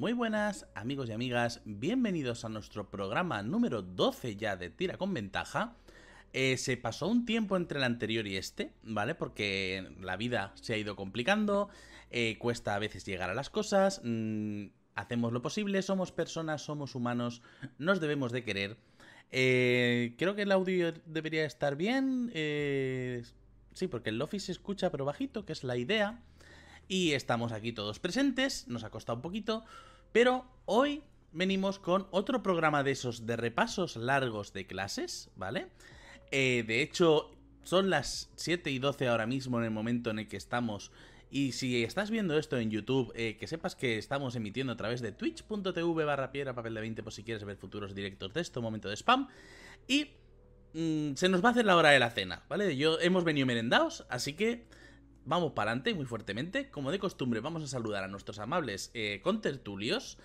Muy buenas amigos y amigas, bienvenidos a nuestro programa número 12 ya de Tira con Ventaja. Eh, se pasó un tiempo entre el anterior y este, ¿vale? Porque la vida se ha ido complicando, eh, cuesta a veces llegar a las cosas, mm, hacemos lo posible, somos personas, somos humanos, nos debemos de querer. Eh, creo que el audio debería estar bien. sí, porque el Lofi se escucha pero bajito, que es la idea. Y estamos aquí todos presentes, nos ha costado un poquito, pero hoy venimos con otro programa de esos de repasos largos de clases, ¿vale? Eh, de hecho, son las 7 y 12 ahora mismo en el momento en el que estamos. Y si estás viendo esto en YouTube, eh, que sepas que estamos emitiendo a través de twitch.tv barra piedra papel de 20 por si quieres ver futuros directos de esto, momento de spam. Y mm, se nos va a hacer la hora de la cena, ¿vale? Hemos venido merendados, así que vamos para adelante muy fuertemente. Como de costumbre, vamos a saludar a nuestros amables eh, contertulios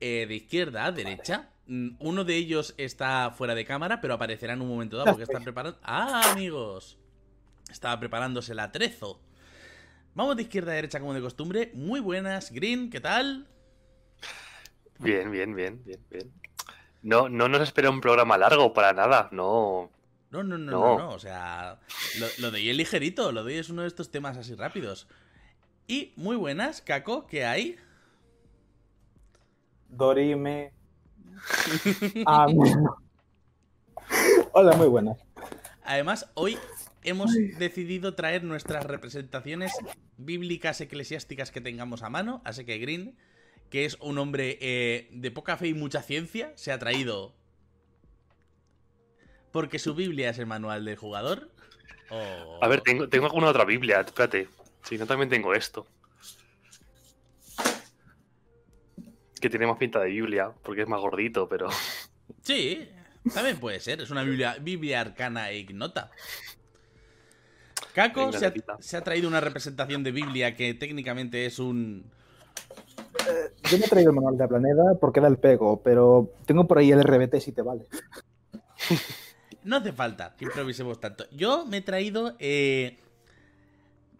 eh, de izquierda a derecha. Mm, uno de ellos está fuera de cámara, pero aparecerá en un momento dado porque está preparando. ¡Ah, amigos! Estaba preparándose la trezo. Vamos de izquierda a derecha como de costumbre. Muy buenas, Green, ¿qué tal? Bien, bien, bien, bien, bien. No, no nos espera un programa largo para nada, no. No, no, no, no, no. O sea, lo, lo de el ligerito, lo de hoy es uno de estos temas así rápidos. Y muy buenas, Caco, ¿qué hay? Dorime. Ah, Hola, muy buenas. Además, hoy hemos decidido traer nuestras representaciones bíblicas eclesiásticas que tengamos a mano. Así que Green, que es un hombre eh, de poca fe y mucha ciencia, se ha traído porque su Biblia es el manual del jugador. A ver, tengo, tengo alguna otra Biblia, espérate. Si no, también tengo esto. Que tiene más pinta de Biblia, porque es más gordito, pero. Sí, también puede ser. Es una Biblia, Biblia arcana e ignota. Caco se, ha, traído una representación de Biblia que técnicamente es un. Eh, yo me he traído el manual de la planeta porque da el pego, pero tengo por ahí el RBT si te vale. No hace falta que improvisemos tanto. Yo me he traído eh,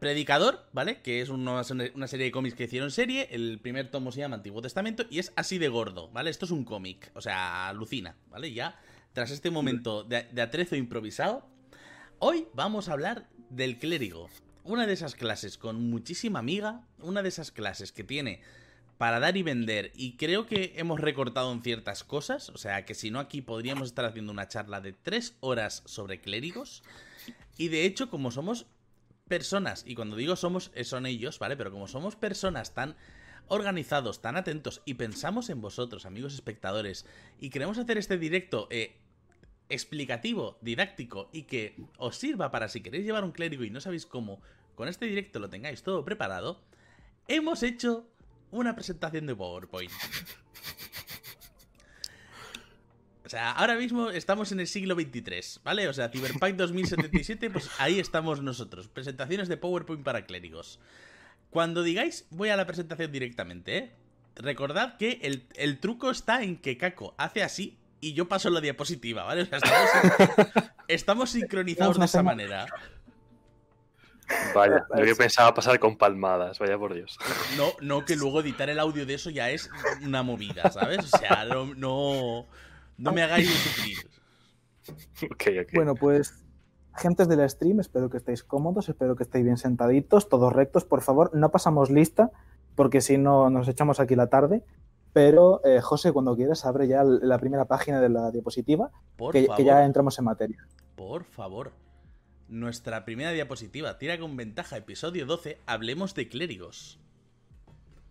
Predicador, ¿vale? Que es una, serie de cómics que hicieron serie. El primer tomo se llama Antiguo Testamento y es así de gordo, ¿vale? Esto es un cómic, o sea, alucina, ¿vale? Ya, tras este momento de, de atrezo improvisado, hoy vamos a hablar del clérigo. Una de esas clases con muchísima amiga, una de esas clases que tiene para dar y vender. Y creo que hemos recortado en ciertas cosas. O sea, que si no aquí podríamos estar haciendo una charla de tres horas sobre clérigos. Y de hecho, como somos personas, y cuando digo somos, eh, son ellos, ¿vale? Pero como somos personas tan organizados, tan atentos y pensamos en vosotros, amigos espectadores, y queremos hacer este directo eh, explicativo, didáctico y que os sirva para si queréis llevar un clérigo y no sabéis cómo, con este directo lo tengáis todo preparado, hemos hecho una presentación de PowerPoint. O sea, ahora mismo estamos en el siglo 23, ¿vale? O sea, Cyberpunk 2077, pues ahí estamos nosotros. Presentaciones de PowerPoint para clérigos. Cuando digáis, voy a la presentación directamente, ¿eh? Recordad que el, truco está en que Kako hace así y yo paso la diapositiva, ¿vale? O sea, estamos, estamos sincronizados de esa manera. Vaya, yo pensaba pasar con palmadas, vaya por Dios. No, no, que luego editar el audio de eso ya es una movida, ¿sabes? O sea, no, no, me hagáis sufrir. Bueno, pues, gentes del stream, espero que estéis cómodos, espero que estéis bien sentaditos, todos rectos. Por favor, no pasamos lista, porque si no nos echamos aquí la tarde. Pero, eh, José, cuando quieras, abre ya la primera página de la diapositiva, que, que ya entramos en materia. Por favor nuestra primera diapositiva. Tira con ventaja, episodio 12, hablemos de clérigos.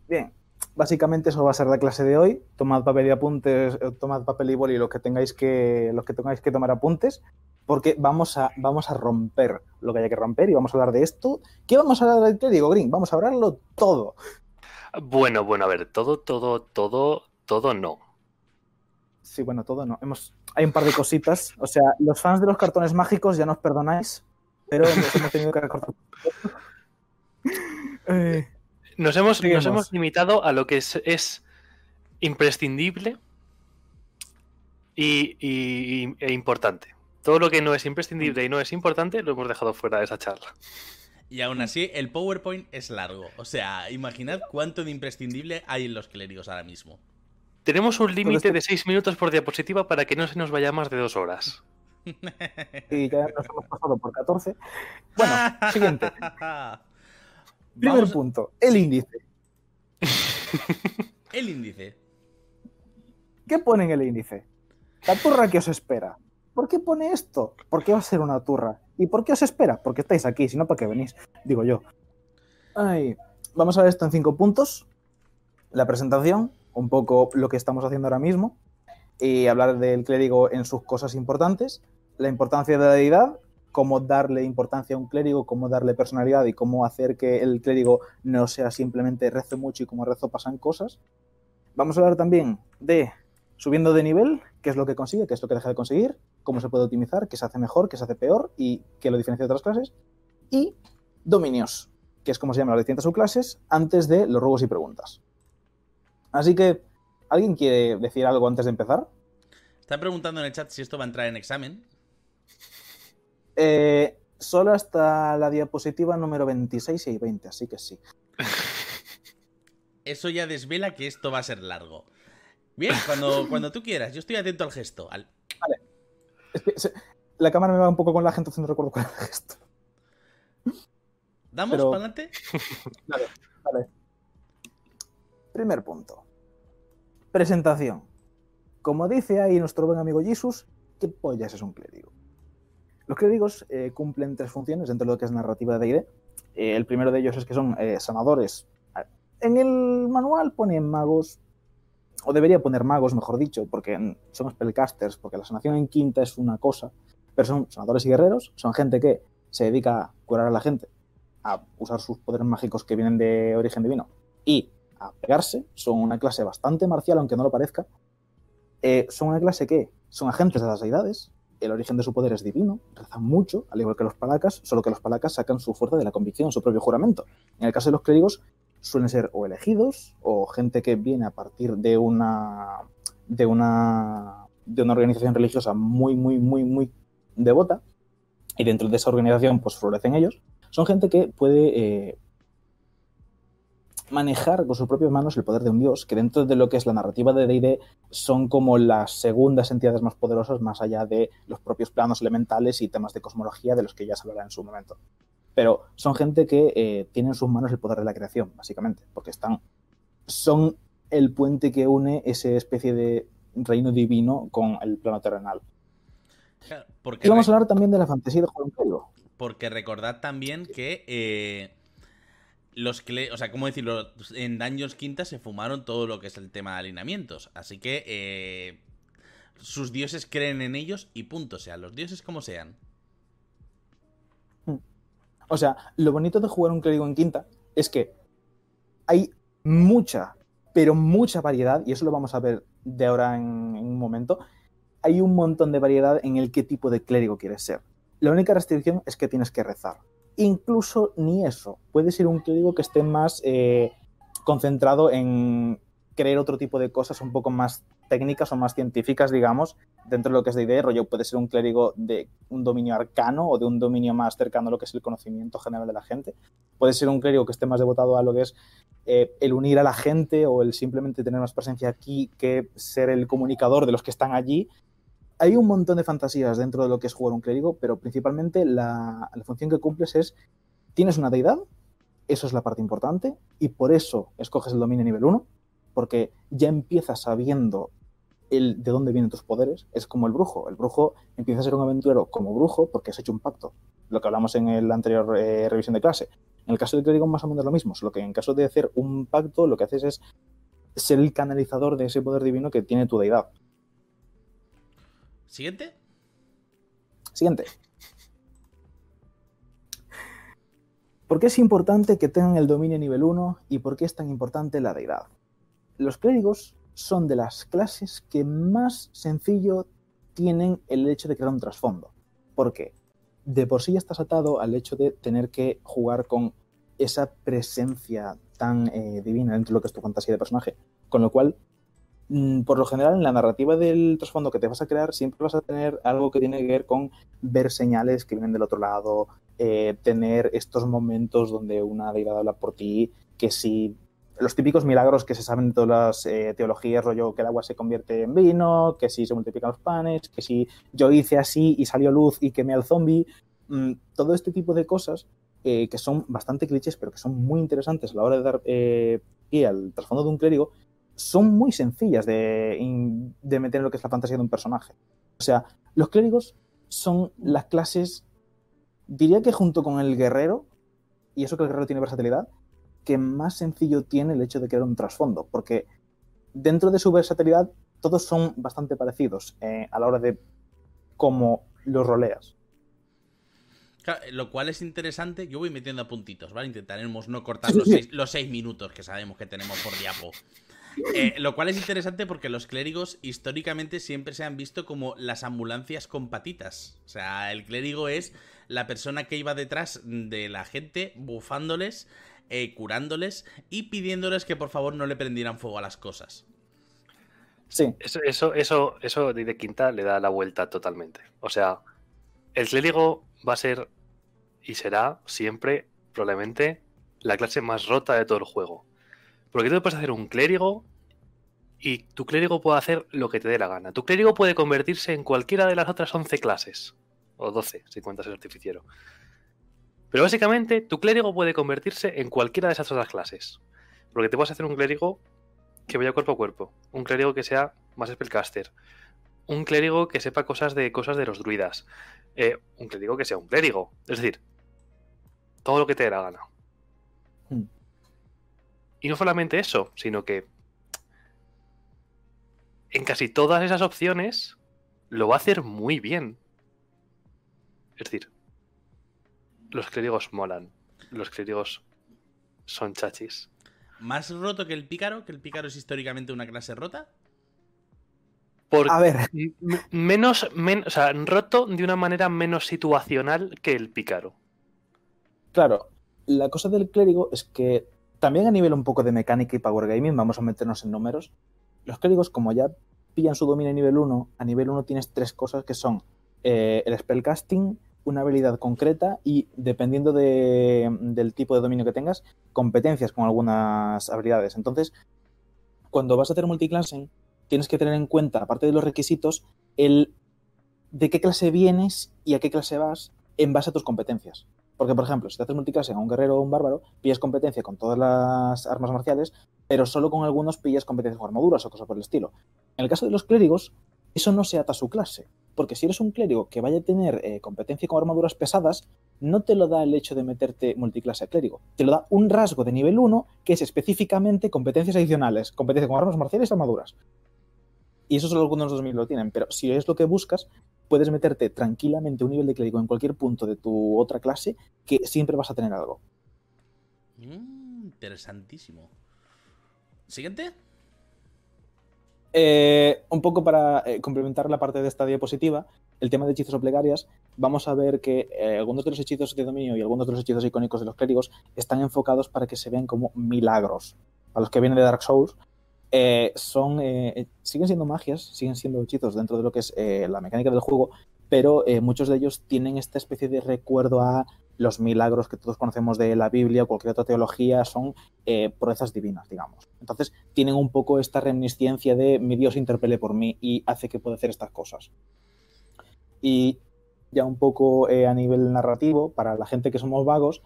Bien, básicamente eso va a ser la clase de hoy. Tomad papel y apuntes, eh, tomad papel y boli, los que tengáis que, los que tengáis que tomar apuntes, porque vamos a, vamos a romper lo que haya que romper y vamos a hablar de esto. ¿Qué vamos a hablar del clérigo, Green? Vamos a hablarlo todo. Bueno, bueno, a ver, todo, todo, todo, todo no. Sí, bueno, todo no. Hemos, hay un par de cositas. O sea, los fans de los cartones mágicos ya nos perdonáis, pero hemos tenido que recortar. Eh, nos, hemos, nos hemos limitado a lo que es, imprescindible y, e importante. Todo lo que no es imprescindible y no es importante lo hemos dejado fuera de esa charla. Y aún así, el PowerPoint es largo. O sea, imaginad cuánto de imprescindible hay en los clérigos ahora mismo. Tenemos un límite de 6 minutos por diapositiva para que no se nos vaya más de dos horas. Y ya nos hemos pasado por 14. Bueno, siguiente. Primer punto, el índice. el índice. ¿Qué pone en el índice? La turra que os espera. ¿Por qué pone esto? ¿Por qué va a ser una turra? ¿Y por qué os espera? Porque estáis aquí, si no, ¿para qué venís? Digo yo. Ay, vamos a ver esto en cinco puntos. La presentación, un poco lo que estamos haciendo ahora mismo, y hablar del clérigo en sus cosas importantes, la importancia de la deidad, cómo darle importancia a un clérigo, cómo darle personalidad y cómo hacer que el clérigo no sea simplemente rezo mucho y como rezo pasan cosas. Vamos a hablar también de subiendo de nivel, qué es lo que consigue, qué es lo que deja de conseguir, cómo se puede optimizar, qué se hace mejor, qué se hace peor y qué lo diferencia de otras clases. Y dominios, que es como se llaman las distintas subclases, antes de los ruegos y preguntas. Así que, ¿alguien quiere decir algo antes de empezar? Están preguntando en el chat si esto va a entrar en examen. Eh, solo hasta la diapositiva número 26 y 20, así que sí. Eso ya desvela que esto va a ser largo. Bien, cuando, cuando tú quieras, yo estoy atento al gesto. Vale. la cámara me va un poco con la gente, entonces no recuerdo cuál es el gesto. ¿Damos para adelante? Vale, vale. Primer punto. Presentación. Como dice ahí nuestro buen amigo Jesus, ¿qué pollas es un clérigo? Los clérigos eh, cumplen tres funciones dentro de lo que es narrativa de D&D. Eh, el primero de ellos es que son eh, sanadores. En el manual ponen magos, o debería poner magos, mejor dicho, porque son spellcasters, porque la sanación en quinta es una cosa, pero son sanadores y guerreros, son gente que se dedica a curar a la gente, a usar sus poderes mágicos que vienen de origen divino y a pegarse, son una clase bastante marcial, aunque no lo parezca, son una clase que son agentes de las deidades, el origen de su poder es divino, rezan mucho, al igual que los palacas, solo que los palacas sacan su fuerza de la convicción, su propio juramento. En el caso de los clérigos, suelen ser o elegidos o gente que viene a partir de una de una de una organización religiosa muy muy muy muy devota y dentro de esa organización pues florecen ellos son gente que puede eh, manejar con sus propias manos el poder de un dios que dentro de lo que es la narrativa de D&D son como las segundas entidades más poderosas más allá de los propios planos elementales y temas de cosmología de los que ya se hablará en su momento pero son gente que eh, tiene en sus manos el poder de la creación, básicamente, porque están, son el puente que une esa especie de reino divino con el plano terrenal. y vamos a hablar también de la fantasía de Juan Porque recordad también que eh, los o sea, ¿cómo decirlo? En Daños Quinta se fumaron todo lo que es el tema de alineamientos. Así que eh, sus dioses creen en ellos y punto. O sea, los dioses como sean. O sea, lo bonito de jugar un clérigo en quinta es que hay mucha, pero mucha variedad, y eso lo vamos a ver de ahora en, un momento. Hay un montón de variedad en el qué tipo de clérigo quieres ser. La única restricción es que tienes que rezar. Incluso ni eso. Puede ser un clérigo que esté más eh, concentrado en creer otro tipo de cosas un poco más técnicas o más científicas, digamos, dentro de lo que es de idea, rollo puede ser un clérigo de un dominio arcano o de un dominio más cercano a lo que es el conocimiento general de la gente. Puede ser un clérigo que esté más devotado a lo que es eh, el unir a la gente o el simplemente tener más presencia aquí que ser el comunicador de los que están allí. Hay un montón de fantasías dentro de lo que es jugar un clérigo, pero principalmente la, función que cumples es, tienes una deidad, eso es la parte importante, y por eso escoges el dominio nivel 1, porque ya empiezas sabiendo el, de dónde vienen tus poderes. Es como el brujo. El brujo empieza a ser un aventurero como brujo porque has hecho un pacto. Lo que hablamos en la anterior eh, revisión de clase. En el caso del clérigo más o menos lo mismo, solo que en caso de hacer un pacto lo que haces es ser el canalizador de ese poder divino que tiene tu deidad. ¿Siguiente? Siguiente. ¿Por qué es importante que tengan el dominio nivel 1 y por qué es tan importante la deidad? Los clérigos son de las clases que más sencillo tienen el hecho de crear un trasfondo. ¿Por qué? De por sí ya estás atado al hecho de tener que jugar con esa presencia tan eh, divina dentro de lo que es tu fantasía de personaje. Con lo cual, por lo general en la narrativa del trasfondo que te vas a crear siempre vas a tener algo que tiene que ver con ver señales que vienen del otro lado, eh, tener estos momentos donde una deidad habla por ti, que si los típicos milagros que se saben de todas las eh, teologías, rollo que el agua se convierte en vino, que si se multiplican los panes, que si yo hice así y salió luz y quemé al zombie, mm, todo este tipo de cosas eh, que son bastante clichés, pero que son muy interesantes a la hora de dar pie al trasfondo de un clérigo, son muy sencillas de, de meter en lo que es la fantasía de un personaje. O sea, los clérigos son las clases, diría que junto con el guerrero, y eso que el guerrero tiene versatilidad, que más sencillo tiene el hecho de crear un trasfondo, porque dentro de su versatilidad todos son bastante parecidos eh, a la hora de cómo los roleas. lo cual es interesante. Yo voy metiendo a puntitos, ¿vale? Intentaremos no cortar los, seis, los seis minutos que sabemos que tenemos por diapo. Eh, lo cual es interesante porque los clérigos históricamente siempre se han visto como las ambulancias con patitas. O sea, el clérigo es la persona que iba detrás de la gente bufándoles eh, curándoles y pidiéndoles que por favor no le prendieran fuego a las cosas. Sí. Eso, eso, eso, eso de Quinta le da la vuelta totalmente. O sea, el clérigo va a ser y será siempre, probablemente, la clase más rota de todo el juego. Porque tú puedes hacer un clérigo y tu clérigo puede hacer lo que te dé la gana. Tu clérigo puede convertirse en cualquiera de las otras 11 clases. O 12, si cuentas el artificiero. Pero básicamente, tu clérigo puede convertirse en cualquiera de esas otras clases. Porque te puedes hacer un clérigo que vaya cuerpo a cuerpo. Un clérigo que sea más spellcaster. Un clérigo que sepa cosas de cosas de los druidas. Eh, un clérigo que sea un clérigo. Es decir, todo lo que te dé la gana. Y no solamente eso, sino que en casi todas esas opciones lo va a hacer muy bien. Es decir, los clérigos molan. Los clérigos son chachis. ¿Más roto que el pícaro? ¿Que el pícaro es históricamente una clase rota? a ver. Menos, o sea, roto de una manera menos situacional que el pícaro. Claro, la cosa del clérigo es que también a nivel un poco de mecánica y power gaming, vamos a meternos en números, los clérigos como ya pillan su dominio a nivel 1, a nivel 1 tienes tres cosas que son eh, el spellcasting, una habilidad concreta y dependiendo del tipo de dominio que tengas, competencias con algunas habilidades. Entonces, cuando vas a hacer multiclassing, tienes que tener en cuenta, aparte de los requisitos, el de qué clase vienes y a qué clase vas en base a tus competencias. Porque, por ejemplo, si te haces multiclase a un guerrero o un bárbaro, pillas competencia con todas las armas marciales, pero solo con algunos pillas competencia con armaduras o cosas por el estilo. En el caso de los clérigos, eso no se ata a su clase. Porque si eres un clérigo que vaya a tener eh, competencia con armaduras pesadas, no te lo da el hecho de meterte multiclase a clérigo. Te lo da un rasgo de nivel 1 que es específicamente competencias adicionales, competencia con armas marciales y armaduras. Y eso solo algunos 2000 lo tienen, pero si es lo que buscas, puedes meterte tranquilamente un nivel de clérigo en cualquier punto de tu otra clase que siempre vas a tener algo. Mm, interesantísimo. ¿Siguiente? Eh, un poco para eh, complementar la parte de esta diapositiva, el tema de hechizos o plegarias, vamos a ver que eh, algunos de los hechizos de dominio y algunos de los hechizos icónicos de los clérigos están enfocados para que se vean como milagros. Para los que vienen de Dark Souls, son, siguen siendo magias, siguen siendo hechizos dentro de lo que es la mecánica del juego, pero muchos de ellos tienen esta especie de recuerdo a los milagros que todos conocemos de la Biblia o cualquier otra teología son eh, proezas divinas, digamos. Entonces, tienen un poco esta reminiscencia de mi Dios interpele por mí y hace que pueda hacer estas cosas. Y ya un poco eh, a nivel narrativo, para la gente que somos vagos,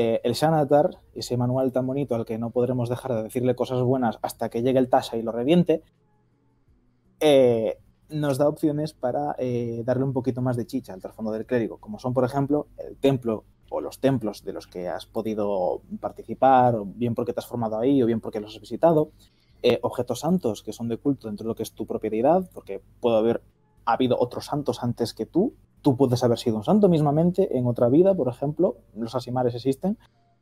eh, el Shanatar, ese manual tan bonito al que no podremos dejar de decirle cosas buenas hasta que llegue el Tasha y lo reviente, nos da opciones para darle un poquito más de chicha al trasfondo del clérigo, como son, por ejemplo, el templo o los templos de los que has podido participar, o bien porque te has formado ahí, o bien porque los has visitado, eh, objetos santos que son de culto dentro de lo que es tu propiedad, porque puede haber habido otros santos antes que tú, tú puedes haber sido un santo mismamente en otra vida, por ejemplo, los asimares existen.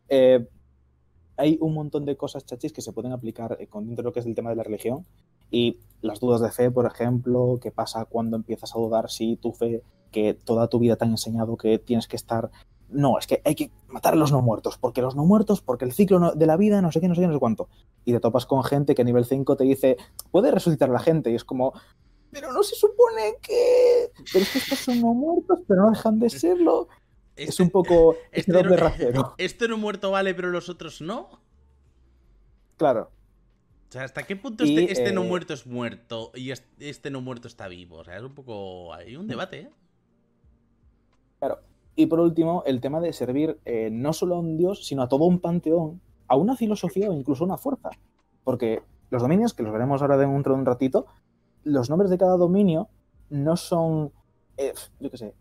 Eh, hay un montón de cosas chachis que se pueden aplicar eh, dentro de lo que es el tema de la religión y las dudas de fe, por ejemplo, qué pasa cuando empiezas a dudar si tu fe, que toda tu vida te han enseñado que tienes que estar no, es que hay que matar a los no muertos, porque los no muertos, porque el ciclo de la vida, no sé qué, no sé qué, no sé cuánto. Y te topas con gente que a nivel 5 te dice, puede resucitar a la gente, y es como, pero no se supone que... Pero es que estos son no muertos, pero no dejan de serlo. es este un poco este doble no, Este no muerto vale, pero los otros no. Claro. O sea, ¿hasta qué punto este, este no eh, muerto es muerto y este no muerto está vivo? O sea, es un poco... Hay un debate, ¿eh? Claro. Y por último, el tema de servir eh, no solo a un dios, sino a todo un panteón, a una filosofía o incluso a una fuerza. Porque los dominios, que los veremos ahora dentro de un ratito, los nombres de cada dominio no son, eh, yo qué sé.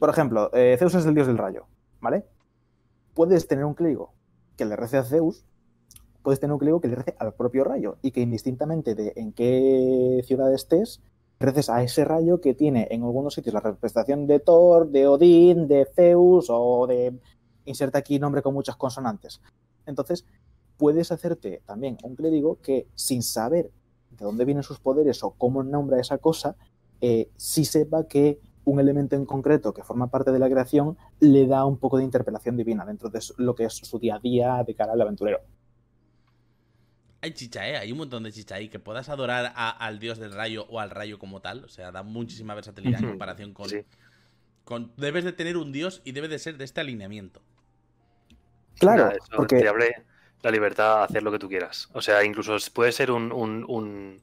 Por ejemplo, eh, Zeus es el dios del rayo, ¿vale? Puedes tener un clérigo que le rece a Zeus, puedes tener un clérigo que le rece al propio rayo y que indistintamente de en qué ciudad estés, reces a ese rayo que tiene en algunos sitios la representación de Thor, de Odín, de Zeus o de... Inserta aquí nombre con muchas consonantes. Entonces, puedes hacerte también un clérigo que sin saber de dónde vienen sus poderes o cómo nombra esa cosa, eh, sí sepa que un elemento en concreto que forma parte de la creación le da un poco de interpelación divina dentro de lo que es su día a día de cara al aventurero hay chicha, ¿eh? Hay un montón de chicha ahí. Que puedas adorar al dios del rayo o al rayo como tal. O sea, da muchísima versatilidad en comparación con, con... Debes de tener un dios y debe de ser de este alineamiento. Claro, porque... Te abre la libertad a hacer lo que tú quieras. O sea, incluso puede ser un, un,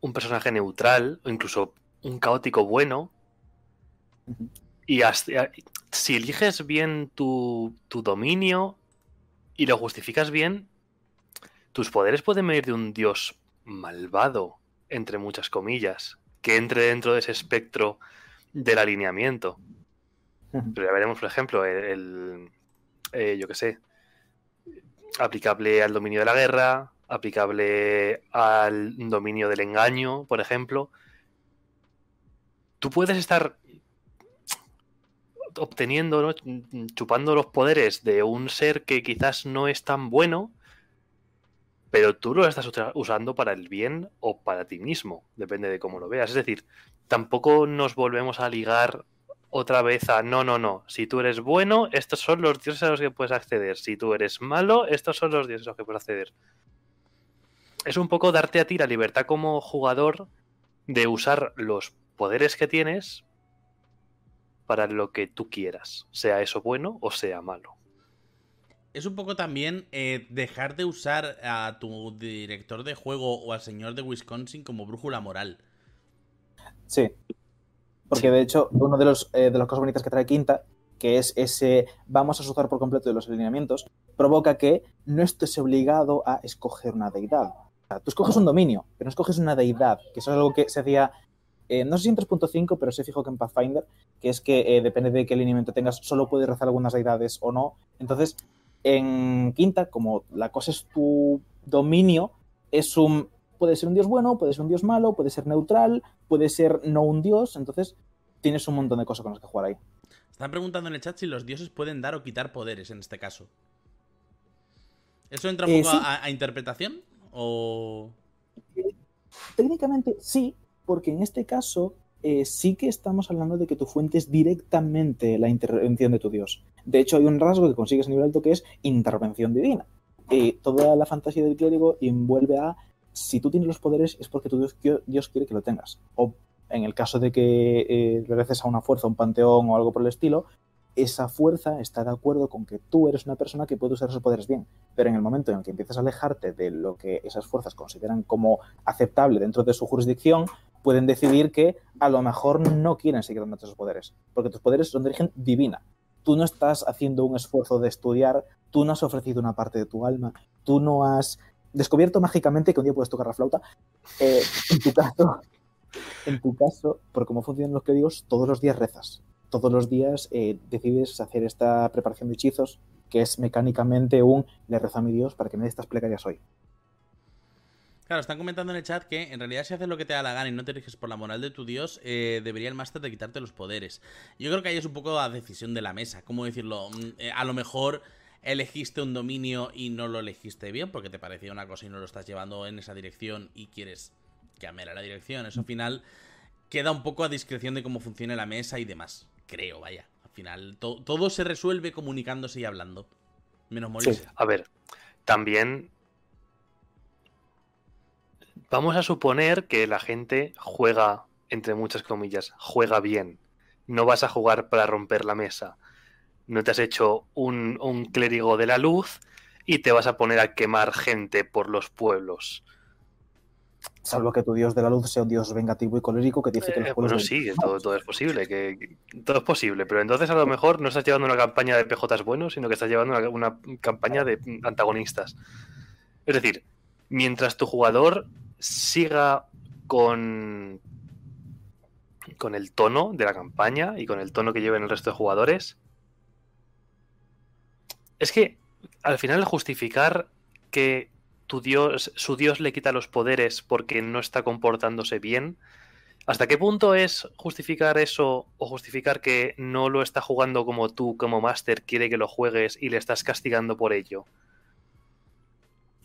un, personaje neutral o incluso un caótico bueno. Y si eliges bien tu, tu dominio y lo justificas bien, tus poderes pueden venir de un dios malvado, entre muchas comillas, que entre dentro de ese espectro del alineamiento. Pero ya veremos, por ejemplo, el, eh, yo qué sé, aplicable al dominio de la guerra, aplicable al dominio del engaño, por ejemplo. Tú puedes estar obteniendo, chupando los poderes de un ser que quizás no es tan bueno, pero tú lo estás usando para el bien o para ti mismo, depende de cómo lo veas. Es decir, tampoco nos volvemos a ligar otra vez a no, no, no. Si tú eres bueno, estos son los dioses a los que puedes acceder. Si tú eres malo, estos son los dioses a los que puedes acceder. Es un poco darte a ti la libertad como jugador de usar los poderes que tienes para lo que tú quieras, sea eso bueno o sea malo es un poco también eh, dejar de usar a tu director de juego o al señor de Wisconsin como brújula moral. Sí. Porque de hecho, uno de los eh, de las cosas bonitas que trae Quinta, que es ese vamos a asociar por completo de los alineamientos, provoca que no estés obligado a escoger una deidad. O sea, tú escoges un dominio, pero no escoges una deidad, que eso es algo que se hacía, eh, no sé si en 3.5, pero se fijo que en Pathfinder, que es que depende de qué alineamiento tengas, solo puedes rezar algunas deidades o no. Entonces, en quinta, como la cosa es tu dominio, es un puede ser un dios bueno, puede ser un dios malo, puede ser neutral, puede ser no un dios, entonces tienes un montón de cosas con las que jugar ahí. Están preguntando en el chat si los dioses pueden dar o quitar poderes en este caso. ¿Eso entra un eh, poco a, interpretación? ¿O.? Técnicamente sí, porque en este caso eh, sí que estamos hablando de que tu fuente es directamente la intervención de tu dios. De hecho, hay un rasgo que consigues a nivel alto que es intervención divina. Y toda la fantasía del clérigo envuelve a si tú tienes los poderes es porque tu Dios, quiere que lo tengas. O en el caso de que eh, regreses a una fuerza, un panteón o algo por el estilo, esa fuerza está de acuerdo con que tú eres una persona que puede usar esos poderes bien. Pero en el momento en el que empiezas a alejarte de lo que esas fuerzas consideran como aceptable dentro de su jurisdicción, pueden decidir que a lo mejor no quieren seguir dando esos poderes. Porque tus poderes son de origen divina tú no estás haciendo un esfuerzo de estudiar, tú no has ofrecido una parte de tu alma, tú no has descubierto mágicamente que un día puedes tocar la flauta. Eh, en tu caso, en tu caso, por cómo funcionan los códigos, todos los días rezas. Todos los días eh, decides hacer esta preparación de hechizos, que es mecánicamente un le rezo a mi Dios para que me dé estas plegarias hoy. Claro, están comentando en el chat que en realidad si haces lo que te da la gana y no te riges por la moral de tu dios, eh, debería el máster de quitarte los poderes. Yo creo que ahí es un poco la decisión de la mesa. ¿Cómo decirlo? Mm, a lo mejor elegiste un dominio y no lo elegiste bien porque te parecía una cosa y no lo estás llevando en esa dirección y quieres cambiar la dirección. Eso al final queda un poco a discreción de cómo funcione la mesa y demás. creo, vaya. Al final, todo se resuelve comunicándose y hablando. Menos morirse. A ver, también vamos a suponer que la gente juega, entre muchas comillas, juega bien. No vas a jugar para romper la mesa. No te has hecho un, un clérigo de la luz y te vas a poner a quemar gente por los pueblos. Salvo que tu dios de la luz sea un dios vengativo y colérico que dice que los eh, Bueno, sí, todo, es posible, que, todo es posible, pero entonces a lo mejor no estás llevando una campaña de PJs buenos, sino que estás llevando una, campaña de antagonistas. Es decir, mientras tu jugador siga con con el tono de la campaña y con el tono que lleven el resto de jugadores. Es que al final justificar que tu dios, su dios le quita los poderes porque no está comportándose bien, ¿hasta qué punto es justificar eso o justificar que no lo está jugando como tú, como máster, quiere que lo juegues y le estás castigando por ello?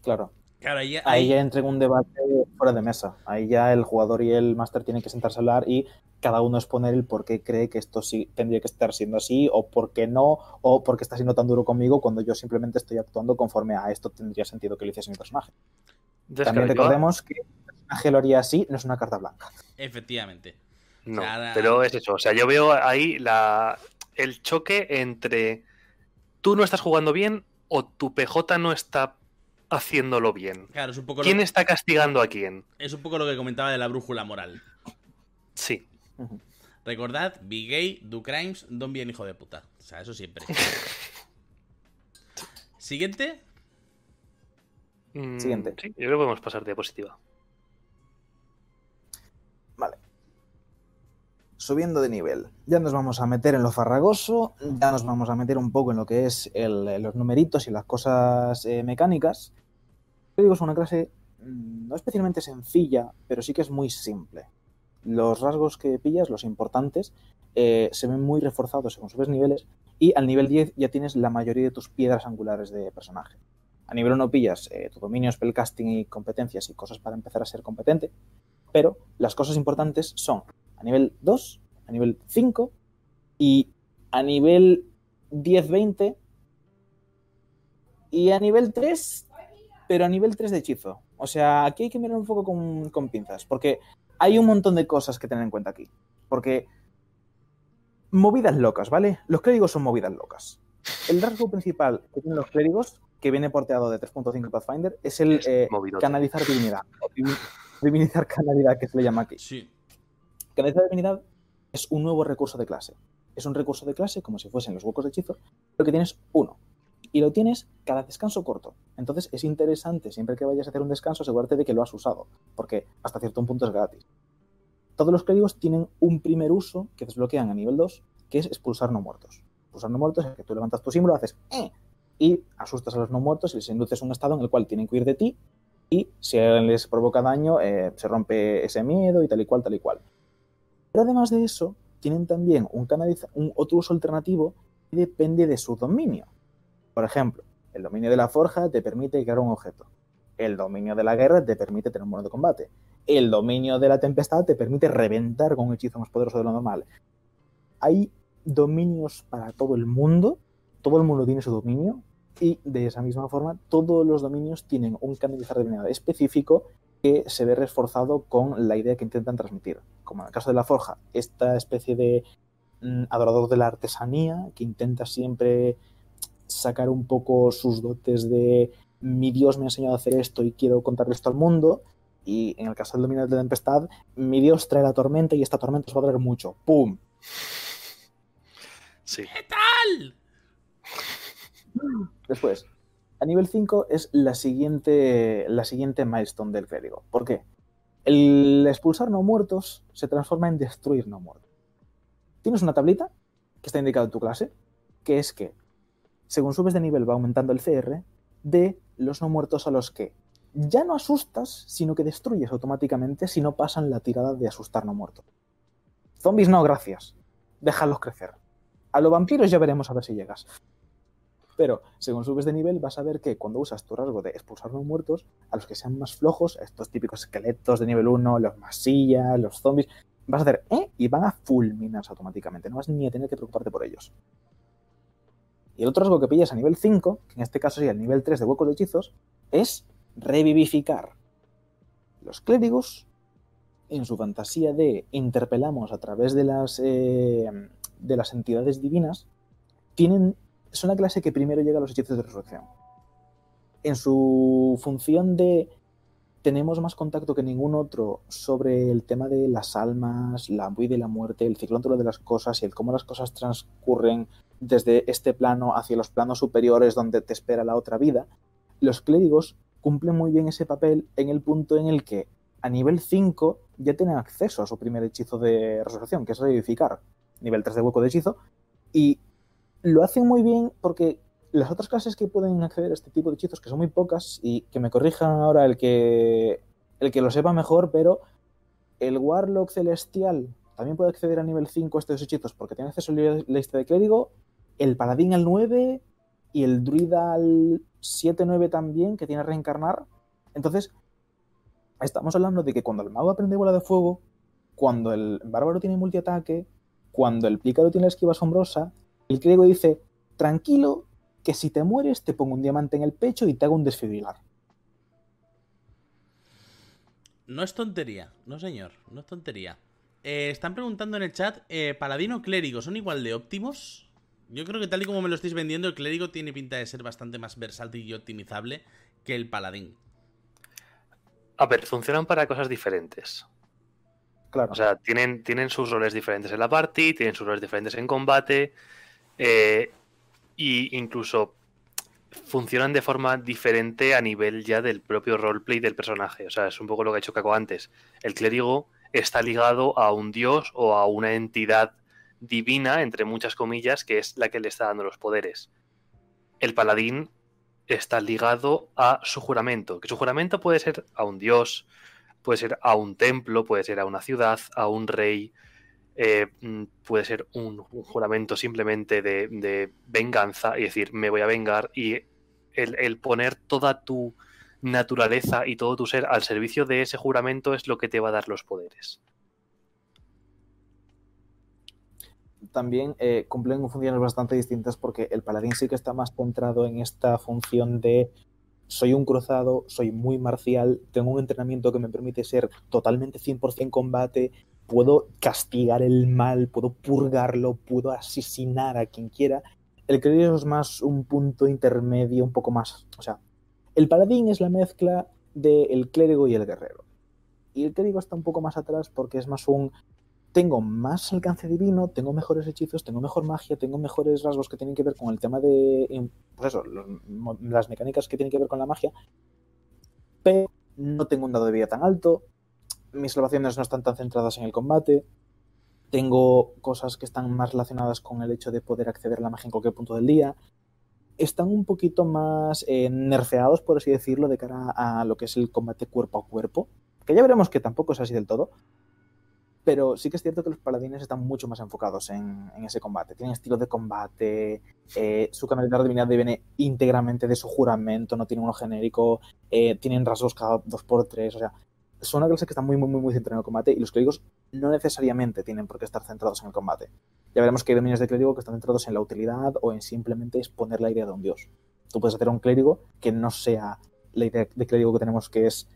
Claro. Ahí, ya entra en un debate fuera de mesa. Ahí ya el jugador y el máster tienen que sentarse a hablar y cada uno exponer el por qué cree que esto sí tendría que estar siendo así, o por qué no, o por qué está siendo tan duro conmigo cuando yo simplemente estoy actuando conforme a esto tendría sentido que lo hiciese mi personaje. También recordemos que el personaje lo haría así, no es una carta blanca. Efectivamente. No, pero es eso. O sea, yo veo ahí la, el choque entre tú no estás jugando bien o tu PJ no está haciéndolo bien. Claro, es un poco ¿Quién está castigando a quién? Es un poco lo que comentaba de la brújula moral. Sí. Recordad, be gay, do crimes, don bien hijo de puta. O sea, eso siempre. ¿Siguiente? Mm, Siguiente. Sí, yo creo que podemos pasar diapositiva. Subiendo de nivel. Ya nos vamos a meter en lo farragoso, ya nos vamos a meter un poco en lo que es los numeritos y las cosas eh, mecánicas. Yo digo, es una clase mm, no especialmente sencilla, pero sí que es muy simple los rasgos que pillas, los importantes, eh, se ven muy reforzados según subes niveles y al nivel 10 ya tienes la mayoría de tus piedras angulares de personaje. A nivel 1 pillas eh, tu dominio, spellcasting y competencias y cosas para empezar a ser competente, pero las cosas importantes son a nivel 2, a nivel 5 y a nivel 10-20 y a nivel 3, pero a nivel 3 de hechizo. O sea, aquí hay que mirar un poco con, con pinzas, porque hay un montón de cosas que tener en cuenta aquí. Porque movidas locas, ¿vale? Los clérigos son movidas locas. El rasgo principal que tienen los clérigos, que viene porteado de 3.5 Pathfinder, es el eh, canalizar divinidad. divinizar canalidad, que se le llama aquí. Sí. Canalizar divinidad es un nuevo recurso de clase. Es un recurso de clase como si fuesen los huecos de hechizo, pero que tienes uno y lo tienes cada descanso corto. Entonces es interesante, siempre que vayas a hacer un descanso, asegurarte de que lo has usado, porque hasta cierto punto es gratis. Todos los clérigos tienen un primer uso que desbloquean a nivel 2, que es expulsar no muertos. Expulsar no muertos es que tú levantas tu símbolo, haces ¡eh! y asustas a los no muertos y les induces un estado en el cual tienen que huir de ti y si les provoca daño eh, se rompe ese miedo y tal y cual, tal y cual. Pero además de eso, tienen también un, un otro uso alternativo que depende de su dominio. Por ejemplo, el dominio de la forja te permite crear un objeto. El dominio de la guerra te permite tener un mono de combate. El dominio de la tempestad te permite reventar con un hechizo más poderoso de lo normal. Hay dominios para todo el mundo. Todo el mundo tiene su dominio. Y de esa misma forma, todos los dominios tienen un canalizar de divinidad específico que se ve reforzado con la idea que intentan transmitir. Como en el caso de la forja, esta especie de mm, adorador de la artesanía que intenta siempre sacar un poco sus dotes de mi Dios me ha enseñado a hacer esto y quiero contarle esto al mundo. Y en el caso del dominio de la tempestad, mi Dios trae la tormenta y esta tormenta os va a traer mucho. ¡Pum! Sí. ¿Qué tal? Después, a nivel 5 es la siguiente, la siguiente milestone del clérigo. ¿Por qué? El expulsar no muertos se transforma en destruir no muertos. Tienes una tablita que está indicada en tu clase, que es que según subes de nivel va aumentando el CR de los no muertos a los que ya no asustas, sino que destruyes automáticamente si no pasan la tirada de asustar no muerto. Zombies no, gracias. Déjalos crecer. A los vampiros ya veremos a ver si llegas. Pero según subes de nivel vas a ver que cuando usas tu rasgo de expulsar no muertos, a los que sean más flojos, estos típicos esqueletos de nivel 1, los masillas, los zombies, vas a hacer ¿eh? y van a fulminarse automáticamente. No vas ni a tener que preocuparte por ellos. Y el otro rasgo que pillas a nivel 5, que en este caso sería el nivel 3 de huecos de hechizos, es revivificar. Los clérigos, en su fantasía de interpelamos a través de las, eh, de las entidades divinas, tienen, son la clase que primero llega a los hechizos de resurrección. En su función de tenemos más contacto que ningún otro sobre el tema de las almas, la vida y la muerte, el ciclo de las cosas y el cómo las cosas transcurren desde este plano hacia los planos superiores donde te espera la otra vida, los clérigos cumplen muy bien ese papel en el punto en el que a nivel 5 ya tienen acceso a su primer hechizo de resurrección, que es revivificar, nivel 3 de hueco de hechizo, y lo hacen muy bien porque las otras clases que pueden acceder a este tipo de hechizos, que son muy pocas, y que me corrijan ahora el que, el que lo sepa mejor, pero el Warlock Celestial también puede acceder a nivel 5 a estos hechizos porque tiene acceso a la lista de clérigo, el Paladín al 9 y el Druida al 7-9 también, que tiene reencarnar. Entonces, estamos hablando de que cuando el mago aprende bola de fuego, cuando el bárbaro tiene multiataque, cuando el pícaro tiene la esquiva asombrosa, el clérigo dice, tranquilo, que si te mueres te pongo un diamante en el pecho y te hago un desfibrilar. No es tontería, no señor, no es tontería. Eh, están preguntando en el chat, eh, ¿Paladino clérigo son igual de óptimos? Yo creo que tal y como me lo estáis vendiendo, el clérigo tiene pinta de ser bastante más versátil y optimizable que el paladín. A ver, funcionan para cosas diferentes. Claro. O sea, tienen, tienen sus roles diferentes en la party, tienen sus roles diferentes en combate. Eh, y incluso funcionan de forma diferente a nivel ya del propio roleplay del personaje. O sea, es un poco lo que ha hecho Caco antes. El clérigo está ligado a un dios o a una entidad divina, entre muchas comillas, que es la que le está dando los poderes. El paladín está ligado a su juramento, que su juramento puede ser a un dios, puede ser a un templo, puede ser a una ciudad, a un rey, eh, mm, puede ser un, juramento simplemente de, venganza y decir, me voy a vengar y el, poner toda tu naturaleza y todo tu ser al servicio de ese juramento es lo que te va a dar los poderes. También eh, cumplen funciones bastante distintas porque el paladín sí que está más centrado en esta función de soy un cruzado, soy muy marcial, tengo un entrenamiento que me permite ser totalmente 100% combate puedo castigar el mal, puedo purgarlo, puedo asesinar a quien quiera. El clérigo es más un punto intermedio, un poco más. O sea, el paladín es la mezcla del clérigo y el guerrero. Y el clérigo está un poco más atrás porque es más un. Tengo más alcance divino, tengo mejores hechizos, tengo mejor magia, tengo mejores rasgos que tienen que ver con el tema de. Pues eso, las mecánicas que tienen que ver con la magia. Pero no tengo un dado de vida tan alto, mis salvaciones no están tan centradas en el combate. Tengo cosas que están más relacionadas con el hecho de poder acceder a la magia en cualquier punto del día. Están un poquito más eh, nerfeados, por así decirlo, de cara a lo que es el combate cuerpo a cuerpo. Que ya veremos que tampoco es así del todo. Pero sí que es cierto que los paladines están mucho más enfocados en, ese combate. Tienen estilo de combate, eh, su canalidad divinidad viene íntegramente de su juramento, no tiene uno genérico, eh, tienen rasgos cada dos por tres, o sea, son una clase que está muy, muy, muy, muy centrada en el combate y los clérigos no necesariamente tienen por qué estar centrados en el combate. Ya veremos que hay dominios de clérigo que están centrados en la utilidad o en simplemente exponer la idea de un dios. Tú puedes hacer un clérigo que no sea la idea de clérigo que tenemos que es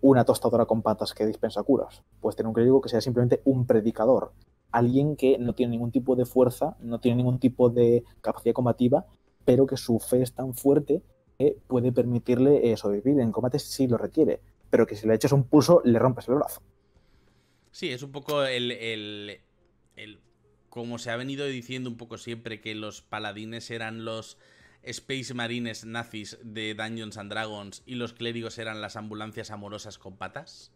una tostadora con patas que dispensa curas. Puedes tener un clérigo que sea simplemente un predicador. Alguien que no tiene ningún tipo de fuerza, no tiene ningún tipo de capacidad combativa, pero que su fe es tan fuerte que puede permitirle eh, sobrevivir en combate si lo requiere pero que si le echas un pulso le rompes el brazo. Sí, es un poco el, el, el, Como se ha venido diciendo un poco siempre que los paladines eran los Space Marines nazis de Dungeons and Dragons y los clérigos eran las ambulancias amorosas con patas.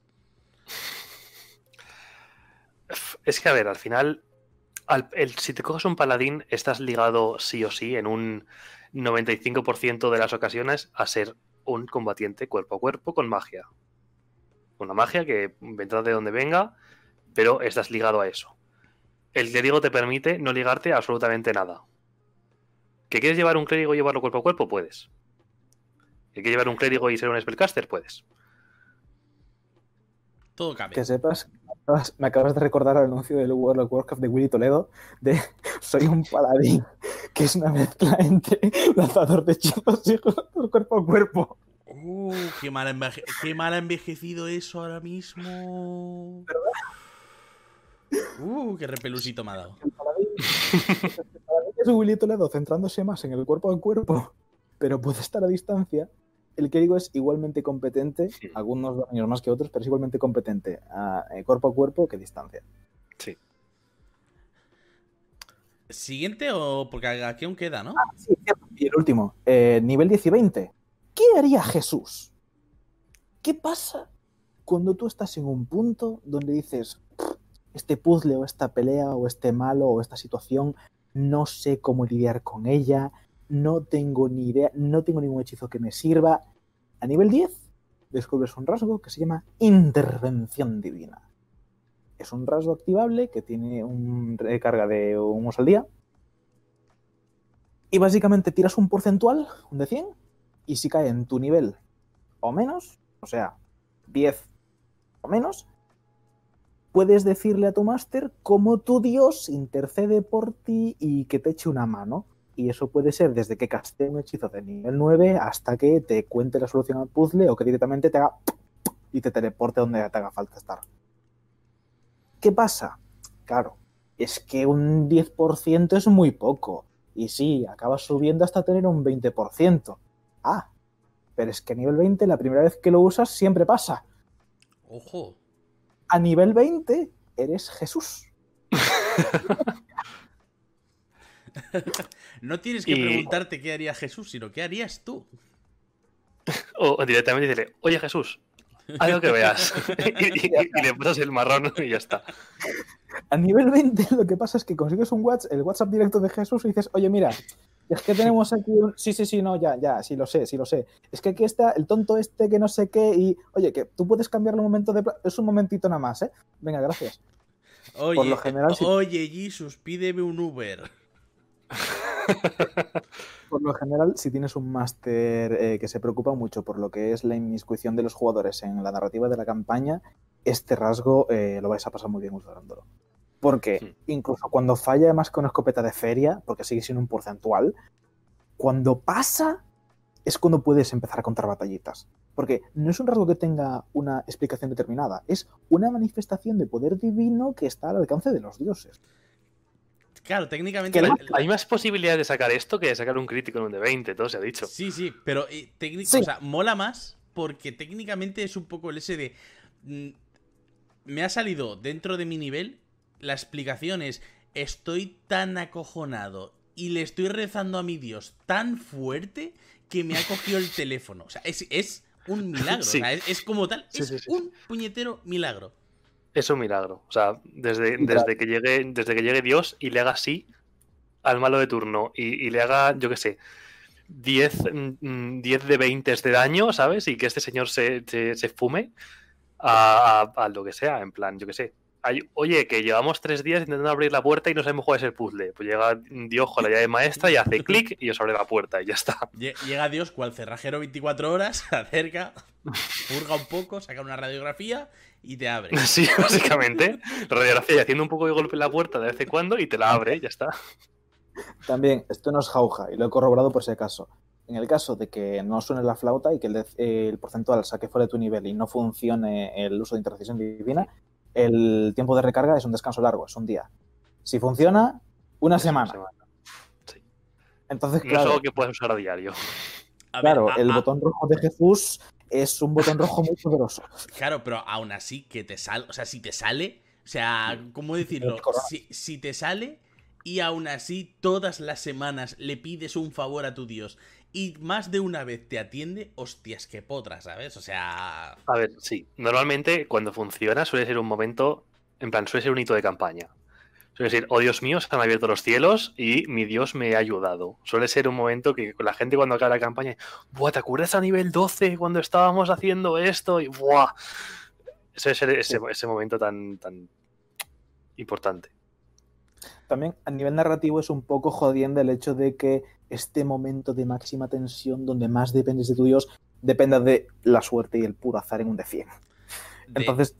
Es que, a ver, al final, si te coges un paladín, estás ligado sí o sí en un 95% de las ocasiones a ser un combatiente cuerpo a cuerpo con magia una magia que vendrá de donde venga, pero estás ligado a eso. El clérigo te permite no ligarte a absolutamente nada. ¿Que quieres llevar un clérigo y llevarlo cuerpo a cuerpo? Puedes. ¿Que quieres llevar un clérigo y ser un spellcaster? Puedes. todo cabe. Que sepas, me acabas de recordar el anuncio del World of Warcraft de Willy Toledo de Soy un paladín, que es una mezcla entre lanzador de hechizos y cuerpo a cuerpo. Uh, qué mal, qué mal ha envejecido eso ahora mismo. Uh, qué repelusito me ha dado. El paladín, es Willy Toledo centrándose más en el cuerpo a cuerpo, pero puede estar a distancia el digo es igualmente competente, algunos años más que otros, pero es igualmente competente a, eh, cuerpo a cuerpo que distancia. Sí. ¿Siguiente o porque aquí aún queda, no? Ah, sí, y el último, eh, nivel 10 y 20. ¿Qué haría Jesús? ¿Qué pasa cuando tú estás en un punto donde dices, este puzzle o esta pelea o este malo o esta situación, no sé cómo lidiar con ella, no tengo ni idea, no tengo ningún hechizo que me sirva. A nivel 10 descubres un rasgo que se llama intervención divina. Es un rasgo activable que tiene una recarga de humos al día. Y básicamente tiras un porcentual, un de 100, y si cae en tu nivel o menos, o sea, 10 o menos, puedes decirle a tu máster cómo tu dios intercede por ti y que te eche una mano. Y eso puede ser desde que caste un hechizo de nivel 9 hasta que te cuente la solución al puzzle o que directamente te haga y te teleporte donde te haga falta estar. ¿Qué pasa? Claro, es que un 10% es muy poco. Y sí, acabas subiendo hasta tener un 20%. Ah, pero es que a nivel 20 la primera vez que lo usas siempre pasa. Ojo. A nivel 20 eres Jesús. no tienes que preguntarte qué haría Jesús, sino qué harías tú. O directamente decirle, oye Jesús, algo que veas. y, le pones el marrón y ya está. A nivel 20 lo que pasa es que consigues un WhatsApp, el WhatsApp directo de Jesús y dices, oye mira, es que tenemos aquí un... Sí, sí, sí, no, ya, ya, sí lo sé, sí lo sé. Es que aquí está el tonto este que no sé qué y... Oye, que tú puedes cambiarle un momento de... Es un momentito nada más, ¿eh? Venga, gracias. Oye, Por lo general, oye, Jesus, pídeme un Uber. por lo general, si tienes un máster eh, que se preocupa mucho por lo que es la inmiscuición de los jugadores en la narrativa de la campaña, este rasgo eh, lo vais a pasar muy bien usándolo. Porque incluso cuando falla además con escopeta de feria, porque sigue siendo un porcentual, cuando pasa es cuando puedes empezar a contar batallitas. Porque no es un rasgo que tenga una explicación determinada, es una manifestación de poder divino que está al alcance de los dioses. Claro, técnicamente. Hay más posibilidades de sacar esto que de sacar un crítico en un de 20, todo se ha dicho. Sí, sí, pero eh, o sea, mola más porque técnicamente es un poco el ese de. Mm, me ha salido dentro de mi nivel. La explicación es: estoy tan acojonado y le estoy rezando a mi Dios tan fuerte que me ha cogido el teléfono. O sea, es, un milagro. O sea, es, como tal, es un puñetero milagro es un milagro. O sea, desde, desde, que, llegue, desde que llegue Dios y le haga así al malo de turno y, le haga, yo qué sé, 10, 10 mm, de 20 de daño, ¿sabes? Y que este señor se, se, fume a, lo que sea, en plan, yo qué sé. oye, que llevamos tres días intentando abrir la puerta y no sabemos cuál es el puzzle. Pues llega Dios con la llave maestra y hace clic y os abre la puerta y ya está. Llega Dios cual cerrajero 24 horas, se acerca, purga un poco, saca una radiografía y te abre. Sí, básicamente. Radiografía y haciendo un poco de golpe en la puerta de vez en cuando y te la abre, ya está. También, esto no es jauja y lo he corroborado por ese caso. En el caso de que no suene la flauta y que el, porcentual saque fuera de tu nivel y no funcione el uso de intercesión divina, el tiempo de recarga es un descanso largo, es un día. Si funciona, una semana. Sí. Entonces, claro. es algo que puedes usar a diario. claro, el botón rojo de Jesús es un botón rojo muy poderoso. Claro, pero aún así que te sale, o sea, si te sale, o sea, ¿cómo decirlo? Si, te sale y aún así todas las semanas le pides un favor a tu Dios y más de una vez te atiende, hostias, que potra, ¿sabes? O sea... A ver, sí, normalmente cuando funciona suele ser un momento, en plan, suele ser un hito de campaña. Suele decir, oh Dios mío, se han abierto los cielos y mi Dios me ha ayudado. Suele ser un momento que la gente cuando acaba la campaña, ¡buah! ¿Te acuerdas a nivel 12 cuando estábamos haciendo esto? Y ¡buah! Ese es ese, momento tan, tan importante. También a nivel narrativo es un poco jodiendo el hecho de que este momento de máxima tensión, donde más dependes de tu Dios, dependa de la suerte y el puro azar en un de 100. Entonces,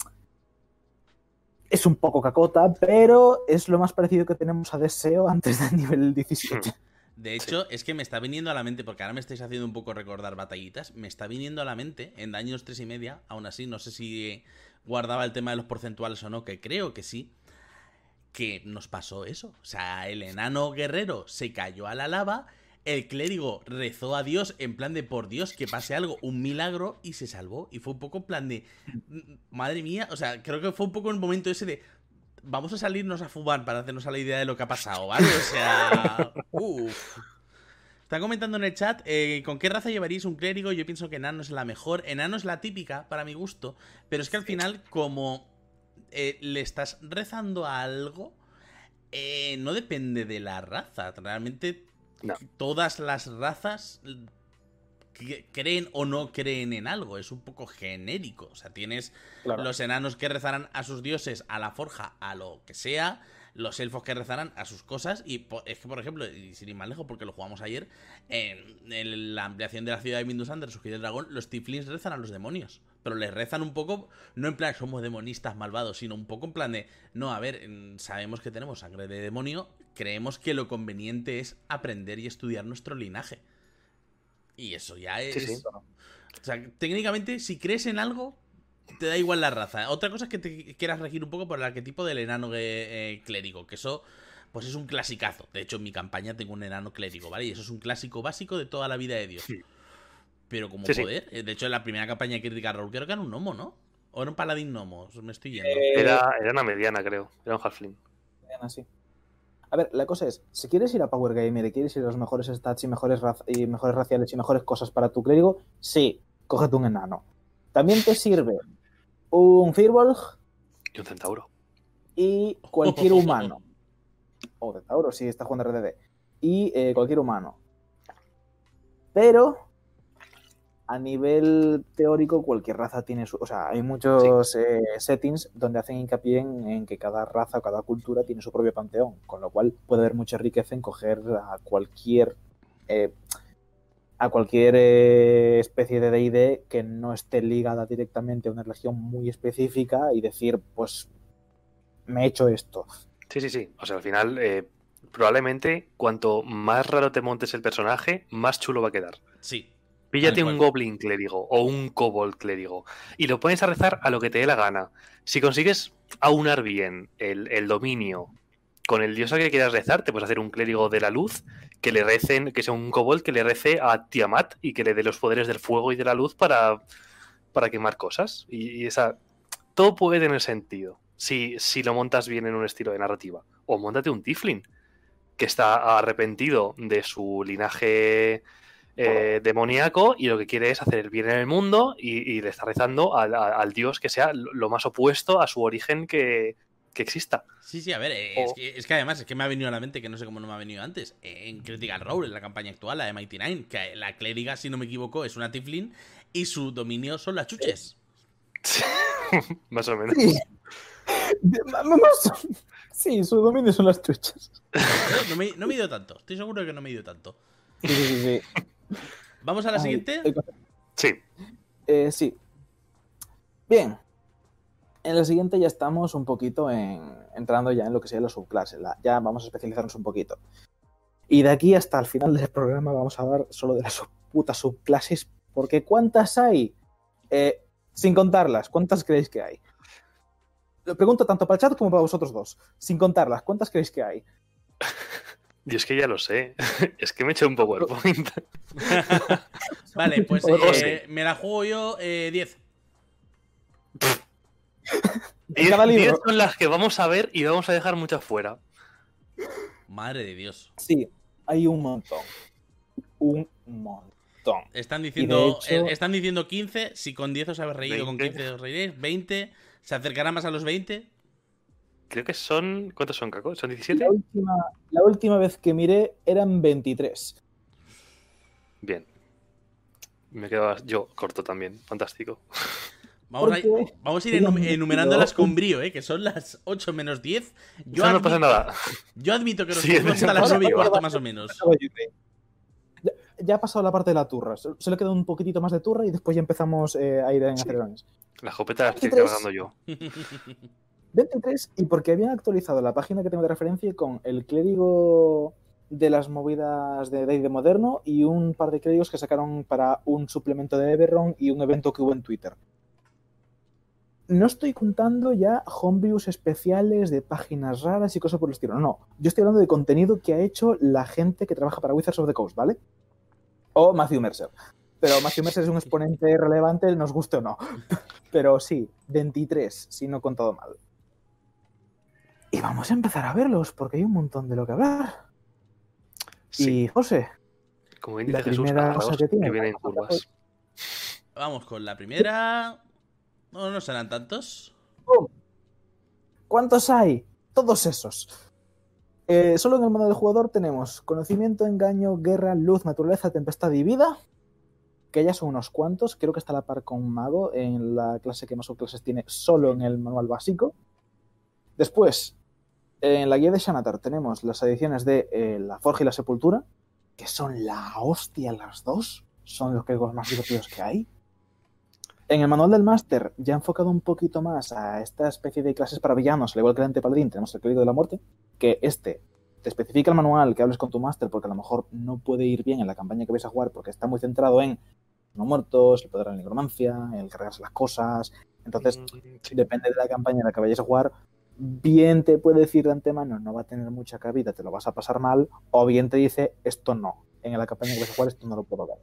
Es un poco cacota, pero es lo más parecido que tenemos a Deseo antes del nivel 17. De hecho, es que me está viniendo a la mente, porque ahora me estáis haciendo un poco recordar batallitas, me está viniendo a la mente en daños 3 y media, aún así, no sé si guardaba el tema de los porcentuales o no, que creo que sí, que nos pasó eso. O sea, el enano guerrero se cayó a la lava, el clérigo rezó a Dios en plan de por Dios que pase algo, un milagro, y se salvó. Y fue un poco en plan de, madre mía, o sea, creo que fue un poco el momento ese de, vamos a salirnos a fumar para hacernos a la idea de lo que ha pasado, ¿vale? O sea, uff. Están comentando en el chat, eh, ¿con qué raza llevaríais un clérigo? Yo pienso que enano es la mejor. Enano es la típica, para mi gusto. Pero es que al final, como eh, le estás rezando a algo, eh, no depende de la raza. Realmente todas las razas creen o no creen en algo, es un poco genérico. O sea, tienes los enanos que rezarán a sus dioses, a la forja, a lo que sea, los elfos que rezarán a sus cosas. Y es que, por ejemplo, y sin ir más lejos, porque lo jugamos ayer, en, la ampliación de la ciudad de Mindusan, de del dragón, los tiflins rezan a los demonios. Pero les rezan un poco, no en plan somos demonistas malvados, sino un poco en plan de, no, a ver, sabemos que tenemos sangre de demonio, creemos que lo conveniente es aprender y estudiar nuestro linaje. Y eso ya es. O sea, técnicamente, si crees en algo, te da igual la raza. Otra cosa es que te quieras regir un poco por el arquetipo del enano eh, clérigo, que eso, pues es un clasicazo. De hecho, en mi campaña tengo un enano clérigo, ¿vale? Y eso es un clásico básico de toda la vida de Dios. Pero como poder, eh, de hecho, en la primera campaña de Critical Role creo que era un gnomo, ¿no? O era un paladín gnomo, me estoy yendo. Era, era una mediana, creo. Era un halfling. Mediana, sí. A ver, la cosa es, si quieres ir a Power Gamer y quieres ir a los mejores stats y mejores, y mejores raciales y mejores cosas para tu clérigo, sí, cógete un enano. También te sirve un Firbolg. Y un centauro. Y cualquier humano. O centauro, si está jugando RDD. Y eh, cualquier humano. Pero a nivel teórico, cualquier raza tiene su. O sea, hay muchos eh, settings donde hacen hincapié en, que cada raza o cada cultura tiene su propio panteón, con lo cual puede haber mucha riqueza en coger a cualquier. Eh, a cualquier eh, especie de DD que no esté ligada directamente a una religión muy específica y decir, pues, me he hecho esto. Sí, sí, sí. O sea, al final, probablemente cuanto más raro te montes el personaje, más chulo va a quedar. Sí, Píllate un Goblin clérigo o un Kobold clérigo y lo pones a rezar a lo que te dé la gana. Si consigues aunar bien el, dominio con el dios al que quieras rezar, te puedes hacer un clérigo de la luz que le recen, que sea un Kobold que le rece a Tiamat y que le dé los poderes del fuego y de la luz para, para quemar cosas. Y, esa. Todo puede tener sentido si, si lo montas bien en un estilo de narrativa. O montate un Tiflin que está arrepentido de su linaje eh, demoníaco y lo que quiere es hacer el bien en el mundo y, le está rezando al, dios que sea lo más opuesto a su origen que, exista. Sí, sí, a ver, eh, es, que, además es que me ha venido a la mente que no sé cómo no me ha venido antes. En Critical Role, en la campaña actual, la de Mighty Nine, que la clériga, si no me equivoco, es una Tiflin y su dominio son las chuches. más o menos. Sí. su dominio son las chuches. No me, no me he ido tanto, estoy seguro de que no me he ido tanto. Sí, sí, sí. ¿Vamos a la siguiente? Sí. Eh, sí. Bien. En la siguiente ya estamos un poquito en, entrando ya en lo que sería las subclases. ya vamos a especializarnos un poquito. Y de aquí hasta el final del programa vamos a hablar solo de las putas subclases. Porque ¿cuántas hay? Eh, sin contarlas, ¿cuántas creéis que hay? Lo pregunto tanto para el chat como para vosotros dos. Sin contarlas, ¿cuántas creéis que hay? Y es que ya lo sé. Es que me he hecho un PowerPoint. vale, pues eh, me la juego yo 10. Eh, 10 son las que vamos a ver y vamos a dejar muchas fuera. Madre de Dios. Sí, hay un montón. Un montón. Están diciendo, eh, están diciendo 15. Si con 10 os habéis reído, con 15 os reiréis. 20. ¿Se acercará más a los 20? Creo que son. ¿Cuántos son, Caco? ¿Son 17? La última, vez que miré eran 23. Bien. Me quedaba yo corto también. Fantástico. Vamos, a, ir enumerándolas con brío, ¿eh? que son las 8 menos 10. Yo no, pasa nada. Yo admito que nos sí, hasta las 9 y cuarto más o menos. Ya, ha pasado la parte de la turra. Se le queda un poquitito más de turra y después ya empezamos eh, a ir en acelerones. La jopeta la estoy trabajando yo. 23 y porque habían actualizado la página que tengo de referencia con el clérigo de las movidas de de moderno y un par de clérigos que sacaron para un suplemento de Everron y un evento que hubo en Twitter. No estoy contando ya homebrews especiales de páginas raras y cosas por el estilo. No, yo estoy hablando de contenido que ha hecho la gente que trabaja para Wizards of the Coast, ¿vale? O Matthew Mercer. Pero Matthew Mercer es un exponente relevante, nos guste o no. Pero sí, 23, si no he contado mal. Y vamos a empezar a verlos, porque hay un montón de lo que hablar. Y José, como la primera cosa que tiene. vienen curvas. Vamos con la primera. No, no serán tantos. ¿Cuántos hay? Todos esos. Eh, solo en el modo de jugador tenemos conocimiento, engaño, guerra, luz, naturaleza, tempestad y vida. Que ya son unos cuantos. Creo que está a la par con mago en la clase que más o clases tiene solo en el manual básico. Después, en la guía de Shanatar tenemos las ediciones de eh, La Forja y la Sepultura, que son la hostia las dos. Son los juegos más divertidos que hay. En el manual del máster, ya enfocado un poquito más a esta especie de clases para villanos, al igual que el antepaladín, tenemos el Código de la Muerte, que este te especifica el manual que hables con tu máster, porque a lo mejor no puede ir bien en la campaña que vais a jugar, porque está muy centrado en no muertos, el poder de la negromancia, el cargarse las cosas. Entonces, mm, depende de la campaña en la que vayáis a jugar, bien te puede decir de antemano no va a tener mucha cabida, te lo vas a pasar mal, o bien te dice esto no, en la campaña que vas a esto no lo puedo ver.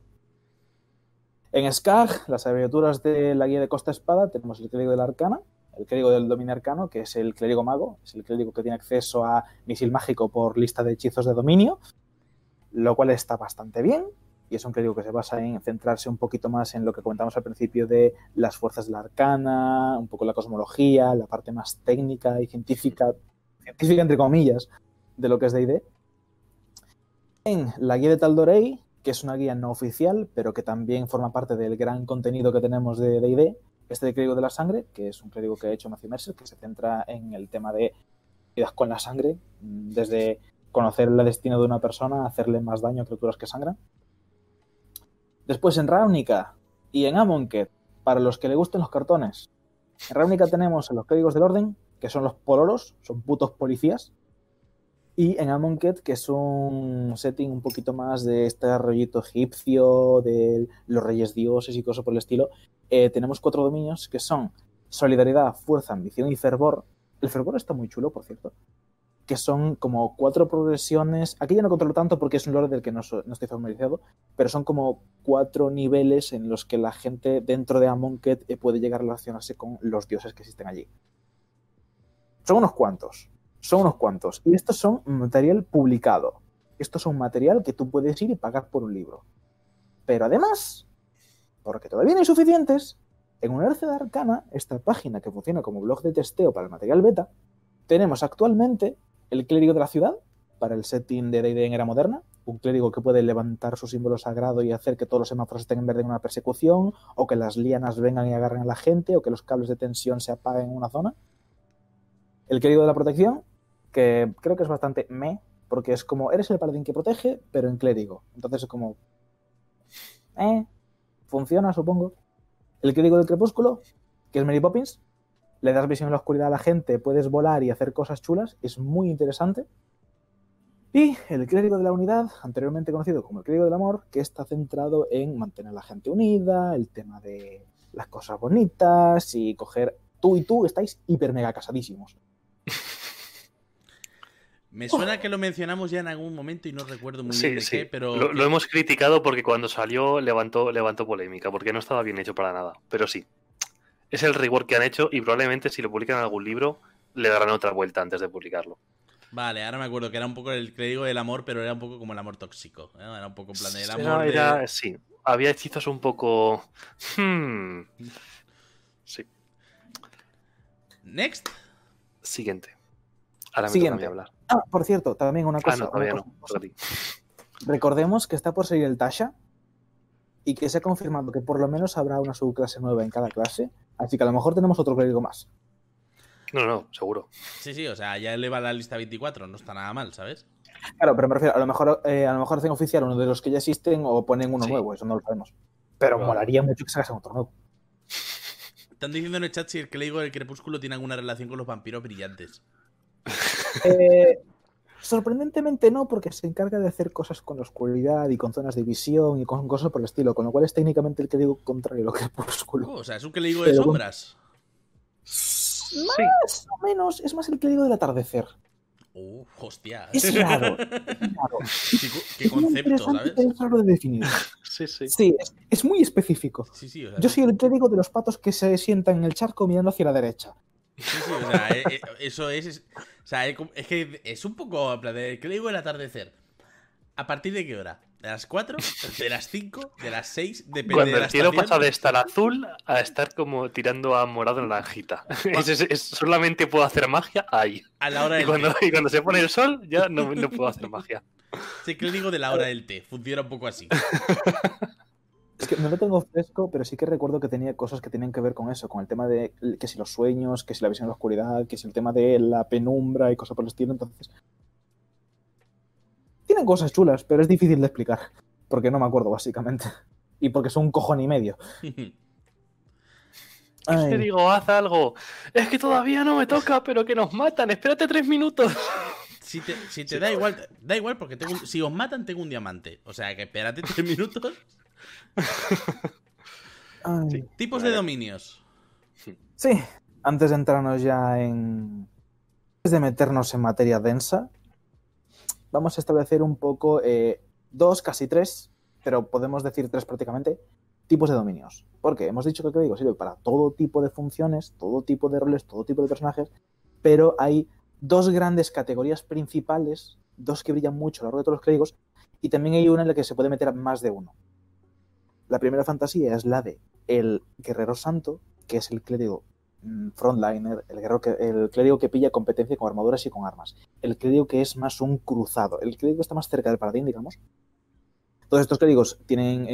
En SCAG, las abreviaturas de la guía de Costa Espada, tenemos el clérigo de la arcana, el clérigo del dominio arcano, que es el clérigo mago, es el clérigo que tiene acceso a misil mágico por lista de hechizos de dominio, lo cual está bastante bien y es un clérigo que se basa en centrarse un poquito más en lo que comentamos al principio de las fuerzas de la arcana, un poco la cosmología, la parte más técnica y científica, científica entre comillas, de lo que es D&D. En la guía de Tal'Dorei, que es una guía no oficial, pero que también forma parte del gran contenido que tenemos de D&D, este de Clérigo de la Sangre, que es un clérigo que ha hecho Matthew Mercer, que se centra en el tema de con la sangre, desde conocer el destino de una persona, hacerle más daño a criaturas que sangran. Después en Ravnica y en Amonkhet, para los que le gusten los cartones. En Ravnica tenemos los códigos del orden, que son los poloros, son putos policías. Y en Amonkhet, que es un setting un poquito más de este rollito egipcio, de los reyes dioses y cosas por el estilo, eh, tenemos cuatro dominios que son solidaridad, fuerza, ambición y fervor. El fervor está muy chulo, por cierto que son como cuatro progresiones. Aquí ya no controlo tanto porque es un lore del que no, estoy familiarizado, pero son como cuatro niveles en los que la gente dentro de Amonkhet eh, puede llegar a relacionarse con los dioses que existen allí. Son unos cuantos, son unos cuantos. Y estos son material publicado. Estos son material que tú puedes ir y pagar por un libro. Pero además, porque todavía no hay suficientes, en una de Arcana, esta página que funciona como blog de testeo para el material beta, tenemos actualmente el clérigo de la ciudad, para el setting de D&D en era moderna, un clérigo que puede levantar su símbolo sagrado y hacer que todos los semáforos estén en verde en una persecución, o que las lianas vengan y agarren a la gente, o que los cables de tensión se apaguen en una zona. El clérigo de la protección, que creo que es bastante me, porque es como, eres el paladín que protege, pero en clérigo. Entonces es como, eh, funciona, supongo. El clérigo del crepúsculo, que es Mary Poppins, le das visión en la oscuridad a la gente, puedes volar y hacer cosas chulas, es muy interesante. Y el clérigo de la unidad, anteriormente conocido como el clérigo del amor, que está centrado en mantener a la gente unida, el tema de las cosas bonitas y coger... Tú y tú estáis hiper mega casadísimos. Me suena que lo mencionamos ya en algún momento y no recuerdo muy bien de pero... Lo, hemos criticado porque cuando salió levantó, levantó polémica, porque no estaba bien hecho para nada, pero sí es el reward que han hecho y probablemente si lo publican en algún libro le darán otra vuelta antes de publicarlo. Vale, ahora me acuerdo que era un poco el que digo el amor, pero era un poco como el amor tóxico. Era un poco en plan el amor. Era, Sí, había hechizos un poco. Hmm. Sí. Next. Siguiente. Ahora me Siguiente. toca a hablar. Ah, por cierto, también una ah, cosa. Ah, no, todavía no. Recordemos que está por salir el Tasha y que se ha confirmado que por lo menos habrá una subclase nueva en cada clase Así que a lo mejor tenemos otro clérigo más. No, no, seguro. Sí, sí, o sea, ya eleva la lista 24, no está nada mal, ¿sabes? Claro, pero me refiero, a lo mejor, eh, a lo mejor hacen oficial uno de los que ya existen o ponen uno nuevo, eso no lo sabemos. Pero molaría mucho que sacasen otro nuevo. Están diciendo en el chat si el que le digo del crepúsculo tiene alguna relación con los vampiros brillantes. Eh, sorprendentemente no, porque se encarga de hacer cosas con la oscuridad y con zonas de visión y con cosas por el estilo, con lo cual es técnicamente el que digo contrario a lo crepúsculo. Oh, o sea, es un que le digo de sombras. Más o menos, es más el que le digo del atardecer. Uh, hostia. Es raro. Qué, concepto, ¿sabes? Es raro de definir. Sí, sí. Sí, es, muy específico. Yo soy el clérigo de los patos que se sientan en el charco mirando hacia la derecha. Sí, sí, o sea, eh, eh, eso es, O sea, es que es un poco. ¿Qué le digo el atardecer? ¿A partir de qué hora? ¿De las 4? ¿De las 5? ¿De las 6? Depende Cuando de la el cielo pasa de estar azul a estar como tirando a morado naranjita. Es, solamente puedo hacer magia ahí. A la hora del y, cuando, y cuando se pone el sol, ya no, no puedo hacer magia. Sí, que le digo de la hora del té. Funciona un poco así. Es que no lo tengo fresco, pero sí que recuerdo que tenía cosas que tenían que ver con eso, con el tema de que si los sueños, que si la visión en la oscuridad, que si el tema de la penumbra y cosas por el estilo. Entonces, tienen cosas chulas, pero es difícil de explicar. Porque no me acuerdo, básicamente. Y porque son un cojón y medio. Te digo, haz algo. Es que todavía no me toca, pero que nos matan. Espérate tres minutos. Si te, da igual, da igual porque si os matan tengo un diamante. O sea que espérate tres minutos. Tipos de dominios. Sí, antes de entrarnos ya en... Antes de meternos en materia densa, vamos a establecer un poco eh, dos, casi tres, pero podemos decir tres prácticamente, tipos de dominios. Porque hemos dicho que el código sirve para todo tipo de funciones, todo tipo de roles, todo tipo de personajes, pero hay dos grandes categorías principales, dos que brillan mucho a lo largo de todos los clérigos, y también hay una en la que se puede meter más de uno. La primera fantasía es la de el guerrero santo, que es el clérigo Mm, frontliner, el, guerrero el clérigo que pilla competencia con armaduras y con armas. El clérigo que es más un cruzado. El clérigo que está más cerca del paladín, digamos. Todos estos clérigos tienen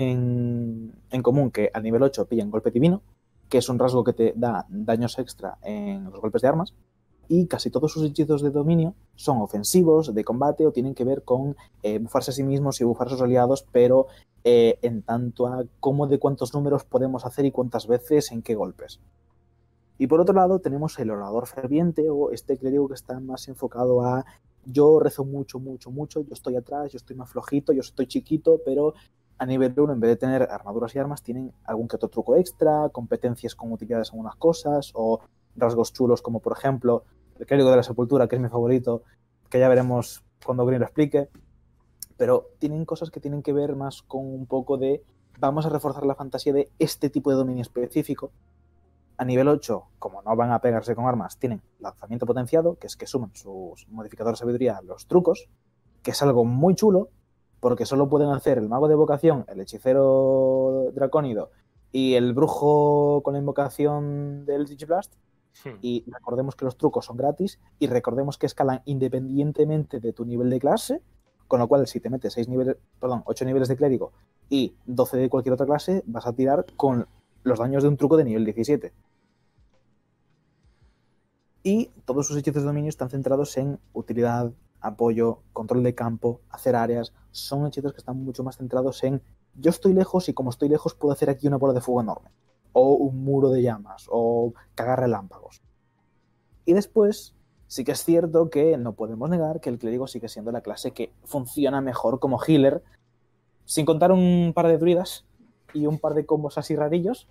en, común que al nivel 8 pillan golpe divino, que es un rasgo que te da daños extra en los golpes de armas. Y casi todos sus hechizos de dominio son ofensivos, de combate o tienen que ver con eh, bufarse a sí mismos y bufar a sus aliados, pero eh, en tanto a cómo de cuántos números podemos hacer y cuántas veces en qué golpes. Y por otro lado tenemos el orador ferviente o este clérigo que está más enfocado a yo rezo mucho, mucho, mucho, yo estoy atrás, yo estoy más flojito, yo estoy chiquito, pero a nivel 1, en vez de tener armaduras y armas, tienen algún que otro truco extra, competencias con utilidades en algunas cosas, o rasgos chulos como por ejemplo el clérigo de la sepultura, que es mi favorito, que ya veremos cuando Green lo explique, pero tienen cosas que tienen que ver más con un poco de vamos a reforzar la fantasía de este tipo de dominio específico a nivel 8, como no van a pegarse con armas, tienen lanzamiento potenciado, que es que suman sus modificadores de sabiduría los trucos, que es algo muy chulo, porque solo pueden hacer el mago de evocación, el hechicero dracónido y el brujo con la invocación del Digiblast. Y recordemos que los trucos son gratis y recordemos que escalan independientemente de tu nivel de clase, con lo cual si te metes 6 niveles, perdón, 8 niveles de clérigo y 12 de cualquier otra clase, vas a tirar con los daños de un truco de nivel 17. Y todos sus hechizos de dominio están centrados en utilidad, apoyo, control de campo, hacer áreas. Son hechizos que están mucho más centrados en yo estoy lejos y como estoy lejos puedo hacer aquí una bola de fuego enorme. O un muro de llamas. O cagar relámpagos. Y después, sí que es cierto que no podemos negar que el clérigo sigue siendo la clase que funciona mejor como healer. Sin contar un par de druidas y un par de combos así rarillos,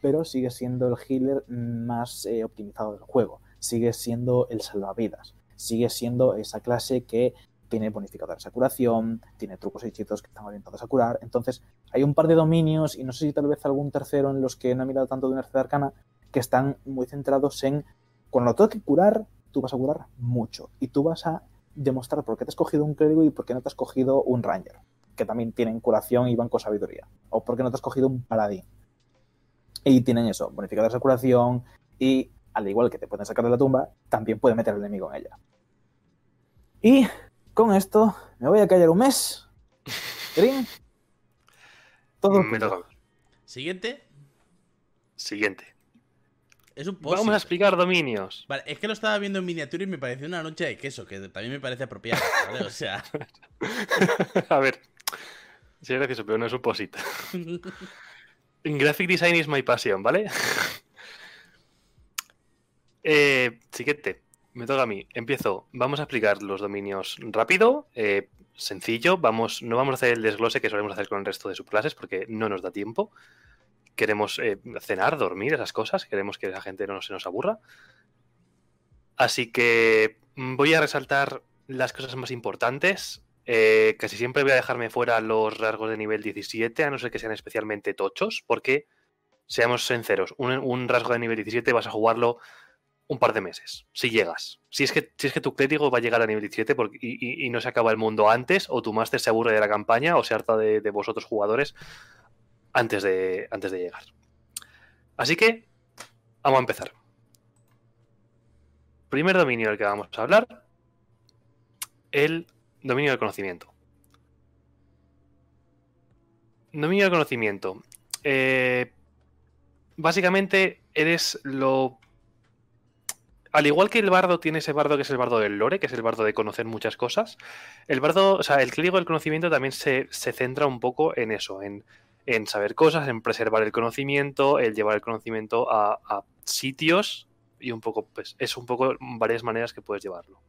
pero sigue siendo el healer más eh, optimizado del juego. Sigue siendo el salvavidas. Sigue siendo esa clase que tiene bonificadores de curación, tiene trucos hechizos que están orientados a curar. Entonces, hay un par de dominios, y no sé si tal vez algún tercero en los que no he mirado tanto de una arcana, que están muy centrados en cuando lo que curar, tú vas a curar mucho. Y tú vas a demostrar por qué te has cogido un clérigo y por qué no te has cogido un ranger que también tienen curación y banco sabiduría. O porque no te has cogido un paladín. Y tienen eso, bonificadores de curación y, al igual que te pueden sacar de la tumba, también pueden meter al enemigo en ella. Y con esto me voy a callar un mes. Green. Todo. Me toca. Siguiente. Siguiente. Es un Vamos a explicar dominios. Vale, es que lo estaba viendo en miniatura y me pareció una noche de queso, que también me parece apropiado, ¿vale? O sea. a ver, Sí, es gracioso, pero no es un posito. Graphic design is my passion, ¿vale? Eh, siguiente, me toca a mí. Empiezo. Vamos a explicar los dominios rápido, eh, sencillo. Vamos, no vamos a hacer el desglose que solemos hacer con el resto de subclases porque no nos da tiempo. Queremos eh, cenar, dormir, esas cosas. Queremos que la gente no se nos aburra. Así que mm, voy a resaltar las cosas más importantes. Eh, casi siempre voy a dejarme fuera los rasgos de nivel 17, a no ser que sean especialmente tochos, porque, seamos sinceros, un, rasgo de nivel 17 vas a jugarlo un par de meses, si llegas. Si es que, si es que tu clérigo va a llegar a nivel 17 y, no se acaba el mundo antes, o tu máster se aburre de la campaña, o se harta de, vosotros jugadores antes de, antes de llegar. Así que, vamos a empezar. Primer dominio del que vamos a hablar, el dominio del conocimiento. Dominio del conocimiento. Eh, básicamente eres lo... Al igual que el bardo tiene ese bardo que es el bardo del lore, que es el bardo de conocer muchas cosas, el bardo, o sea, el clérigo del conocimiento también se, centra un poco en eso, en, saber cosas, en preservar el conocimiento, el llevar el conocimiento a, a sitios y un poco, pues, es un poco varias maneras que puedes llevarlo.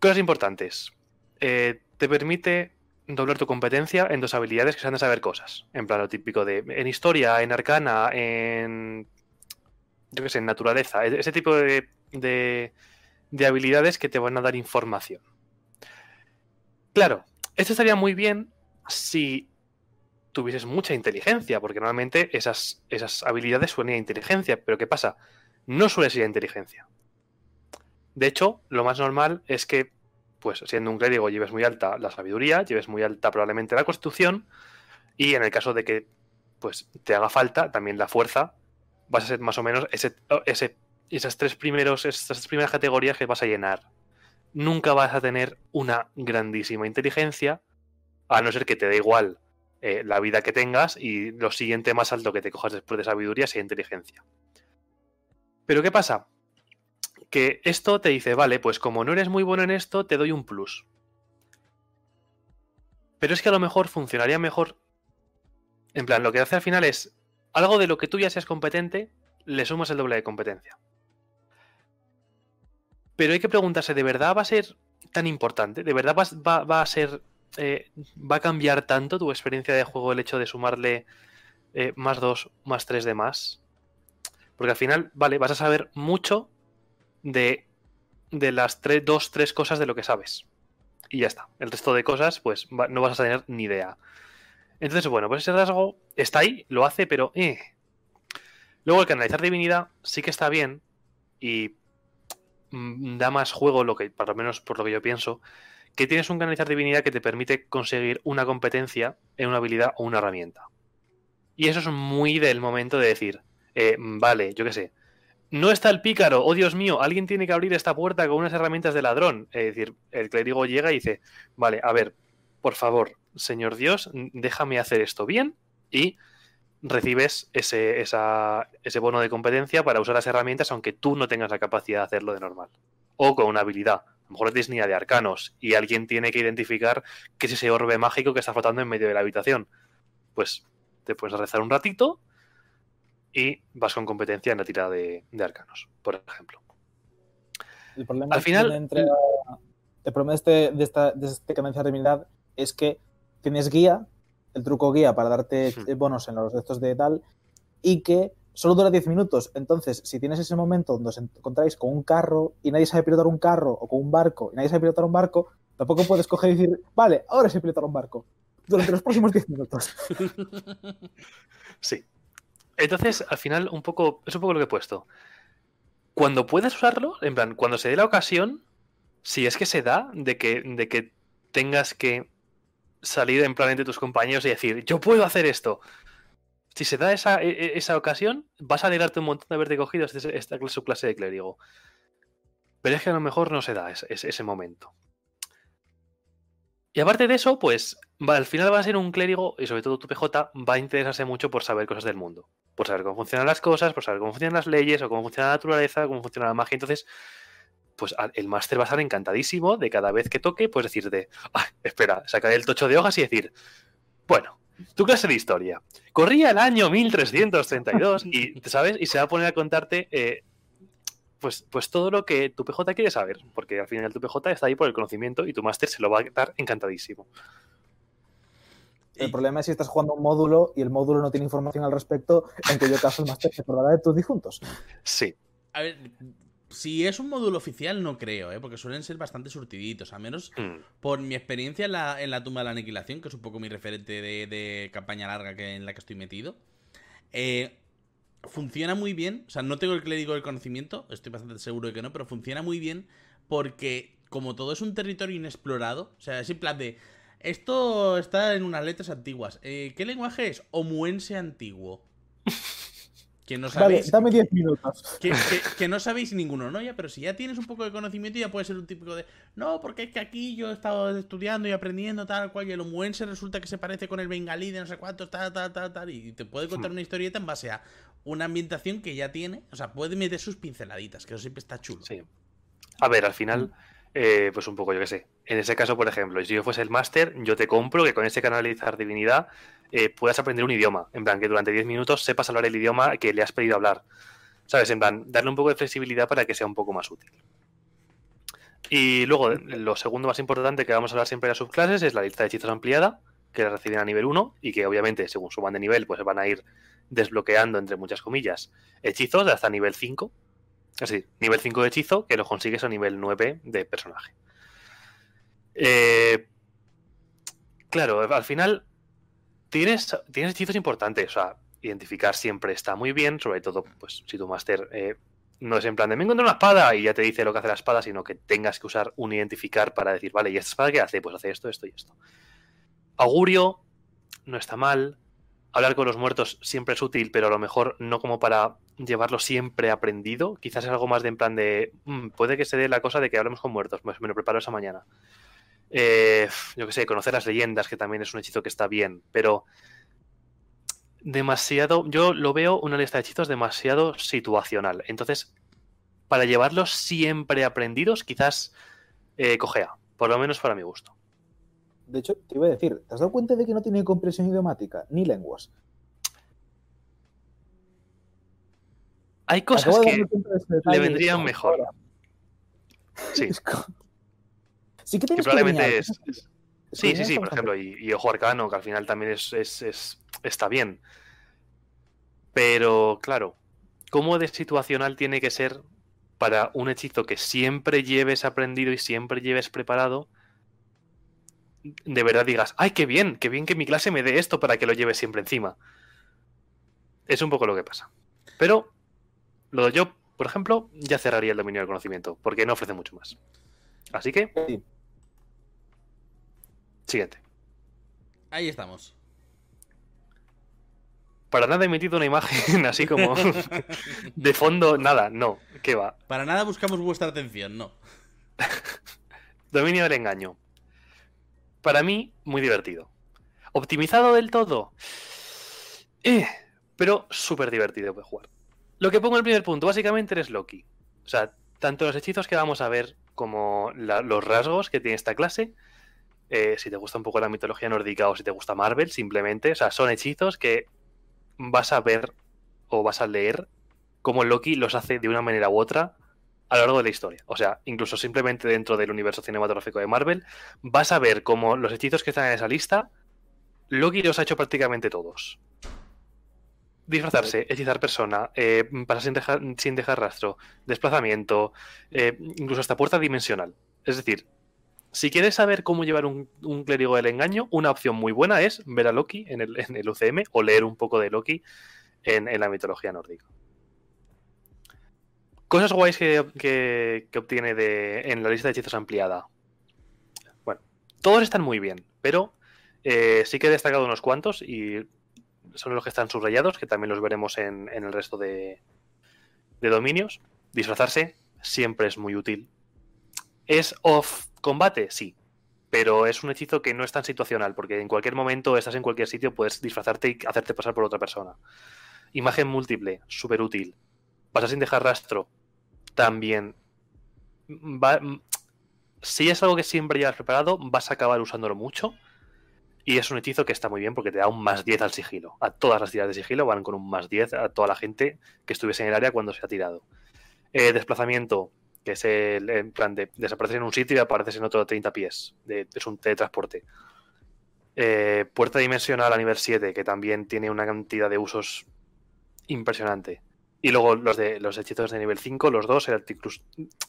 Cosas importantes. Eh, te permite doblar tu competencia en dos habilidades que sean de saber cosas. En plan, lo típico de. En historia, en arcana, en. Yo qué sé, naturaleza. E-, ese tipo de, de, de habilidades que te van a dar información. Claro, esto estaría muy bien si tuvieses mucha inteligencia, porque normalmente esas, esas habilidades suelen a inteligencia, pero ¿qué pasa? No suele ser inteligencia. De hecho, lo más normal es que, pues siendo un clérigo, lleves muy alta la sabiduría, lleves muy alta probablemente la constitución, y en el caso de que pues te haga falta también la fuerza, vas a ser más o menos ese, ese, esas tres primeros, esas primeras categorías que vas a llenar. Nunca vas a tener una grandísima inteligencia, a no ser que te dé igual eh, la vida que tengas y lo siguiente más alto que te cojas después de sabiduría sea inteligencia. Pero ¿qué pasa? que esto te dice, vale, pues como no eres muy bueno en esto, te doy un plus. Pero es que a lo mejor funcionaría mejor. En plan, lo que hace al final es algo de lo que tú ya seas competente, le sumas el doble de competencia. Pero hay que preguntarse, ¿de verdad va a ser tan importante? ¿De verdad va, a ser. Eh, va a cambiar tanto tu experiencia de juego el hecho de sumarle eh, más 2, más 3 de más? Porque al final, vale, vas a saber mucho de, de las tres, dos, tres cosas de lo que sabes. Y ya está. El resto de cosas, pues no vas a tener ni idea. Entonces, bueno, pues ese rasgo está ahí, lo hace, pero... Eh. Luego el canalizar divinidad sí que está bien y mm, da más juego, lo que, por lo menos por lo que yo pienso, que tienes un canalizar divinidad que te permite conseguir una competencia en una habilidad o una herramienta. Y eso es muy del momento de decir, eh, vale, yo qué sé, no está el pícaro, oh Dios mío, alguien tiene que abrir esta puerta con unas herramientas de ladrón. Es decir, el clérigo llega y dice, vale, a ver, por favor, Señor Dios, déjame hacer esto bien y recibes ese, ese bono de competencia para usar las herramientas aunque tú no tengas la capacidad de hacerlo de normal. O con una habilidad. A lo mejor es Disney de arcanos y alguien tiene que identificar qué es ese orbe mágico que está flotando en medio de la habitación. Pues te puedes rezar un ratito y vas con competencia en la tirada de, arcanos, por ejemplo. El problema Al final, entre, el problema de este, de esta, de este de habilidad es que tienes guía, el truco guía para darte bonos en los de de tal, y que solo dura 10 minutos. Entonces, si tienes ese momento donde os encontráis con un carro y nadie sabe pilotar un carro, o con un barco y nadie sabe pilotar un barco, tampoco puedes coger y decir, vale, ahora sé pilotar un barco. Durante los próximos 10 minutos. Sí. Entonces, al final, un poco, es un poco lo que he puesto. Cuando puedas usarlo, en plan, cuando se dé la ocasión, si es que se da de que, de que tengas que salir en plan entre tus compañeros y decir, yo puedo hacer esto. Si se da esa, e, e, esa ocasión, vas a alegrarte un montón de haberte cogido esta, esta clase de clérigo. Pero es que a lo mejor no se da ese, ese momento. Y aparte de eso, pues al final va a ser un clérigo, y sobre todo tu PJ, va a interesarse mucho por saber cosas del mundo por saber cómo funcionan las cosas, por saber cómo funcionan las leyes o cómo funciona la naturaleza, cómo funciona la magia. Entonces, pues el máster va a estar encantadísimo de cada vez que toque, pues decirte, ah, espera, sacar el tocho de hojas y decir, bueno, tu clase de historia. Corría el año 1332 y, ¿sabes? Y se va a poner a contarte eh, pues, pues todo lo que tu PJ quiere saber, porque al final tu PJ está ahí por el conocimiento y tu máster se lo va a dar encantadísimo. El problema es si estás jugando un módulo y el módulo no tiene información al respecto, en cuyo caso el máster se acordará de tus difuntos. Sí. A ver, si es un módulo oficial, no creo, ¿eh? porque suelen ser bastante surtiditos, a menos mm. por mi experiencia en la, en la, tumba de la aniquilación, que es un poco mi referente de, campaña larga que, en la que estoy metido. Eh, funciona muy bien, o sea, no tengo el clérigo del conocimiento, estoy bastante seguro de que no, pero funciona muy bien porque como todo es un territorio inexplorado, o sea, es en plan de... Esto está en unas letras antiguas. Eh, ¿Qué lenguaje es? Omuense antiguo. Que no sabéis. dame 10 minutos. Que, no sabéis ninguno, ¿no? Ya, pero si ya tienes un poco de conocimiento, ya puede ser un típico de. No, porque es que aquí yo he estado estudiando y aprendiendo tal cual, y el omuense resulta que se parece con el bengalí de no sé cuántos, tal, tal, tal, tal. Y te puede contar hmm. una historieta en base a una ambientación que ya tiene. O sea, puede meter sus pinceladitas, que eso siempre está chulo. Sí. A ver, al final. Eh, pues un poco, yo qué sé. En ese caso, por ejemplo, si yo fuese el máster, yo te compro que con ese canalizar divinidad eh, puedas aprender un idioma. En plan, que durante 10 minutos sepas hablar el idioma que le has pedido hablar. ¿Sabes? En plan, darle un poco de flexibilidad para que sea un poco más útil. Y luego, lo segundo más importante que vamos a hablar siempre de las subclases es la lista de hechizos ampliada, que la reciben a nivel 1 y que obviamente, según suban de nivel, pues van a ir desbloqueando, entre muchas comillas, hechizos hasta nivel 5. Es decir, nivel 5 de hechizo que lo consigues a nivel 9 de personaje. Eh, claro, al final tienes, tienes hechizos importantes, o sea, identificar siempre está muy bien, sobre todo, pues, si tu máster eh, no es en plan de me encuentro una espada y ya te dice lo que hace la espada, sino que tengas que usar un identificar para decir, vale, ¿y esta espada qué hace? Pues hace esto, esto y esto. Augurio no está mal. Hablar con los muertos siempre es útil, pero a lo mejor no como para llevarlo siempre aprendido. Quizás es algo más de en plan de, mm, puede que se dé la cosa de que hablemos con muertos, pues me lo preparo esa mañana. Eh, yo qué sé, conocer las leyendas, que también es un hechizo que está bien, pero demasiado, yo lo veo una lista de hechizos demasiado situacional. Entonces, para llevarlos siempre aprendidos, quizás eh, cojea, por lo menos para mi gusto. De hecho, te iba a decir, ¿te has dado cuenta de que no tiene compresión idiomática ni lenguas? Hay cosas que le vendrían mejor. Sí. Sí que tienes probablemente es, Sí, sí, sí, por ejemplo, y, Ojo Arcano, que al final también es, está bien. Pero, claro, ¿cómo de situacional tiene que ser para un hechizo que siempre lleves aprendido y siempre lleves preparado? De verdad digas, ¡ay, qué bien! ¡Qué bien que mi clase me dé esto para que lo lleve siempre encima! Es un poco lo que pasa. Pero, lo de yo, por ejemplo, ya cerraría el dominio del conocimiento, porque no ofrece mucho más. Así que, Siguiente. Ahí estamos. Para nada he metido una imagen así como de fondo, nada, no, ¿qué va? Para nada buscamos vuestra atención, no. Dominio del engaño. Para mí, muy divertido. ¿Optimizado del todo? Eh, pero súper divertido de jugar. Lo que pongo en el primer punto, básicamente, es Loki. O sea, tanto los hechizos que vamos a ver como los rasgos que tiene esta clase, eh, si te gusta un poco la mitología nórdica o si te gusta Marvel, simplemente, o sea, son hechizos que vas a ver o vas a leer cómo Loki los hace de una manera u otra a lo largo de la historia. O sea, incluso simplemente dentro del universo cinematográfico de Marvel, vas a ver cómo los hechizos que están en esa lista, Loki los ha hecho prácticamente todos. Disfrazarse, hechizar persona, eh, pasar sin dejar, sin dejar rastro, desplazamiento, eh, incluso hasta puerta dimensional. Es decir, si quieres saber cómo llevar un, clérigo del engaño, una opción muy buena es ver a Loki en el, UCM o leer un poco de Loki en, la mitología nórdica. Cosas guays que, obtiene en la lista de hechizos ampliada. Bueno, todos están muy bien, pero eh, sí que he destacado unos cuantos y son los que están subrayados, que también los veremos en, en el resto de, de dominios. Disfrazarse siempre es muy útil. Es off Combate, sí. Pero es un hechizo que no es tan situacional, porque en cualquier momento estás en cualquier sitio, puedes disfrazarte y hacerte pasar por otra persona. Imagen múltiple, súper útil. Pasar sin dejar rastro, también. si es algo que siempre llevas preparado, vas a acabar usándolo mucho. Y es un hechizo que está muy bien porque te da un más 10 al sigilo. A todas las tiras de sigilo van con un más 10 a toda la gente que estuviese en el área cuando se ha tirado. Eh, desplazamiento, que es el, plan de desaparecer en un sitio y apareces en otro 30 pies. es un teletransporte. Eh, puerta dimensional a nivel 7, que también tiene una cantidad de usos impresionante. Y luego los de los hechizos de nivel 5, los dos, el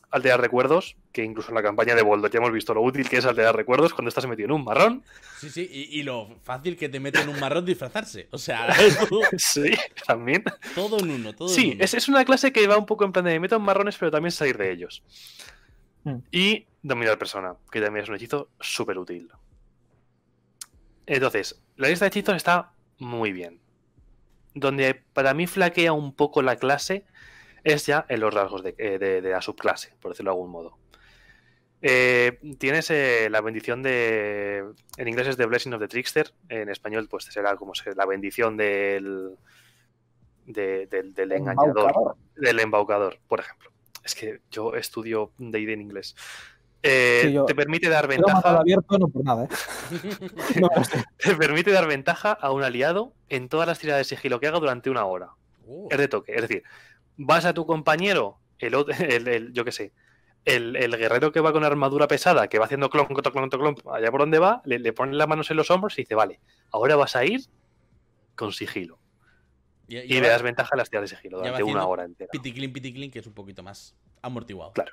alterar recuerdos, que incluso en la campaña de Boldo ya hemos visto lo útil que es alterar recuerdos cuando estás metido en un marrón. Sí, sí, y, lo fácil que te mete en un marrón disfrazarse. O sea, sí, también. Todo en uno, todo sí, en uno. Es, es una clase que va un poco en plan de meto en marrones, pero también salir de ellos. Hmm. Y dominar persona, que también es un hechizo súper útil. Entonces, la lista de hechizos está muy bien donde para mí flaquea un poco la clase es ya en los rasgos de, eh, la subclase, por decirlo de algún modo. Eh, tienes eh, la bendición de. En inglés es The Blessing of the Trickster. En español, pues será como la bendición del. del, engañador. Del embaucador, por ejemplo. Es que yo estudio DD en inglés. Eh, te permite dar ventaja. Abierto, no por nada, ¿eh? te permite dar ventaja a un aliado en todas las tiradas de sigilo que haga durante una hora. Uh. Es de toque. Es decir, vas a tu compañero, el, el, yo qué sé, el, guerrero que va con armadura pesada, que va haciendo clon, clon, clon, clon, allá por donde va, le, le ponen las manos en los hombros y dice, vale, ahora vas a ir con sigilo. Y, le das ventaja a las tiradas de sigilo durante una hora entera. Piticlin, piticlin, que es un poquito más amortiguado. Claro.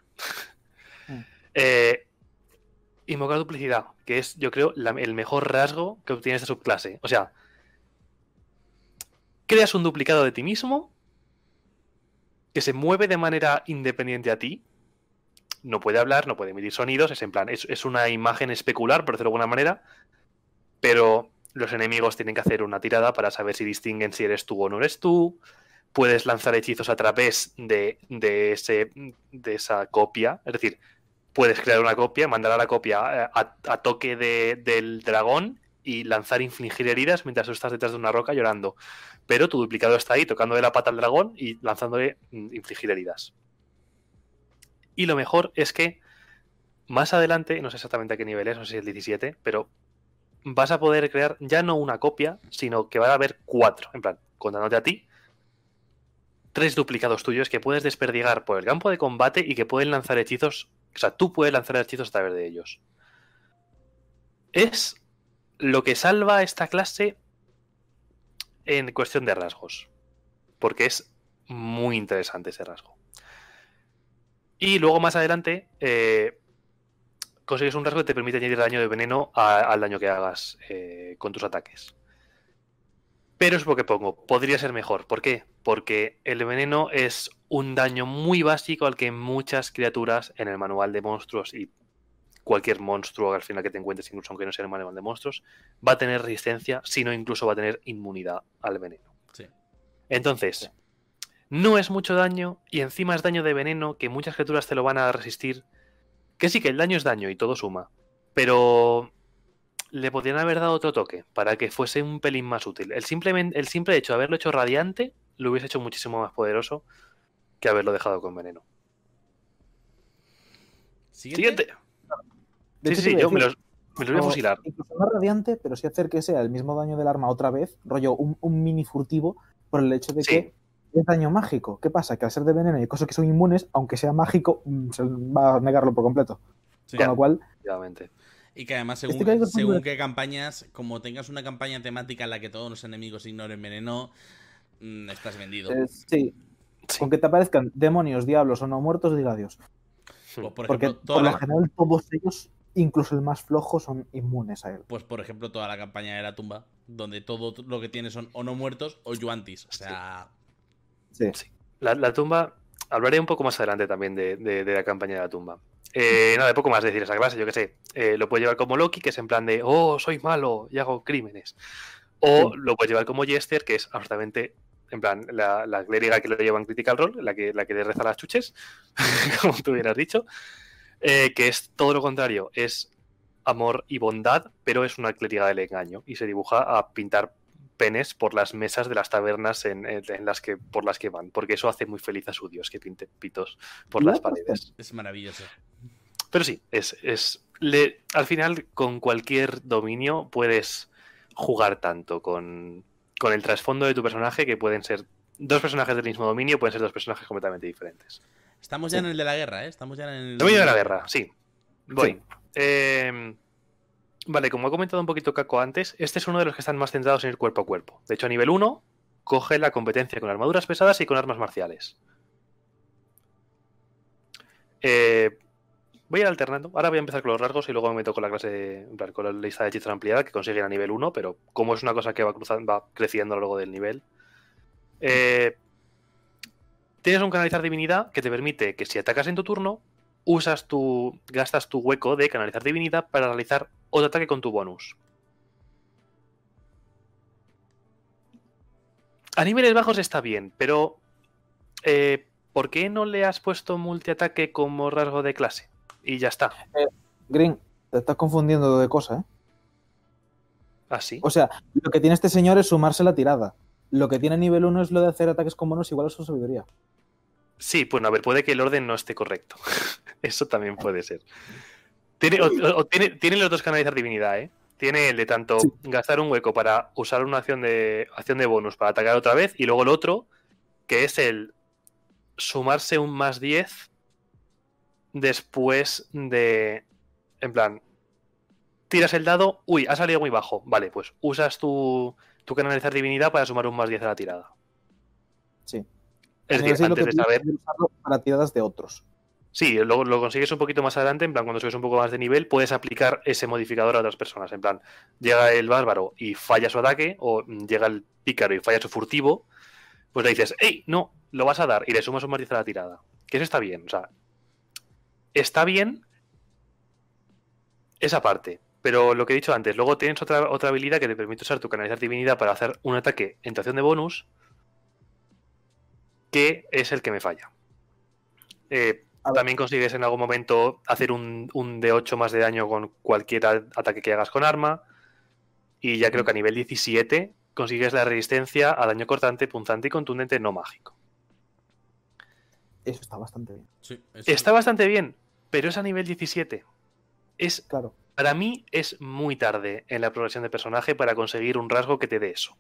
Mm. Eh, invocar duplicidad, que es, yo creo, el mejor rasgo que obtiene esta subclase. O sea, creas un duplicado de ti mismo que se mueve de manera independiente a ti. No puede hablar, no puede emitir sonidos, es en plan, es, una imagen especular, por decirlo de alguna manera, pero los enemigos tienen que hacer una tirada para saber si distinguen si eres tú o no eres tú. Puedes lanzar hechizos a través de, de, ese, de esa copia. Es decir, puedes crear una copia, mandar a la copia eh, a, toque del dragón y lanzar infligir heridas mientras tú estás detrás de una roca llorando. Pero tu duplicado está ahí tocando de la pata al dragón y lanzándole mm, infligir heridas. Y lo mejor es que más adelante, no sé exactamente a qué nivel es, no sé si es el 17, pero vas a poder crear ya no una copia, sino que va a haber cuatro. En plan, contándote a ti, tres duplicados tuyos que puedes desperdigar por el campo de combate y que pueden lanzar hechizos o sea, tú puedes lanzar hechizos a través de ellos. Es lo que salva esta clase en cuestión de rasgos. Porque es muy interesante ese rasgo. Y luego más adelante eh, consigues un rasgo que te permite añadir daño de veneno al daño que hagas eh, con tus ataques. Pero es lo que pongo, podría ser mejor. ¿Por qué? Porque el veneno es un daño muy básico al que muchas criaturas en el manual de monstruos y cualquier monstruo al final que te encuentres, incluso aunque no sea el manual de monstruos, va a tener resistencia, sino incluso va a tener inmunidad al veneno. Entonces, no es mucho daño y encima es daño de veneno que muchas criaturas te lo van a resistir. Que sí que el daño es daño y todo suma, pero le podrían haber dado otro toque para que fuese un pelín más útil. El, simplemente, el simple hecho de haberlo hecho radiante lo hubiese hecho muchísimo más poderoso que haberlo dejado con veneno. Siguiente. Sí, sí, sí, yo me los, voy a fusilar. Incluso no radiante, pero sí hacer que sea el mismo daño del arma otra vez, rollo un, mini furtivo, por el hecho de que es daño mágico. ¿Qué pasa? Que al ser de veneno y cosas que son inmunes, aunque sea mágico, mm, se va a negarlo por completo. Con lo cual. Y que además, según, según qué campañas, como tengas una campaña temática en la que todos los enemigos ignoren veneno, mm, estás vendido. sí, con que te aparezcan demonios, diablos o no muertos, diga adiós. Pues, por Porque por lo general todos ellos, incluso el más flojo, son inmunes a él. Pues por ejemplo toda la campaña de la tumba, donde todo lo que tiene son o no muertos o yuantis. O sea... Sí. sí. La, tumba, hablaré un poco más adelante también de, la campaña de la tumba. Eh, nada, de poco más decir esa clase, yo que sé. Eh, lo puede llevar como Loki, que es en plan de, oh, soy malo y hago crímenes. O lo puede llevar como Jester, que es absolutamente en plan, la, la clériga que lo lleva en Critical Role, la que, la que le reza las chuches, como tú hubieras dicho, eh, que es todo lo contrario, es amor y bondad, pero es una clériga del engaño y se dibuja a pintar penes por las mesas de las tabernas en, las que, por las que van, porque eso hace muy feliz a su dios que pinte pitos por las paredes. Es maravilloso. Pero sí, es, es le, al final con cualquier dominio puedes jugar tanto con, con el trasfondo de tu personaje, que pueden ser dos personajes del mismo dominio, pueden ser dos personajes completamente diferentes. Estamos ya en el de la guerra, ¿eh? Estamos ya en el. Voy de la guerra, sí. Voy. Em, vale, como he comentado un poquito Caco antes, este es uno de los que están más centrados en el cuerpo a cuerpo. De hecho, a nivel 1, coge la competencia con armaduras pesadas y con armas marciales. Eh, voy a ir alternando. Ahora voy a empezar con los rasgos y luego me meto con la clase, con la lista de hechizos ampliada que consiguen a nivel 1, pero como es una cosa que va creciendo a lo largo del nivel. Eh, tienes un canalizar divinidad que te permite que si atacas en tu turno, usas tu. gastas tu hueco de canalizar divinidad para realizar otro ataque con tu bonus. A niveles bajos está bien, pero. Eh, ¿Por qué no le has puesto multiataque como rasgo de clase? Y ya está. Eh, Green, te estás confundiendo de cosa, ¿eh? ¿Ah, sí? O sea, lo que tiene este señor es sumarse la tirada. Lo que tiene nivel 1 es lo de hacer ataques con bonus igual a su sabiduría. Sí, bueno, a ver, puede que el orden no esté correcto. Eso también puede ser. Tiene, o, tiene, los dos canalizar divinidad, ¿eh? Tiene el de tanto gastar un hueco para usar una acción de, acción de bonus para atacar otra vez y luego el otro, que es el sumarse un más 10 después de... En plan, tiras el dado, uy, ha salido muy bajo. Vale, pues usas tu, tu canalizar divinidad para sumar un más 10 a la tirada. Sí. Es decir, antes de saber. Para tiradas de otros. Sí, lo, lo consigues un poquito más adelante, en plan, cuando subes un poco más de nivel, puedes aplicar ese modificador a otras personas. En plan, llega el bárbaro y falla su ataque, o llega el pícaro y falla su furtivo, pues le dices, ¡Ey! No, lo vas a dar, y le sumas un más a la tirada. Que eso está bien, o sea. Está bien esa parte. Pero lo que he dicho antes, luego tienes otra, otra habilidad que te permite usar tu canalizar divinidad para hacer un ataque en tu acción de bonus que es el que me falla. Eh, también consigues en algún momento hacer un, un D8 más de daño con cualquier ataque que hagas con arma. Y ya creo que a nivel 17 consigues la resistencia a daño cortante, punzante y contundente no mágico. Eso está bastante bien. Está bastante bien, pero es a nivel 17. Es, claro. Para mí es muy tarde en la progresión de personaje para conseguir un rasgo que te dé eso.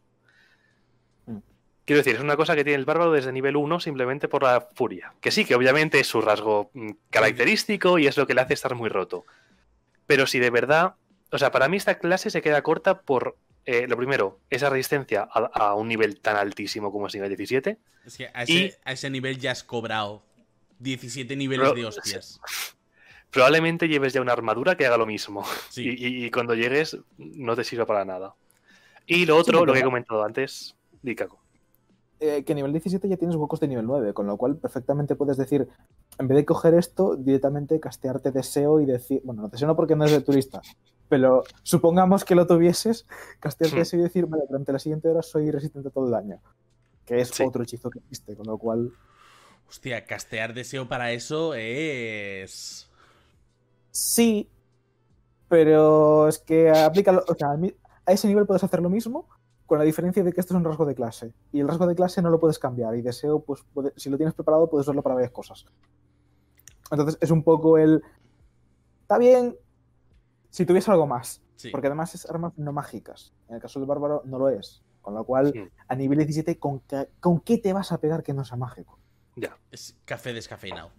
Quiero decir, es una cosa que tiene el bárbaro desde nivel 1 simplemente por la furia. Que sí, que obviamente es su rasgo mm, característico y es lo que le hace estar muy roto. Pero si de verdad. O sea, para mí esta clase se queda corta por. Eh, lo primero, esa resistencia a, un nivel tan altísimo como es nivel 17. Es que a ese, nivel ya has cobrado 17 niveles de hostias. Probablemente lleves ya una armadura que haga lo mismo. Y, cuando llegues, no te sirva para nada. Y lo otro, lo que he comentado antes, Dikaku. Eh, que nivel 17 ya tienes huecos de nivel 9, con lo cual perfectamente puedes decir, en vez de coger esto, directamente castearte deseo y decir, bueno, no deseo no porque no es de tu lista, pero supongamos que lo tuvieses, castearte hmm. deseo y decir, vale, durante la siguiente hora soy resistente a todo el daño, que es otro hechizo que existe, con lo cual... Hostia, castear deseo para eso es... Sí, pero es que aplica, o sea, a ese nivel puedes hacer lo mismo, con la diferencia de que esto es un rasgo de clase. Y el rasgo de clase no lo puedes cambiar. Y deseo, pues, si lo tienes preparado, puedes usarlo para varias cosas. Entonces, es un poco el. Está bien si tuviese algo más. Porque además es armas no mágicas. En el caso del bárbaro no lo es. Con lo cual, a nivel 17, ¿con, ¿con qué te vas a pegar que no sea mágico? Ya. Es café descafeinado.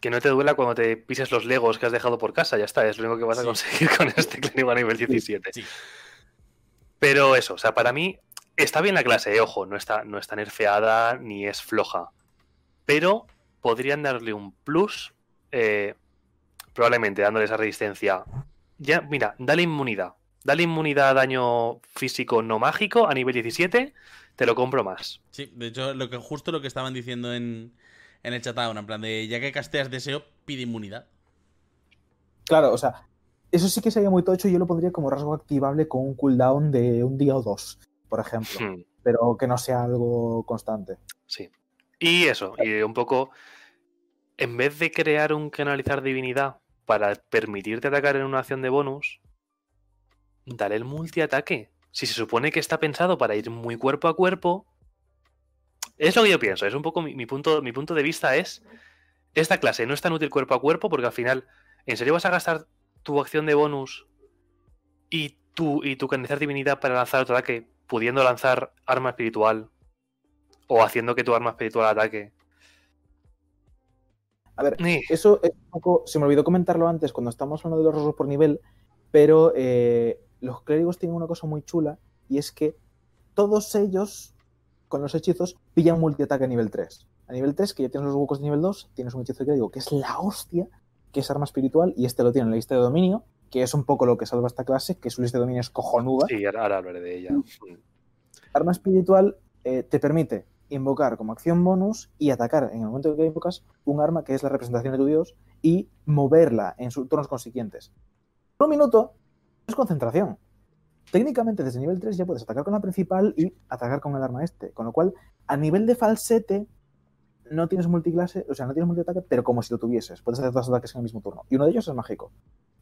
Que no te duela cuando te pises los legos que has dejado por casa, ya está, es lo único que vas a conseguir con este clínico a nivel 17. Sí. Pero eso, o sea, para mí está bien la clase, eh, ojo, no está, no está nerfeada ni es floja. Pero podrían darle un plus, eh, probablemente dándole esa resistencia. Ya, mira, dale inmunidad. Dale inmunidad a daño físico no mágico a nivel 17, te lo compro más. Sí, de hecho, lo que, justo lo que estaban diciendo en, en el chat en plan de ya que casteas deseo, pide inmunidad. Claro, o sea, eso sí que sería muy tocho y yo lo pondría como rasgo activable con un cooldown de un día o dos, por ejemplo. Hmm. Pero que no sea algo constante. Sí. Y eso, y un poco, en vez de crear un canalizar divinidad para permitirte atacar en una acción de bonus, dale el multiataque. Si se supone que está pensado para ir muy cuerpo a cuerpo, es lo que yo pienso. Es un poco mi, punto, mi punto de vista es, esta clase no es tan útil cuerpo a cuerpo porque al final, ¿en serio vas a gastar tu acción de bonus y tu, y tu canalizar divinidad para lanzar otro ataque, pudiendo lanzar arma espiritual o haciendo que tu arma espiritual ataque. A ver, eso es un poco. Se me olvidó comentarlo antes cuando estábamos hablando de los rasgos por nivel, pero eh, los clérigos tienen una cosa muy chula y es que todos ellos, con los hechizos, pillan multiataque a nivel 3. A nivel 3, que ya tienes los huecos de nivel 2, tienes un hechizo clérigo que es la hostia, que es arma espiritual, y este lo tiene en la lista de dominio, que es un poco lo que salva esta clase, que su lista de dominio es cojonuda. Sí, ahora hablaré de ella. Mm. Arma espiritual eh, te permite invocar como acción bonus y atacar en el momento en que invocas un arma que es la representación de tu dios y moverla en sus turnos consiguientes. un minuto es concentración. Técnicamente desde nivel 3 ya puedes atacar con la principal y atacar con el arma este, con lo cual a nivel de falsete no tienes multiclase, o sea, no tienes multiataque, pero como si lo tuvieses. Puedes hacer dos ataques en el mismo turno. Y uno de ellos es mágico.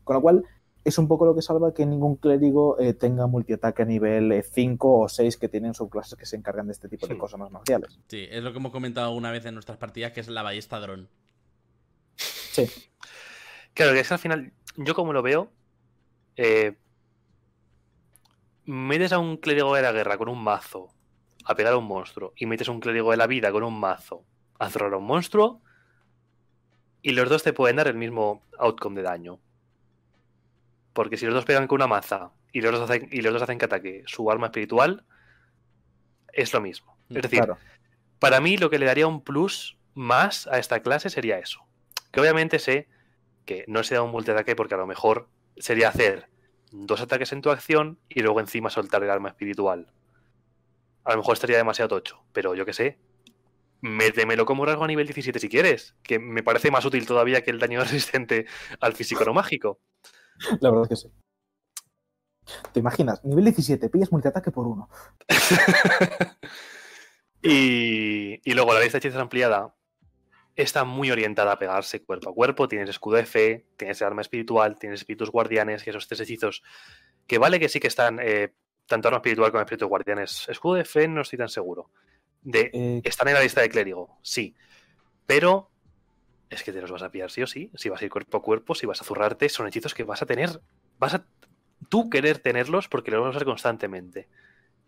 Con lo cual, es un poco lo que salva que ningún clérigo eh, tenga multiataque a nivel 5 eh, o 6 que tienen subclases que se encargan de este tipo de cosas más marciales. Sí, es lo que hemos comentado una vez en nuestras partidas, que es la ballesta dron. Sí. Claro, que es que al final, yo como lo veo, eh, metes a un clérigo de la guerra con un mazo a pegar a un monstruo y metes a un clérigo de la vida con un mazo a cerrar a un monstruo y los dos te pueden dar el mismo outcome de daño. Porque si los dos pegan con una maza y los dos hacen, y los dos hacen que ataque su arma espiritual, es lo mismo. Es decir, para mí lo que le daría un plus más a esta clase sería eso. Que obviamente sé que no se da un multiataque porque a lo mejor sería hacer dos ataques en tu acción y luego encima soltar el arma espiritual. A lo mejor estaría demasiado tocho, pero yo que sé. Métemelo como rasgo a nivel 17 si quieres, que me parece más útil todavía que el daño resistente al físico no mágico. La verdad es que sí. ¿Te imaginas? Nivel 17, pillas multiataque por uno. y, y, luego la lista de hechizos ampliada está muy orientada a pegarse cuerpo a cuerpo. Tienes escudo de fe, tienes arma espiritual, tienes espíritus guardianes, que esos tres hechizos que vale que sí que están, eh, tanto arma espiritual como espíritus guardianes. Escudo de fe no estoy tan seguro. De, eh, Están en la lista de clérigo, sí. Pero es que te los vas a pillar sí o sí. Si vas a ir cuerpo a cuerpo, si vas a zurrarte, son hechizos que vas a tener. Vas a tú querer tenerlos porque los vas a usar constantemente.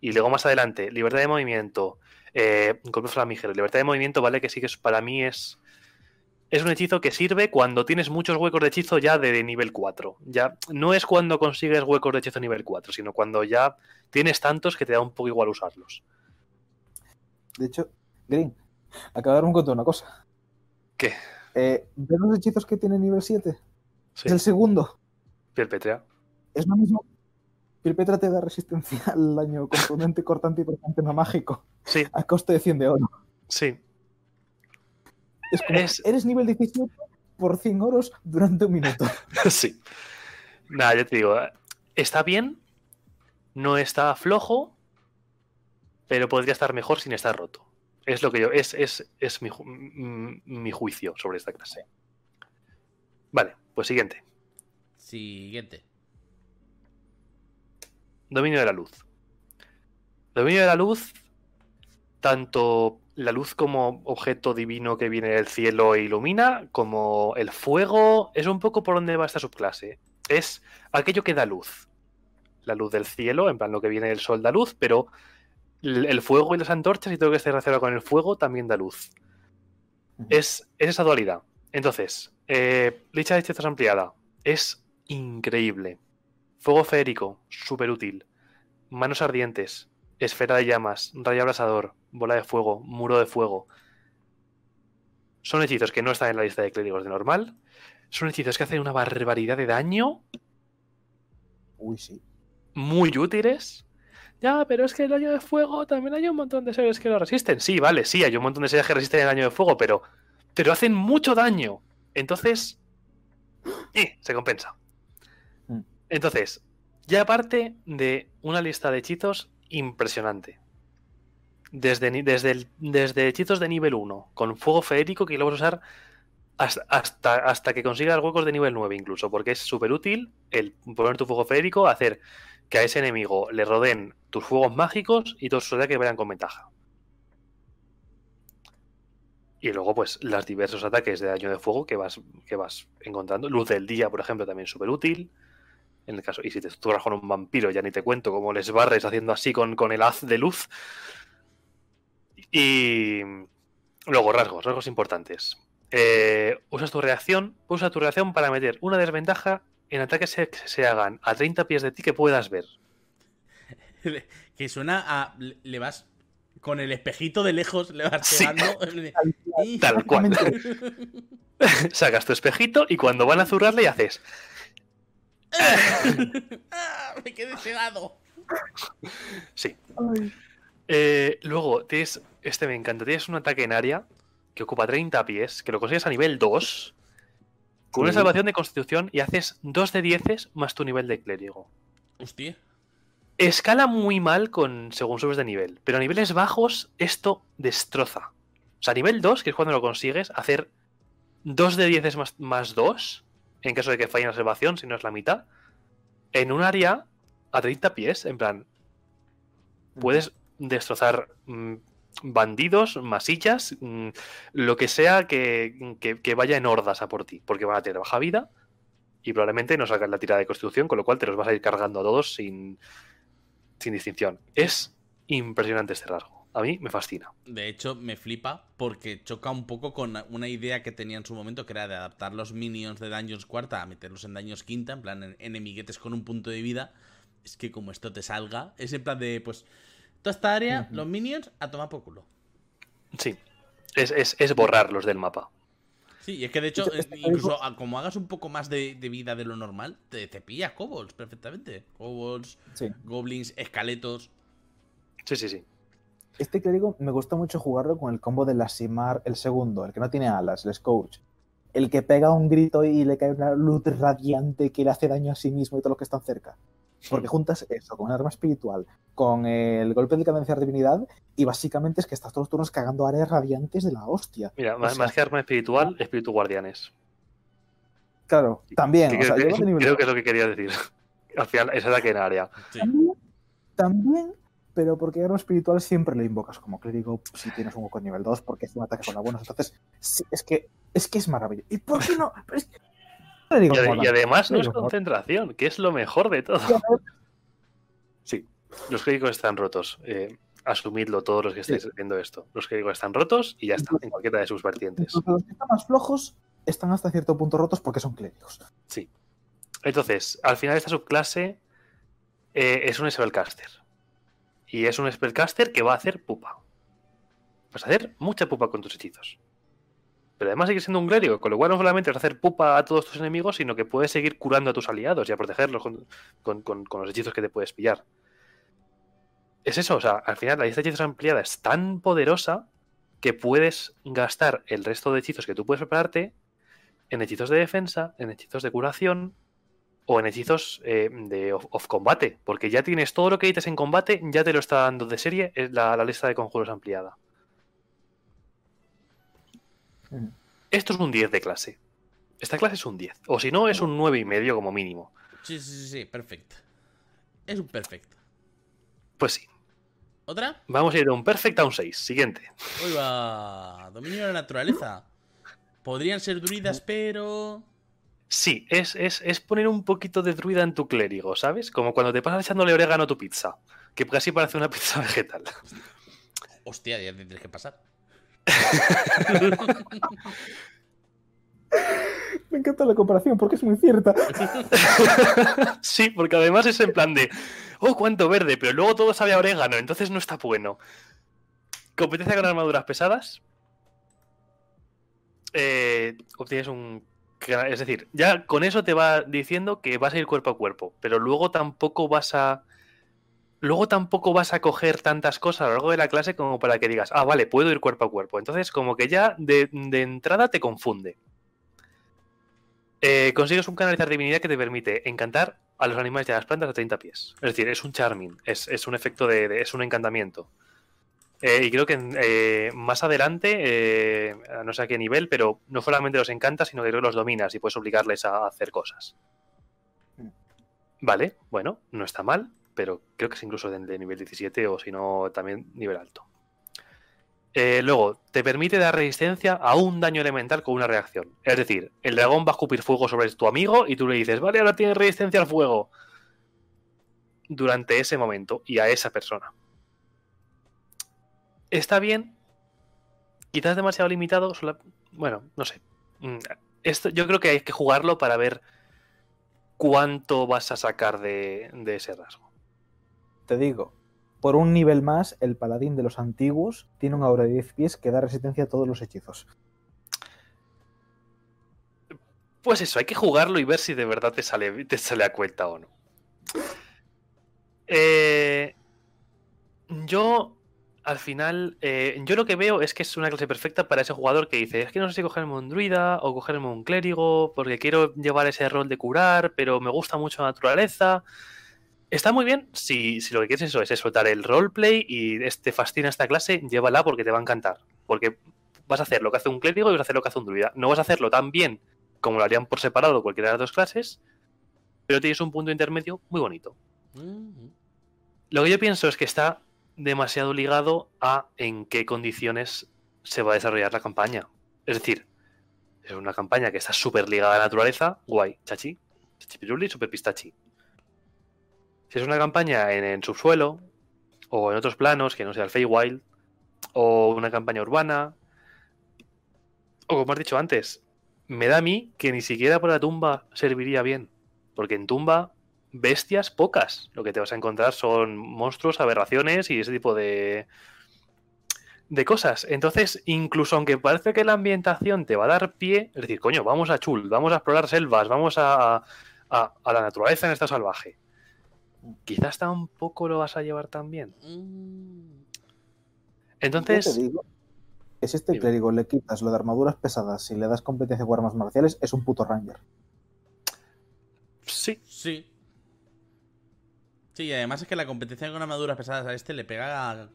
Y luego más adelante, libertad de movimiento, eh, golpe flamígero. Libertad de movimiento, vale, que sí que para mí es. Es un hechizo que sirve cuando tienes muchos huecos de hechizo ya de nivel 4. Ya no es cuando consigues huecos de hechizo nivel 4, sino cuando ya tienes tantos que te da un poco igual usarlos. De hecho, Green, acabo de darme cuenta de una cosa. ¿Qué? Eh, ¿Ves los hechizos que tiene nivel 7? Es el segundo. Piel pétrea. Es lo mismo. Piel pétrea te da resistencia al daño contundente, cortante y cortante no mágico. Sí. A coste de 100 de oro. Sí. Es como, eres nivel 17 por 100 oros durante un minuto. sí. Nada, yo te digo, está bien, no está flojo, pero podría estar mejor sin estar roto. Es lo que yo. Es, es, es mi, mi, juicio sobre esta clase. Vale, pues siguiente. Siguiente. Dominio de la luz. Dominio de la luz, tanto la luz como objeto divino que viene del cielo e ilumina, como el fuego, es un poco por donde va esta subclase. Es aquello que da luz. La luz del cielo, en plan lo que viene del sol da luz, pero el fuego y las antorchas y todo lo que esté relacionado con el fuego también da luz. Es, esa dualidad. Entonces, eh, Licha de hechizos ampliada. Es increíble. Fuego férico, súper útil. Manos ardientes, esfera de llamas, rayo abrasador, bola de fuego, muro de fuego. Son hechizos que no están en la lista de clérigos de normal. Son hechizos que hacen una barbaridad de daño. Uy, sí. Muy útiles ya, pero es que el año de fuego también hay un montón de seres que lo resisten. Sí, vale, sí, hay un montón de seres que resisten el año de fuego, pero, pero hacen mucho daño. Entonces, eh, se compensa. Mm. Entonces, ya aparte de una lista de hechizos impresionante. Desde, desde, desde hechizos de nivel 1, con fuego feérico que lo vas a usar hasta, hasta, que consigas huecos de nivel 9 incluso, porque es súper útil el poner tu fuego feérico, hacer que a ese enemigo le rodeen tus fuegos mágicos y todos sus ataques vayan con ventaja. Y luego, pues, los diversos ataques de daño de fuego que vas, que vas encontrando. Luz del día, por ejemplo, también súper útil. En el caso, y si te esturas con un vampiro, ya ni te cuento cómo les barres haciendo así con, con el haz de luz. Y luego, rasgos, rasgos importantes. eh, usas tu reacción, usa tu reacción para meter una desventaja en ataques que se hagan a 30 pies de ti que puedas ver. que suena a. Le vas. Con el espejito de lejos le vas pegando. Tal cual. Sacas tu espejito y cuando van a zurrarle haces. Ah, me quedé cegado. Sí. Eh, luego, tienes. Este me encanta. Tienes un ataque en área que ocupa 30 pies, que lo consigues a nivel 2. Con una salvación de constitución y haces 2 de 10 más tu nivel de clérigo. Hostia. Escala muy mal con según subes de nivel, pero a niveles bajos esto destroza. O sea, a nivel 2, que es cuando lo consigues, hacer 2 de 10 más, más 2, en caso de que falle la salvación, si no es la mitad, en un área a 30 pies, en plan, puedes destrozar mm, bandidos, masillas, mm, lo que sea que, que, vaya en hordas a por ti, porque van a tener baja vida y probablemente no sacan la tirada de constitución, con lo cual te los vas a ir cargando a todos sin, sin distinción. Es impresionante este rasgo. A mí me fascina. De hecho, me flipa porque choca un poco con una idea que tenía en su momento, que era de adaptar los minions de Dungeons cuarta a meterlos en Dungeons quinta, en plan enemiguetes con un punto de vida. Es que como esto te salga, es en plan de, pues, toda esta área, los minions, a tomar por culo. Sí, es, es borrarlos del mapa. Sí, y es que de hecho, incluso como hagas un poco más de, vida de lo normal, te, te pillas kobolds perfectamente. Kobolds, goblins, esqueletos. Sí, sí, sí. Este clérigo me gusta mucho jugarlo con el combo de Simar, el segundo, el que no tiene alas, el Scourge. El que pega un grito y le cae una luz radiante que le hace daño a sí mismo y todo lo que está cerca. Porque juntas eso con un arma espiritual, con el golpe de cadencia de divinidad, y básicamente es que estás todos los turnos cagando áreas radiantes de la hostia. Mira, más, que arma espiritual, espíritu guardianes. Claro, también. creo, que es lo que quería decir. Al final, esa es la que en área. También, pero porque arma espiritual siempre lo invocas como clérigo si tienes un hueco nivel 2, porque es un ataque con buenos. Entonces, es que es que es maravilloso. ¿Y por qué no? Y, además no es concentración, que es lo mejor de todo. Sí, los críticos están rotos. Eh, asumidlo todos los que estáis viendo esto. Los críticos están rotos y ya está, en cualquiera de sus vertientes. Los que están más flojos están hasta cierto punto rotos porque son clérigos. Sí. Entonces, al final esta subclase eh, es un spellcaster. Y es un spellcaster que va a hacer pupa. Vas a hacer mucha pupa con tus hechizos. Pero además sigue siendo un clérigo, con lo cual no solamente vas a hacer pupa a todos tus enemigos, sino que puedes seguir curando a tus aliados y a protegerlos con, los hechizos que te puedes pillar. Es eso, o sea, al final la lista de hechizos ampliada es tan poderosa que puedes gastar el resto de hechizos que tú puedes prepararte en hechizos de defensa, en hechizos de curación o en hechizos eh, de off, combate, porque ya tienes todo lo que dices en combate, ya te lo está dando de serie la lista de conjuros ampliada. Esto es un 10 de clase. Esta clase es un 10. O si no, es un 9 y medio como mínimo. Sí, sí, sí, perfecto. Es un perfecto. Pues sí. ¿Otra? Vamos a ir de un perfecto a un 6. Siguiente. Uy, va. Dominio de la naturaleza. Podrían ser druidas, pero. Sí, es, es, poner un poquito de druida en tu clérigo, ¿sabes? Como cuando te pasas echándole orégano a tu pizza. Que casi parece una pizza vegetal. Hostia, ya te tienes que pasar. Me encanta la comparación porque es muy cierta. sí, porque además es en plan de, oh, cuánto verde, pero luego todo sabe a orégano, entonces no está bueno. Competencia con armaduras pesadas. Eh, obtienes un... Es decir, ya con eso te va diciendo que vas a ir cuerpo a cuerpo, pero luego tampoco vas a luego tampoco vas a coger tantas cosas a lo largo de la clase como para que digas, ah, vale, puedo ir cuerpo a cuerpo. Entonces, como que ya de, entrada te confunde. Eh, consigues un canalizar divinidad que te permite encantar a los animales y a las plantas a 30 pies. Es decir, es un charming, es, un efecto de, es un encantamiento. Eh, y creo que eh, más adelante, no sé a qué nivel, pero no solamente los encantas, sino que los dominas y puedes obligarles a hacer cosas. Mm. Vale, bueno, no está mal pero creo que es incluso de, nivel 17 o si no también nivel alto. Eh, luego, te permite dar resistencia a un daño elemental con una reacción. Es decir, el dragón va a escupir fuego sobre tu amigo y tú le dices, vale, ahora tiene resistencia al fuego. Durante ese momento y a esa persona. Está bien, quizás demasiado limitado, bueno, no sé. Mm, yo creo que hay que jugarlo para ver cuánto vas a sacar de, ese rasgo. Te digo, por un nivel más, el paladín de los antiguos tiene un aura de 10 pies que da resistencia a todos los hechizos. Pues eso, hay que jugarlo y ver si de verdad te sale, te sale a cuenta o no. Eh, yo al final, eh, yo lo que veo es que es una clase perfecta para ese jugador que dice, es que no sé si cogerme un druida o cogerme un clérigo, porque quiero llevar ese rol de curar, pero me gusta mucho la naturaleza. Está muy bien si, lo que quieres eso es soltar el roleplay y te fascina esta clase, llévala porque te va a encantar. Porque vas a hacer lo que hace un clérigo y vas a hacer lo que hace un druida. No vas a hacerlo tan bien como lo harían por separado cualquiera de las dos clases, pero tienes un punto intermedio muy bonito. Mm-hmm. Lo que yo pienso es que está demasiado ligado a en qué condiciones se va a desarrollar la campaña. Es decir, es una campaña que está súper ligada a la naturaleza, guay, chachi, chachi super pistachi. Si es una campaña en, subsuelo, o en otros planos, que no sea el Feywild, o una campaña urbana, o como has dicho antes, me da a mí que ni siquiera por la tumba serviría bien. Porque en tumba bestias pocas. Lo que te vas a encontrar son monstruos, aberraciones y ese tipo de, de cosas. Entonces, incluso aunque parece que la ambientación te va a dar pie, es decir, coño, vamos a Chul, vamos a explorar selvas, vamos a, a, la naturaleza en esta salvaje. Quizás tampoco lo vas a llevar tan bien. Mm. Entonces. que si este clérigo le quitas lo de armaduras pesadas y le das competencia con armas marciales, es un puto ranger. Sí. Sí. Sí, y además es que la competencia con armaduras pesadas a este le pega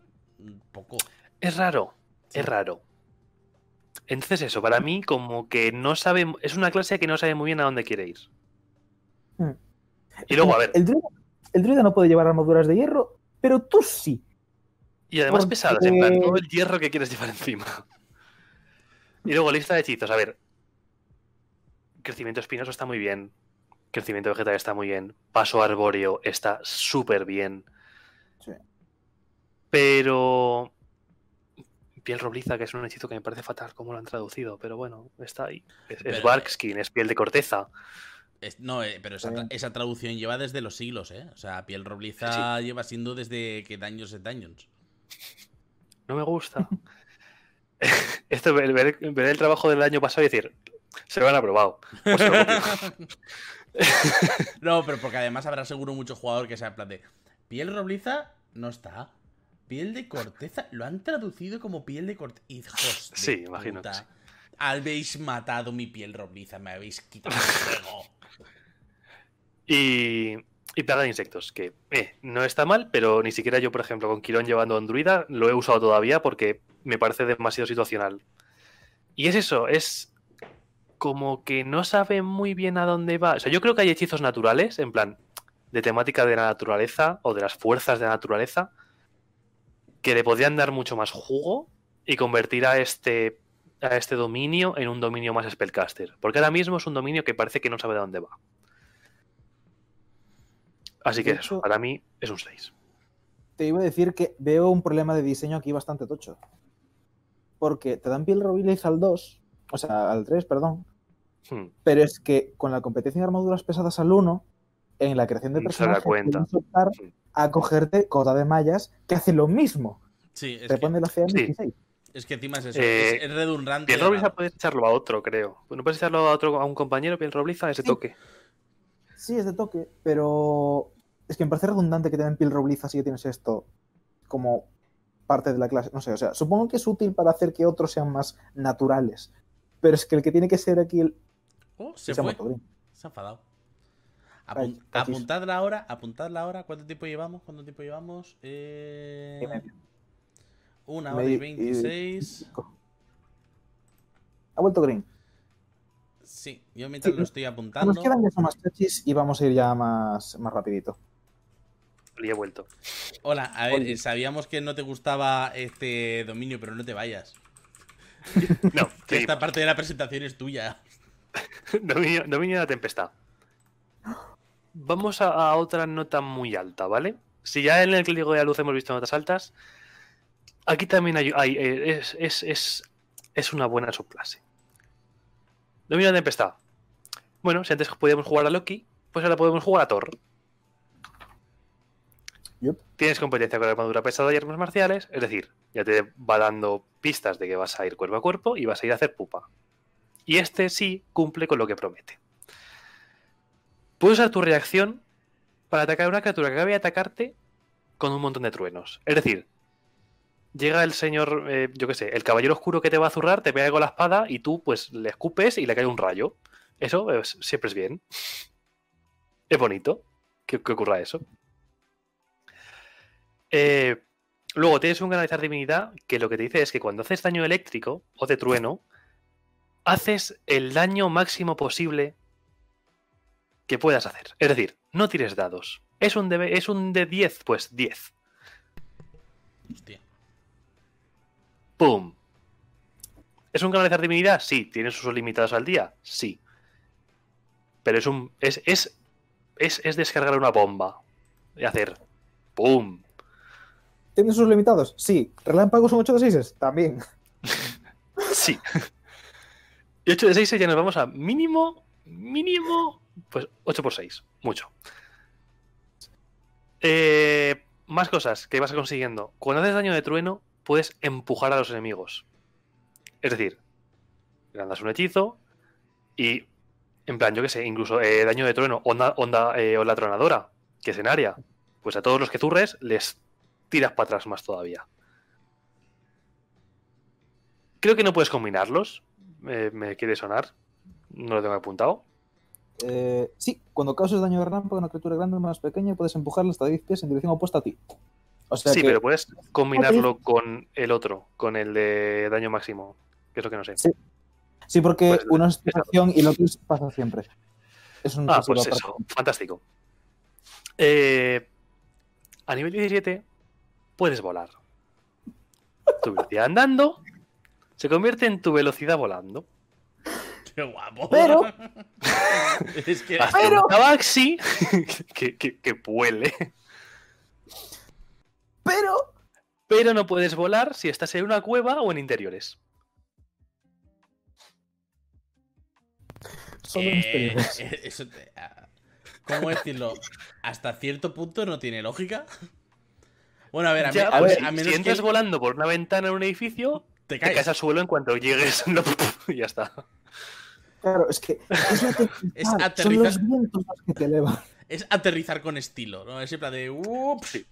poco. Es raro, es raro. Entonces eso, para mí como que no sabe, es una clase que no sabe muy bien a dónde quiere ir. Hmm. Y luego, a ver... El druida, no puede llevar armaduras de hierro, pero tú sí. Y además pesadas, en plan, todo el hierro que quieres llevar encima. Y luego lista de hechizos, a ver. Crecimiento espinoso está muy bien. Crecimiento vegetal está muy bien. Paso arbóreo está súper bien. Sí. Pero. Piel robliza, que es un hechizo que me parece fatal como lo han traducido, pero bueno, está ahí. Es, barkskin, es piel de corteza. No, eh, pero esa, traducción lleva desde los siglos, ¿eh? O sea, piel robliza lleva siendo desde que Daños de Dungeons. No me gusta. Esto, ver, ver, el trabajo del año pasado y decir, se lo han aprobado. Pues no, pero porque además habrá seguro mucho jugador que sea plan de piel robliza no está. Piel de corteza lo han traducido como piel de corteza. Hijos de Sí, imagino. Habéis matado mi piel robliza, me habéis quitado el fuego. Y, y plaga de insectos, que eh, no está mal, pero ni siquiera yo, por ejemplo, con Quirón llevando Andruida, lo he usado todavía porque me parece demasiado situacional. Y es eso, es como que no sabe muy bien a dónde va. O sea, yo creo que hay hechizos naturales, en plan, de temática de la naturaleza o de las fuerzas de la naturaleza, que le podrían dar mucho más jugo y convertir a este, a este dominio en un dominio más spellcaster. Porque ahora mismo es un dominio que parece que no sabe de dónde va. Así que eso, para mí es un 6. Te iba a decir que veo un problema de diseño aquí bastante tocho. Porque te dan piel robiliz al 2 o sea, al 3, perdón. Hmm. Pero es que con la competencia de armaduras pesadas al 1, en la creación de personajes, cuenta. Hmm. a cogerte cota de mallas que hace lo mismo. Sí, es Te pone la CM16. Es que encima es eso, es, eh, redundante. Piel robliza puedes echarlo a otro, creo. No puedes echarlo a otro a un compañero, piel robliza, ese toque. Sí, es de toque, pero es que me parece redundante que te den piel robliza si tienes esto como parte de la clase. No sé, o sea, supongo que es útil para hacer que otros sean más naturales, pero es que el que tiene que ser aquí el. Oh, se fue. Se ha enfadado. apuntad la hora, apuntad la hora. ¿Cuánto tiempo llevamos? ¿Cuánto tiempo llevamos? Eh... Una hora y veintiséis. Ha vuelto Green. Sí, yo mientras lo estoy apuntando. Nos quedan ya más y vamos a ir ya más, más rapidito. Y he vuelto. Hola, a ver, sabíamos que no te gustaba este dominio, pero no te vayas. No, esta parte de la presentación es tuya. dominio, de la tempestad. Vamos a, otra nota muy alta, ¿vale? Si ya en el clínico de la luz hemos visto notas altas, aquí también hay, eh, es, una buena subclase. Domina de tempestad. Bueno, si antes podíamos jugar a Loki, pues ahora podemos jugar a Thor. Tienes competencia con armadura pesada y armas marciales, es decir, ya te va dando pistas de que vas a ir cuerpo a cuerpo y vas a ir a hacer pupa. Y este sí cumple con lo que promete. Puedes usar tu reacción para atacar a una criatura que acabe de atacarte con un montón de truenos. Es decir, llega el señor, eh, yo qué sé, el caballero oscuro que te va a zurrar, te pega con la espada y tú pues le escupes y le cae un rayo. Eso siempre es bien. Es bonito que, ocurra eso. Eh, luego tienes un canalizar divinidad que lo que te dice es que cuando haces daño eléctrico o de trueno, haces el daño máximo posible que puedas hacer. Es decir, no tires dados. ¿Es un de, es un de 10? Pues 10. Hostia. ¡Pum! ¿Es un canalizar divinidad? Sí. ¿Tienes usos limitados al día? Sí. Pero es un. Es, es, es, descargar una bomba. Y hacer. ¡Pum! ¿Tienes usos limitados? Sí. ¿Relámpagos son 8 de 6? También. sí. Y 8 de 6 ya nos vamos a mínimo. Mínimo. Pues 8 por 6. Mucho. Eh, más cosas que vas consiguiendo. Cuando haces daño de trueno, puedes empujar a los enemigos. Es decir, lanzas un hechizo y, en plan, yo qué sé, incluso eh, daño de trueno, onda, onda eh, o la tronadora, que es en área. Pues a todos los que zurres les tiras para atrás más todavía. Creo que no puedes combinarlos. me quiere sonar. No lo tengo apuntado. Eh, sí, cuando causes daño de rampa a una criatura grande o más pequeña, puedes empujarla hasta 10 pies en dirección opuesta a ti. sí, pero puedes combinarlo con el otro, con el de daño máximo, que es lo que no sé. Sí, porque pues, uno es acción y el otro pasa siempre. ah, pues eso, fantástico. Eh, a nivel 17 puedes volar. Tu velocidad andando se convierte en tu velocidad volando. Qué guapo. Pero. es que. Pero. Tabaxi que, que, que puele. Pero. Pero no puedes volar si estás en una cueva o en interiores. Solo eh, eso ah, ¿Cómo decirlo? Hasta cierto punto no tiene lógica. Bueno, a ver, a, pues, menos si entras volando por una ventana en un edificio, te caes. te caes, al suelo en cuanto llegues y ya está. Claro, es que es, aterrizar. que te elevan. Es aterrizar con estilo, ¿no? Es plan de. Ups. Sí.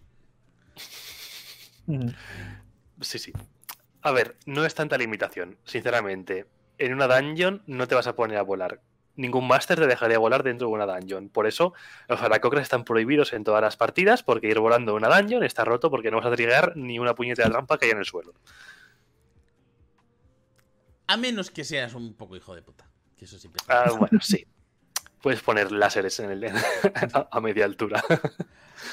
sí, A ver, no es tanta limitación, sinceramente. En una dungeon no te vas a poner a volar. Ningún máster te dejaría volar dentro de una dungeon. Por eso, los aracocras están prohibidos en todas las partidas, porque ir volando en una dungeon está roto porque no vas a trigar ni una puñeta de trampa que haya en el suelo. A menos que seas un poco hijo de puta. Ah, bueno, sí. Puedes poner láseres en el, a media altura.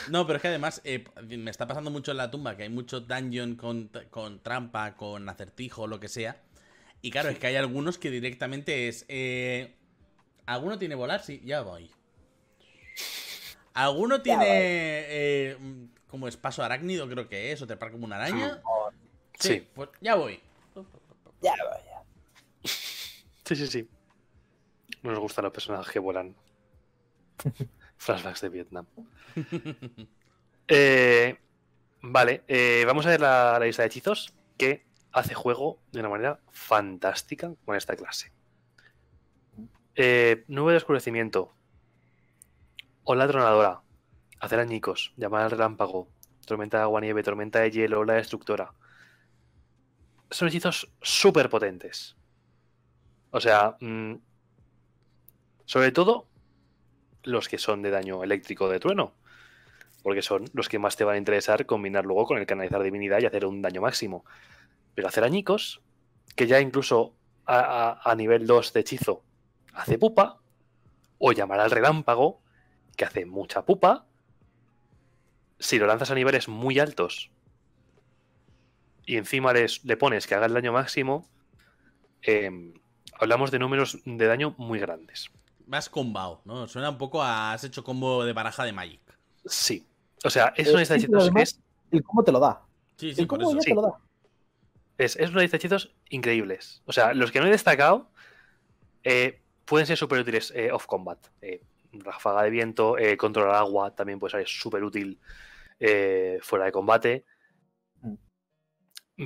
No, pero es que además eh, me está pasando mucho en la tumba que hay mucho dungeon con, trampa, con acertijo, lo que sea. Y claro, es que hay algunos que directamente es. Eh, ¿Alguno tiene volar? Sí, ya voy. ¿Alguno tiene. Eh, como es paso arácnido, creo que es? ¿O te para como una araña? Sí. Pues ya voy. Ya voy, ya. Sí, sí, sí. No nos gustan los personajes que vuelan. Flashbacks de Vietnam. Eh, vale, eh, vamos a ver la, lista de hechizos que hace juego de una manera fantástica con esta clase. Eh, nube de oscurecimiento. Ola tronadora. Hacer añicos. Llamar al relámpago. Tormenta de agua nieve. Tormenta de hielo. Ola destructora. Son hechizos súper potentes. O sea, mm, sobre todo los que son de daño eléctrico de trueno. Porque son los que más te van a interesar combinar luego con el canalizar divinidad y hacer un daño máximo. Pero hacer añicos, que ya incluso a, nivel 2 de hechizo hace pupa, o llamar al relámpago, que hace mucha pupa, si lo lanzas a niveles muy altos y encima le pones que haga el daño máximo, em, hablamos de números de daño muy grandes. Más combao, ¿no? Suena un poco a has hecho combo de baraja de Magic. Sí. O sea, es una lista de hechizos es... El cómo te lo da. Sí, sí, cómo te lo da. Es, una lista de hechizos increíbles. O sea, los que no he destacado eh, pueden ser súper útiles eh, off combat. Eh, ráfaga de viento, controlar agua también puede ser súper útil fuera de combate. Mm.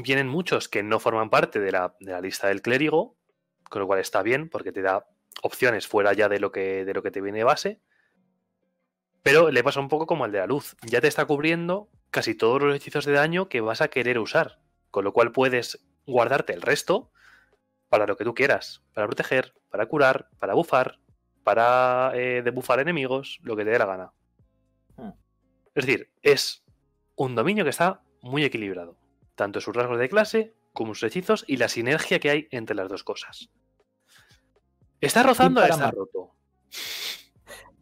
Vienen muchos que no forman parte de la, de la, lista del clérigo, con lo cual está bien porque te da opciones fuera ya de lo que, de lo que te viene de base. Pero le pasa un poco como al de la luz. Ya te está cubriendo casi todos los hechizos de daño que vas a querer usar. Con lo cual puedes guardarte el resto para lo que tú quieras. Para proteger, para curar, para bufar, para eh, debufar enemigos, lo que te dé la gana. Hmm. Es decir, es un dominio que está muy equilibrado. Tanto en sus rasgos de clase como sus hechizos y la sinergia que hay entre las dos cosas. Está rozando a está roto.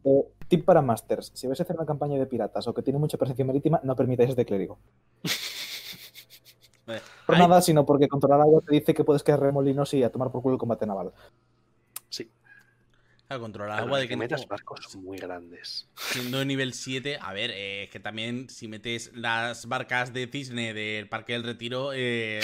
Eh, tip para Masters. Si vais a hacer una campaña de piratas o que tiene mucha presencia marítima, no permitáis este clérigo. por nada, sino porque controlar agua te dice que puedes quedar remolinos y a tomar por culo el combate naval. Sí. A controlar agua de que metas barcos muy grandes. Siendo nivel 7, a ver, eh, es que también si metes las barcas de cisne del Parque del Retiro, eh,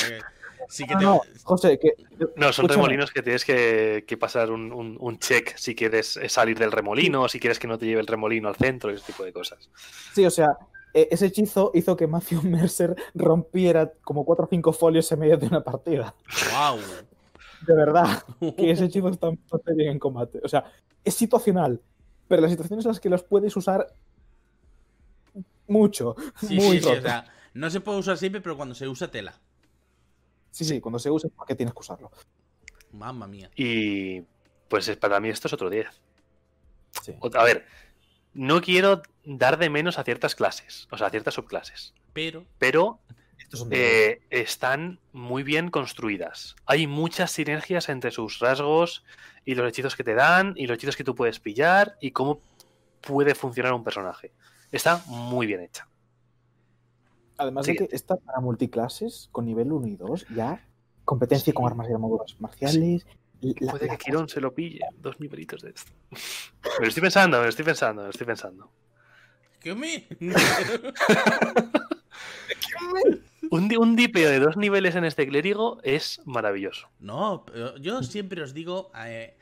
sí que te... No, José, que... No, son remolinos que tienes que, pasar un, check si quieres salir del remolino, o si quieres que no te lleve el remolino al centro, ese tipo de cosas. Sí, o sea, ese hechizo hizo que Matthew Mercer rompiera como 4 o 5 folios en medio de una partida. ¡Wow! De verdad, que ese hechizo está bastante bien en combate. O sea, es situacional, pero las situaciones en las que los puedes usar mucho. Sí, muy sí, sí, o sea, no se puede usar siempre, pero cuando se usa tela. Sí, sí, cuando se usa, ¿por qué tienes que usarlo? Mamma mía. Y pues para mí esto es otro 10. A ver, no quiero dar de menos a ciertas clases, o sea, a ciertas subclases. Pero. Pero eh, están muy bien construidas. Hay muchas sinergias entre sus rasgos y los hechizos que te dan y los hechizos que tú puedes pillar y cómo puede funcionar un personaje. Está muy bien hecha. Además de que está para multiclases con nivel 1 y 2, ya competencia con armas y armaduras marciales. Puede que Quirón se lo pille, dos nivelitos de esto. Me lo estoy pensando, me lo estoy pensando, me lo estoy pensando. ¿Qué me? un, un dipeo de dos niveles en este clérigo es maravilloso. No, yo siempre os digo, eh,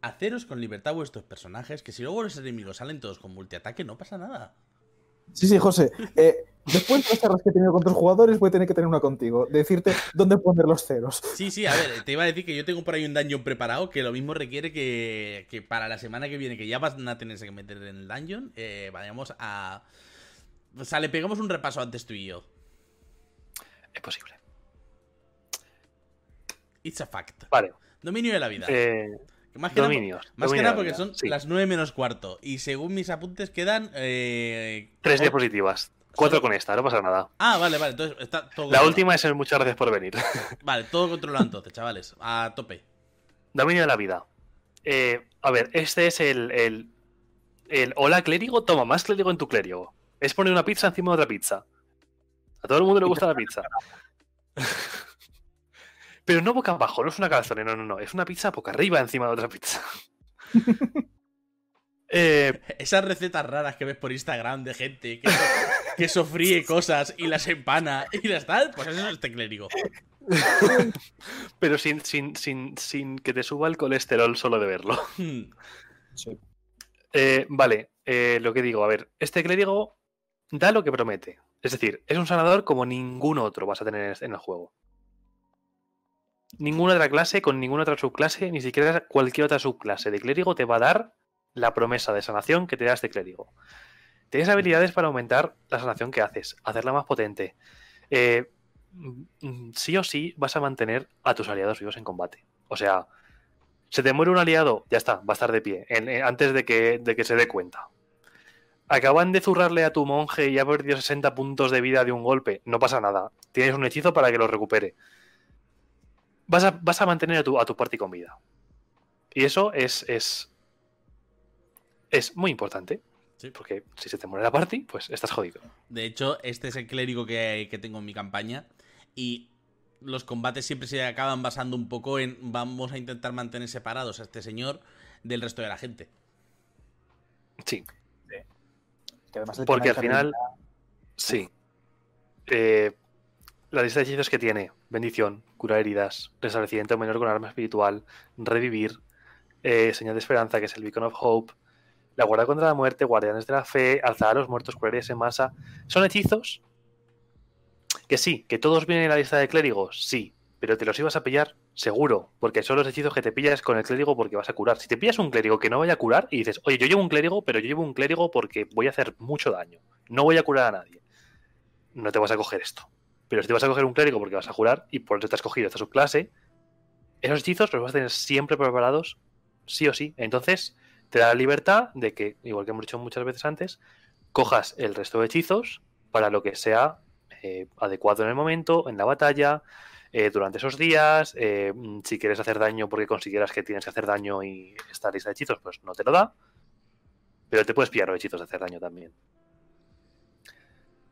haceros con libertad vuestros personajes, que si luego los enemigos salen todos con multiataque, no pasa nada. Sí, sí, José. Eh, después de las charlas que he tenido con otros jugadores, voy a tener que tener una contigo. decirte dónde poner los ceros. Sí, sí, a ver, te iba a decir que yo tengo por ahí un dungeon preparado que lo mismo requiere que, que para la semana que viene, que ya van a tenerse que meter en el dungeon, eh, vayamos a. O sea, le pegamos un repaso antes tú y yo. Es posible. It's a fact. Vale. Dominio de la vida. Eh, más que dominios. más que nada porque son las 9 menos cuarto. Y según mis apuntes quedan. Eh, Tres diapositivas. Cuatro con esta, no pasa nada. Ah, vale, vale. Entonces está todo. La última es el muchas gracias por venir. Vale, todo controlado entonces, chavales. A tope. Dominio de la vida. Eh, a ver, este es el, el, el. Hola, clérigo. Toma, más clérigo en tu clérigo. Es poner una pizza encima de otra pizza. A todo el mundo le gusta la pizza. Pero no boca abajo, no es una calzone, no, no, no. Es una pizza boca arriba encima de otra pizza. Eh, Esas recetas raras que ves por Instagram de gente que, que sofríe cosas y las empana y las tal, pues eso es este clérigo. Pero sin, sin, sin, que te suba el colesterol solo de verlo. Eh, vale, eh, lo que digo, a ver, este clérigo da lo que promete. Es decir, es un sanador como ningún otro vas a tener en el juego ninguna otra clase, con ninguna otra subclase, ni siquiera cualquier otra subclase de clérigo te va a dar la promesa de sanación que te da este clérigo. Tienes habilidades para aumentar la sanación que haces, hacerla más potente. Eh, mm, sí o sí vas a mantener a tus aliados vivos en combate. O sea, se te muere un aliado, ya está, va a estar de pie, antes de que, de que se dé cuenta. Acaban de zurrarle a tu monje y ha perdido 60 puntos de vida de un golpe, no pasa nada. Tienes un hechizo para que lo recupere vas a, vas a mantener a tu, a tu party con vida. Y eso es, es, es muy importante. Porque si se te muere la party, pues estás jodido. De hecho, este es el clérigo que, que tengo en mi campaña. Y los combates siempre se acaban basando un poco en vamos a intentar mantener separados a este señor del resto de la gente. Sí. Porque al final. Sí. Eh, la lista de que tiene: bendición, curar heridas, restablecimiento menor con arma espiritual, revivir, eh, Señal de Esperanza, que es el Beacon of Hope, la Guardia contra la Muerte, Guardianes de la Fe, Alzar a los Muertos, Curarías en Masa. Son hechizos que sí, que todos vienen en la lista de clérigos, sí, pero te los ibas a pillar seguro, porque son los hechizos que te pillas con el clérigo porque vas a curar. Si te pillas un clérigo que no vaya a curar y dices, oye, yo llevo un clérigo, pero yo llevo un clérigo porque voy a hacer mucho daño, no voy a curar a nadie, no te vas a coger esto. Pero si te vas a coger un clérigo porque vas a curar y por eso te has cogido esta subclase, esos hechizos los vas a tener siempre preparados, sí o sí. Entonces, te da la libertad de que, igual que hemos dicho muchas veces antes, cojas el resto de hechizos para lo que sea eh, adecuado en el momento, en la batalla, eh, durante esos días. Eh, si quieres hacer daño porque consideras que tienes que hacer daño y esta lista de hechizos, pues no te lo da. Pero te puedes pillar los hechizos de hacer daño también.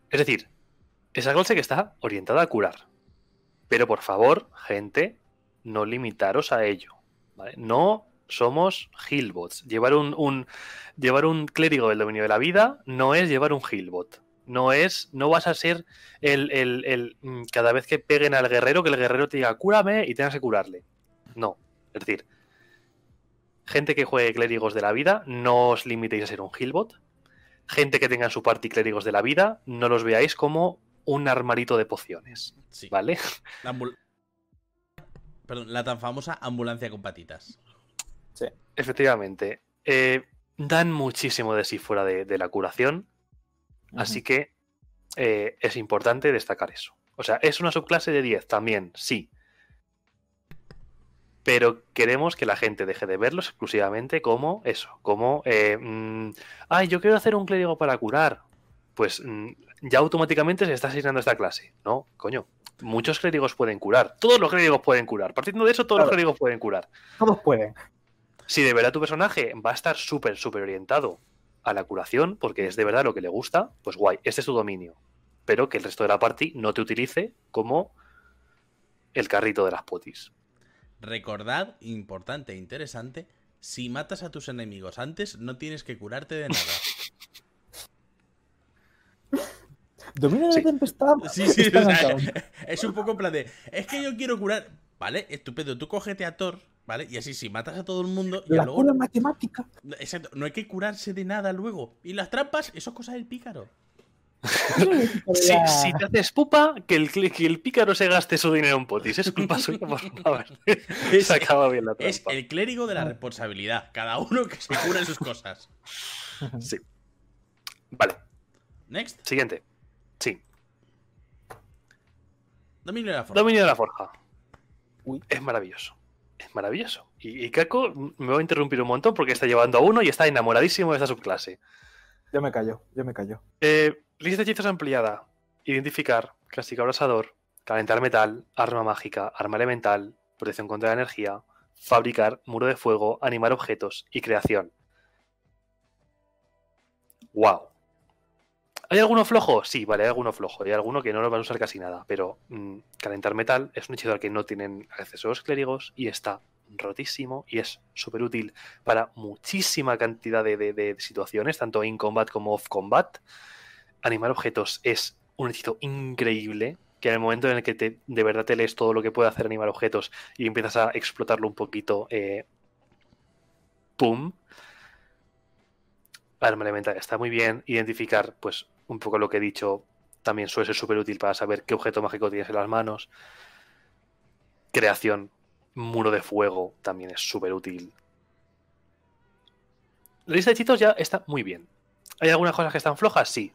Es decir, esa clase que está orientada a curar. Pero por favor, gente, no limitaros a ello. No somos Hillbots. Llevar un, llevar un clérigo del dominio de la vida no es llevar un Hillbot. No es, no vas a ser el, el, mm, cada vez que peguen al guerrero, que el guerrero te diga cúrame y tengas que curarle. No. Es decir, gente que juegue clérigos de la vida, no os limitéis a ser un Hillbot. Gente que tenga en su party clérigos de la vida, no los veáis como un armarito de pociones. ¿Vale? Perdón, la tan famosa ambulancia con patitas. Sí. Efectivamente. Eh, dan muchísimo de sí fuera de, la curación. Así que eh, es importante destacar eso. O sea, ¿es una subclase de 10? También, sí. Pero queremos que la gente deje de verlos exclusivamente como eso, como, eh, mm, ay, yo quiero hacer un clérigo para curar. Pues mm, ya automáticamente se está asignando esta clase. No, coño. Muchos clérigos pueden curar. Todos los clérigos pueden curar. Partiendo de eso, todos los clérigos pueden curar. Todos pueden. Si de verdad tu personaje va a estar súper, súper orientado a la curación, porque es de verdad lo que le gusta, pues guay, este es tu dominio. Pero que el resto de la party no te utilice como el carrito de las potis. Recordad, importante e interesante, si matas a tus enemigos antes, no tienes que curarte de nada. Domina la tempestad. Sí, sí, es un poco en plan de. Es que yo quiero curar. Vale, estupendo. Tú cógete a Thor, ¿vale? Y así, si matas a todo el mundo. La cura matemática. Exacto, no hay que curarse de nada luego. Y las trampas, eso es cosa del pícaro. si, te haces pupa, que el, que el pícaro se gaste su dinero en potis. Es culpa suya, por favor. se acaba bien la trampa. Es el clérigo de la responsabilidad. Cada uno que se cure sus cosas. Sí. Vale. Next. Siguiente. Sí. Dominio de la Forja. Dominio de la Forja. Es maravilloso. Es maravilloso. Y, Kako me va a interrumpir un montón porque está llevando a uno y está enamoradísimo de esta subclase. Yo me callo, yo me callo. Eh, lista de hechizos ampliada. Identificar, clásico abrasador, calentar metal, arma mágica, arma elemental, protección contra la energía, fabricar, muro de fuego, animar objetos y creación. ¡Wow! ¿Hay alguno flojo? Sí, vale, hay alguno flojo. Hay alguno que no lo van a usar casi nada. Pero mm, calentar metal es un hechizo al que no tienen acceso los clérigos y está rotísimo y es súper útil para muchísima cantidad de, situaciones, tanto in combat como off combat. Animar objetos es un hechizo increíble que en el momento en el que te, de verdad te lees todo lo que puede hacer animar objetos y empiezas a explotarlo un poquito, eh, ¡pum! Arma elemental está muy bien. Identificar, pues, un poco lo que he dicho, también suele ser súper útil para saber qué objeto mágico tienes en las manos. Creación, muro de fuego, también es súper útil. La lista de hechizos ya está muy bien. ¿Hay algunas cosas que están flojas? Sí.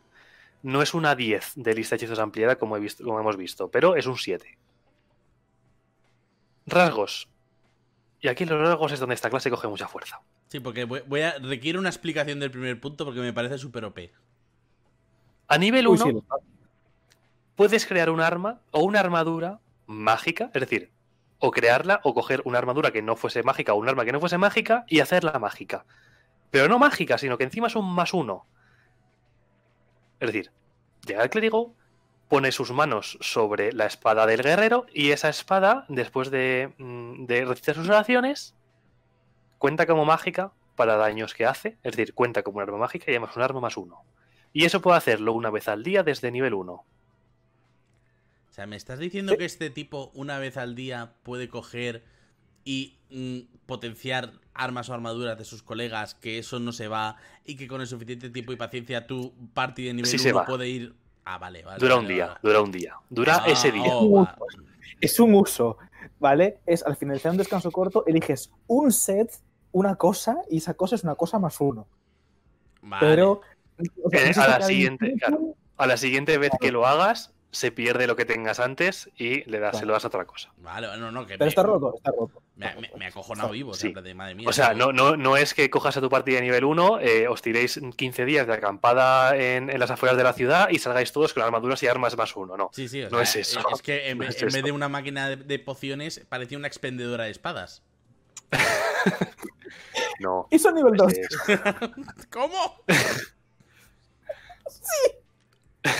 No es una 10 de lista de hechizos ampliada como, hemos visto, pero es un 7. Rasgos. Y aquí los rasgos es donde esta clase coge mucha fuerza. Sí, porque voy, a requiere una explicación del primer punto porque me parece súper OP. A nivel 1, puedes crear un arma o una armadura mágica, es decir, o crearla o coger una armadura que no fuese mágica o un arma que no fuese mágica y hacerla mágica. Pero no mágica, sino que encima es un más uno. Es decir, llega el clérigo, pone sus manos sobre la espada del guerrero y esa espada, después de, mm, de recitar sus oraciones, cuenta como mágica para daños que hace. Es decir, cuenta como un arma mágica y además un arma más uno. Y eso puede hacerlo una vez al día desde nivel 1. O sea, ¿me estás diciendo que este tipo una vez al día puede coger y mm, potenciar armas o armaduras de sus colegas, que eso no se va y que con el suficiente tiempo y paciencia tu party de nivel 1 puede ir... Ah, vale, vale. Dura un día, dura un día. Dura ah, ese día. Oh, es un uso, ¿vale? Es al finalizar un descanso corto, eliges un set, una cosa, y esa cosa es una cosa más uno. Pero... Eh, a, la siguiente, a la siguiente vez que lo hagas, se pierde lo que tengas antes y le das, se lo das a otra cosa. Vale, no, no, que Pero está roto, está roto. Me, me, ha acojonado vivo, siempre de madre mía. O sea, no, no, no es que cojas a tu partida de nivel 1, eh, os tiréis 15 días de acampada en, en, las afueras de la ciudad y salgáis todos con armaduras y armas más uno, ¿no? Sí, sí, no es eso. Es que en, vez, de una máquina de, pociones, parecía una expendedora de espadas. no. Hizo nivel 2. ¿Cómo? Sí.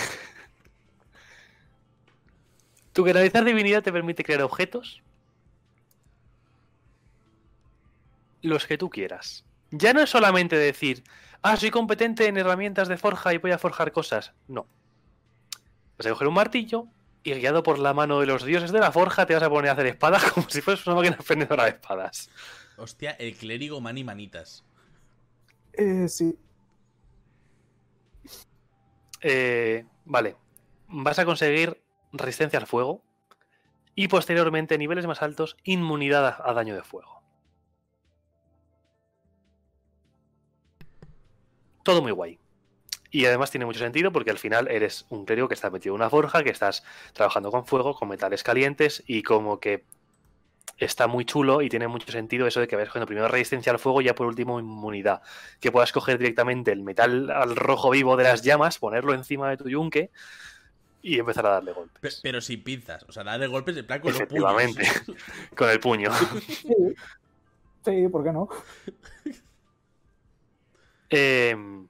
Tu canalizar divinidad te permite crear objetos los que tú quieras. Ya no es solamente decir, ah, soy competente en herramientas de forja y voy a forjar cosas. No. Vas a coger un martillo y guiado por la mano de los dioses de la forja te vas a poner a hacer espadas como si fueras una máquina expendedora de espadas. Hostia, el clérigo mani manitas. Eh, sí. Eh, vale. Vas a conseguir resistencia al fuego y posteriormente niveles más altos inmunidad a daño de fuego. Todo muy guay. Y además tiene mucho sentido porque al final eres un clérigo que está metido en una forja, que estás trabajando con fuego, con metales calientes y como que está muy chulo y tiene mucho sentido eso de que vayas cogiendo primero resistencia al fuego y ya por último inmunidad. Que puedas coger directamente el metal al rojo vivo de las llamas, ponerlo encima de tu yunque y empezar a darle golpes. Pero, sin pinzas, o sea, darle golpes en plan con los puños. con el puño. Sí. ¿por qué no? Em,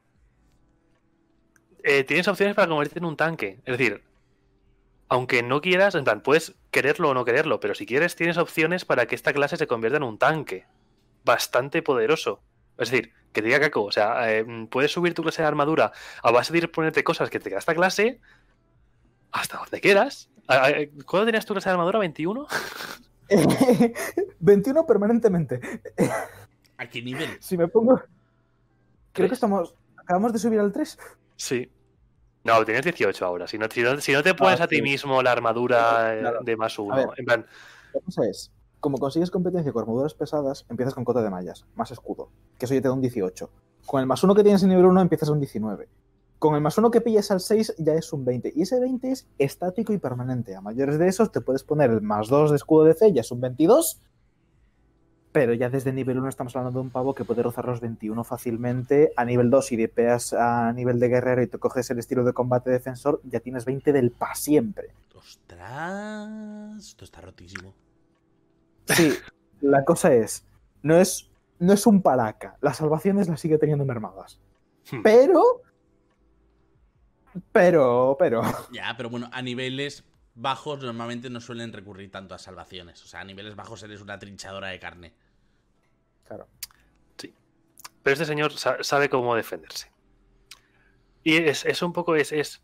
eh, tienes opciones para convertirte en un tanque. Es decir, aunque no quieras, en plan, puedes quererlo o no quererlo, pero si quieres, tienes opciones para que esta clase se convierta en un tanque. Bastante poderoso. Es decir, que te diga Caco, o sea, em, puedes subir tu clase de armadura a base de ir ponerte cosas que te queda esta clase hasta donde quieras. ¿Cuándo tenías tu clase de armadura? ¿21? 21 permanentemente. ¿A qué nivel? Si me pongo. Creo que estamos. Acabamos de subir al 3. Sí. No, tienes 18 ahora. Si no, si no, te pones ah, a ti mismo la armadura eh, de más uno. en plan. La cosa es: como consigues competencia con armaduras pesadas, empiezas con cota de mallas, más escudo. Que eso ya te da un 18. Con el más uno que tienes en nivel 1 empiezas a un 19. Con el más uno que pilles al 6 ya es un 20. Y ese 20 es estático y permanente. A mayores de esos te puedes poner el más 2 de escudo de C, ya es un 22. Pero ya desde nivel 1 estamos hablando de un pavo que puede rozar los 21 fácilmente. A nivel 2, si peas a nivel de guerrero y te coges el estilo de combate defensor, ya tienes 20 del pa siempre. ¡Ostras! Esto está rotísimo. Sí, la cosa es, no es, no es un palaca. Las salvaciones las sigue teniendo mermadas. Hmm. Pero pero, pero. Ya, pero bueno, a niveles bajos normalmente no suelen recurrir tanto a salvaciones. O sea, a niveles bajos eres una trinchadora de carne. Claro. Sí. Pero este señor sabe cómo defenderse. Y es, un poco. Es, es,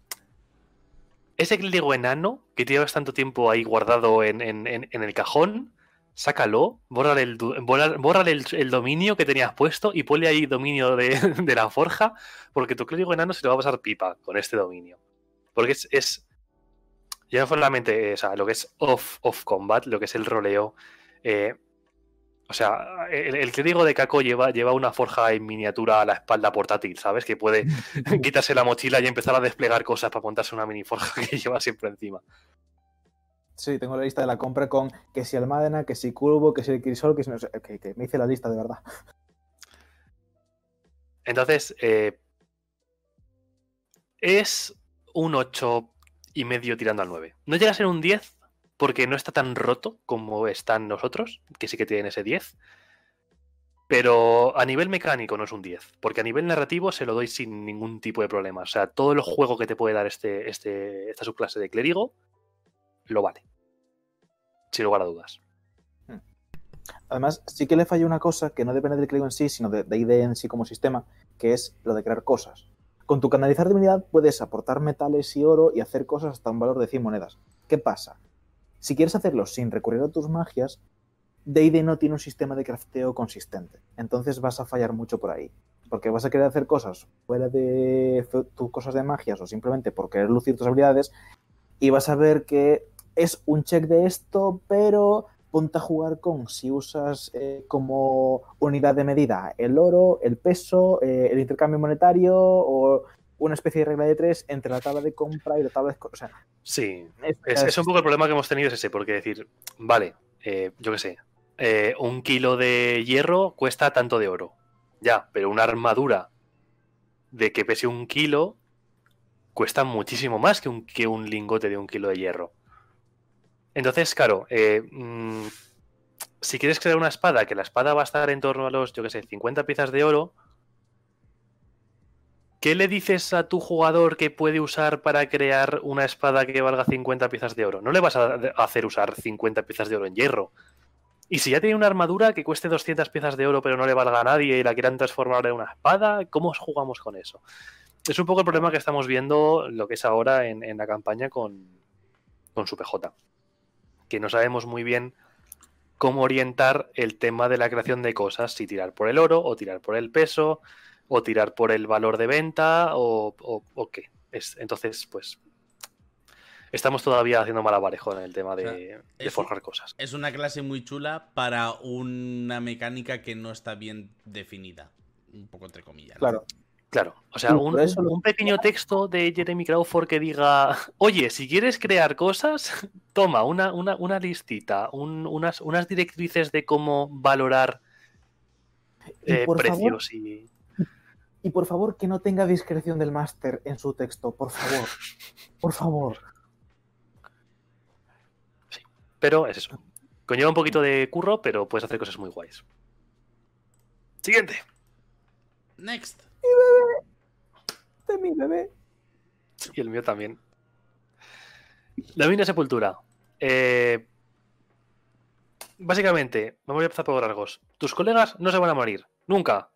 ese clérigo enano que llevas tanto tiempo ahí guardado en, en el cajón sácalo, bórrale el, el, dominio que tenías puesto y ponle ahí dominio de, la forja, porque tu clérigo enano se le va a pasar pipa con este dominio. Porque es, es ya no solamente o sea, lo que es off, off combat, lo que es el roleo. Eh, o sea, el, clérigo de Caco lleva, lleva una forja en miniatura a la espalda portátil, ¿sabes? Que puede quitarse la mochila y empezar a desplegar cosas para montarse una mini forja que lleva siempre encima. Sí, tengo la lista de la compra con que si Almadena, que si Curvo, que si el Crisol, que si no sé, que, me hice la lista de verdad. Entonces, eh, es un 8 y medio tirando al 9. No llega a ser un 10 porque no está tan roto como están nosotros, que sí que tienen ese 10. Pero a nivel mecánico no es un 10, porque a nivel narrativo se lo doy sin ningún tipo de problema. O sea, todo el juego que te puede dar este, este, esta subclase de clérigo lo vale. Sin lugar a dudas. Hmm. Además, sí que le falla una cosa que no depende del clérigo en sí, sino de, de ID en sí como sistema, que es lo de crear cosas. Con tu canalizar divinidad puedes aportar metales y oro y hacer cosas hasta un valor de 100 monedas. ¿Qué pasa? Si quieres hacerlo sin recurrir a tus magias, D&D no tiene un sistema de crafteo consistente. Entonces vas a fallar mucho por ahí. Porque vas a querer hacer cosas fuera de tus cosas de magias o simplemente por querer lucir tus habilidades y vas a ver que es un check de esto, pero ponte a jugar con si usas eh, como unidad de medida el oro, el peso, eh, el intercambio monetario o una especie de regla de tres entre la tabla de compra y la tabla de... O sea, sí, es, un poco el problema que hemos tenido es ese, porque decir, vale, eh, yo qué sé, un kilo de hierro cuesta tanto de oro. Ya, pero una armadura de que pese un kilo cuesta muchísimo más que un, que un lingote de un kilo de hierro. Entonces, claro, eh, mm, si quieres crear una espada, que la espada va a estar en torno a los, yo qué sé, 50 piezas de oro, ¿qué le dices a tu jugador que puede usar para crear una espada que valga 50 piezas de oro? No le vas a hacer usar 50 piezas de oro en hierro. Y si ya tiene una armadura que cueste 200 piezas de oro pero no le valga a nadie y la quieran transformar en una espada, ¿cómo jugamos con eso? Es un poco el problema que estamos viendo lo que es ahora en, la campaña con, con su PJ que no sabemos muy bien cómo orientar el tema de la creación de cosas, si tirar por el oro o tirar por el peso o tirar por el valor de venta o, qué. Es, entonces, pues estamos todavía haciendo malabarejo en el tema de, forjar cosas. Es una clase muy chula para una mecánica que no está bien definida. Un poco entre comillas. Claro. Claro, o sea, un, pequeño texto de Jeremy Crawford que diga, oye, si quieres crear cosas, toma una, una, listita, unas, unas directrices de cómo valorar eh, precios y... Y por favor, que no tenga discreción del máster en su texto, por favor. Por favor. Sí, pero es eso. Conlleva un poquito de curro, pero puedes hacer cosas muy guays. Siguiente. Next mi bebé. De mi bebé. Y el mío también. La mina sepultura. Eh, básicamente, vamos a empezar por largos. Tus colegas no se van a morir. Nunca.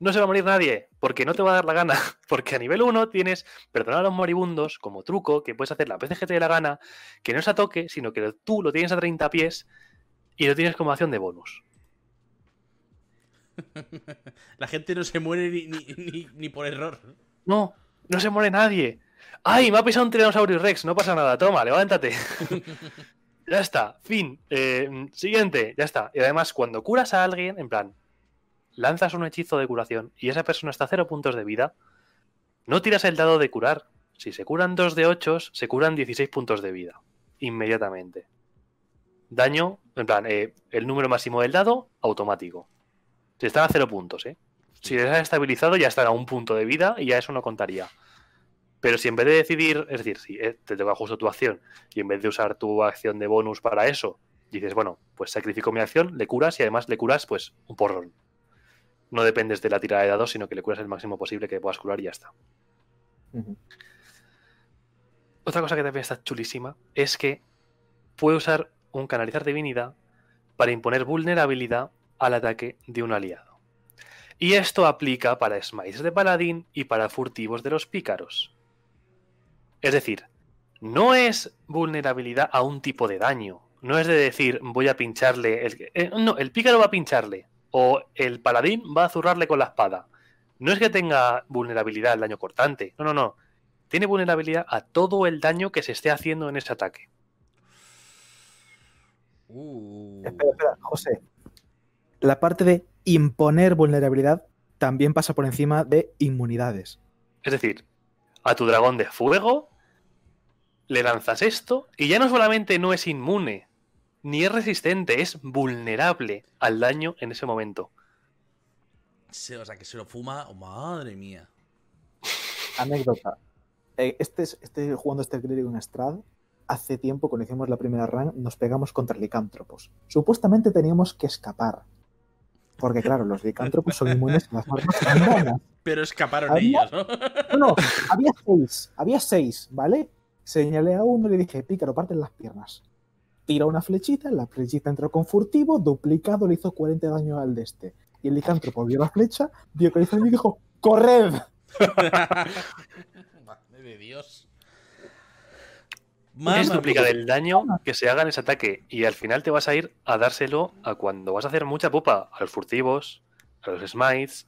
No se va a morir nadie, porque no te va a dar la gana. Porque a nivel 1 tienes perdonar a los moribundos como truco, que puedes hacer la veces que te dé la gana, que no es a toque, sino que tú lo tienes a 30 pies y lo tienes como acción de bonus. La gente no se muere ni, por error. No, no se muere nadie. ¡Ay, me ha pisado un tiranosaurio Rex! No pasa nada, toma, levántate. ya está, fin. Eh, siguiente, ya está. Y además, cuando curas a alguien, en plan, lanzas un hechizo de curación y esa persona está a cero puntos de vida, no tiras el dado de curar. Si se curan dos de 8, se curan 16 puntos de vida. Inmediatamente. Daño, en plan, eh, el número máximo del dado, automático. Si están a cero puntos, ¿eh? Si les has estabilizado, ya están a un punto de vida y ya eso no contaría. Pero si en vez de decidir, es decir, si eh, te toca justo tu acción y en vez de usar tu acción de bonus para eso, dices, bueno, pues sacrifico mi acción, le curas y además le curas, pues, un porrón. No dependes de la tirada de dados, sino que le curas el máximo posible que puedas curar y ya está. Otra cosa que también está chulísima es que puede usar un canalizar divinidad para imponer vulnerabilidad al ataque de un aliado. Y esto aplica para smites de paladín y para furtivos de los pícaros. Es decir, no es vulnerabilidad a un tipo de daño. No es de decir voy a pincharle. El, eh, no, el pícaro va a pincharle. O el paladín va a zurrarle con la espada. No es que tenga vulnerabilidad al daño cortante. No, no, no. Tiene vulnerabilidad a todo el daño que se esté haciendo en ese ataque. Uh. Espera, espera, José la parte de imponer vulnerabilidad también pasa por encima de inmunidades. Es decir, a tu dragón de fuego le lanzas esto y ya no solamente no es inmune, ni es resistente, es vulnerable al daño en ese momento. o sea, que se lo fuma, oh, madre mía. Anécdota. Eh, este, este, jugando este clérigo en Strad, hace tiempo, cuando hicimos la primera run, nos pegamos contra licántropos. Supuestamente teníamos que escapar. Porque, claro, los licántropos son inmunes a las armas Pero escaparon ellos, ¿no? No, no, había seis, había seis, ¿vale? Señalé a uno y le dije, pícaro, parten las piernas. Tira una flechita, la flechita entró con furtivo, duplicado, le hizo 40 daño al de este. Y el licántropo vio la flecha, vio que hizo y dijo, ¡corred! Madre de Dios. es duplicar el daño que se haga en ese ataque. Y al final te vas a ir a dárselo a cuando vas a hacer mucha pupa. A los furtivos, a los smites,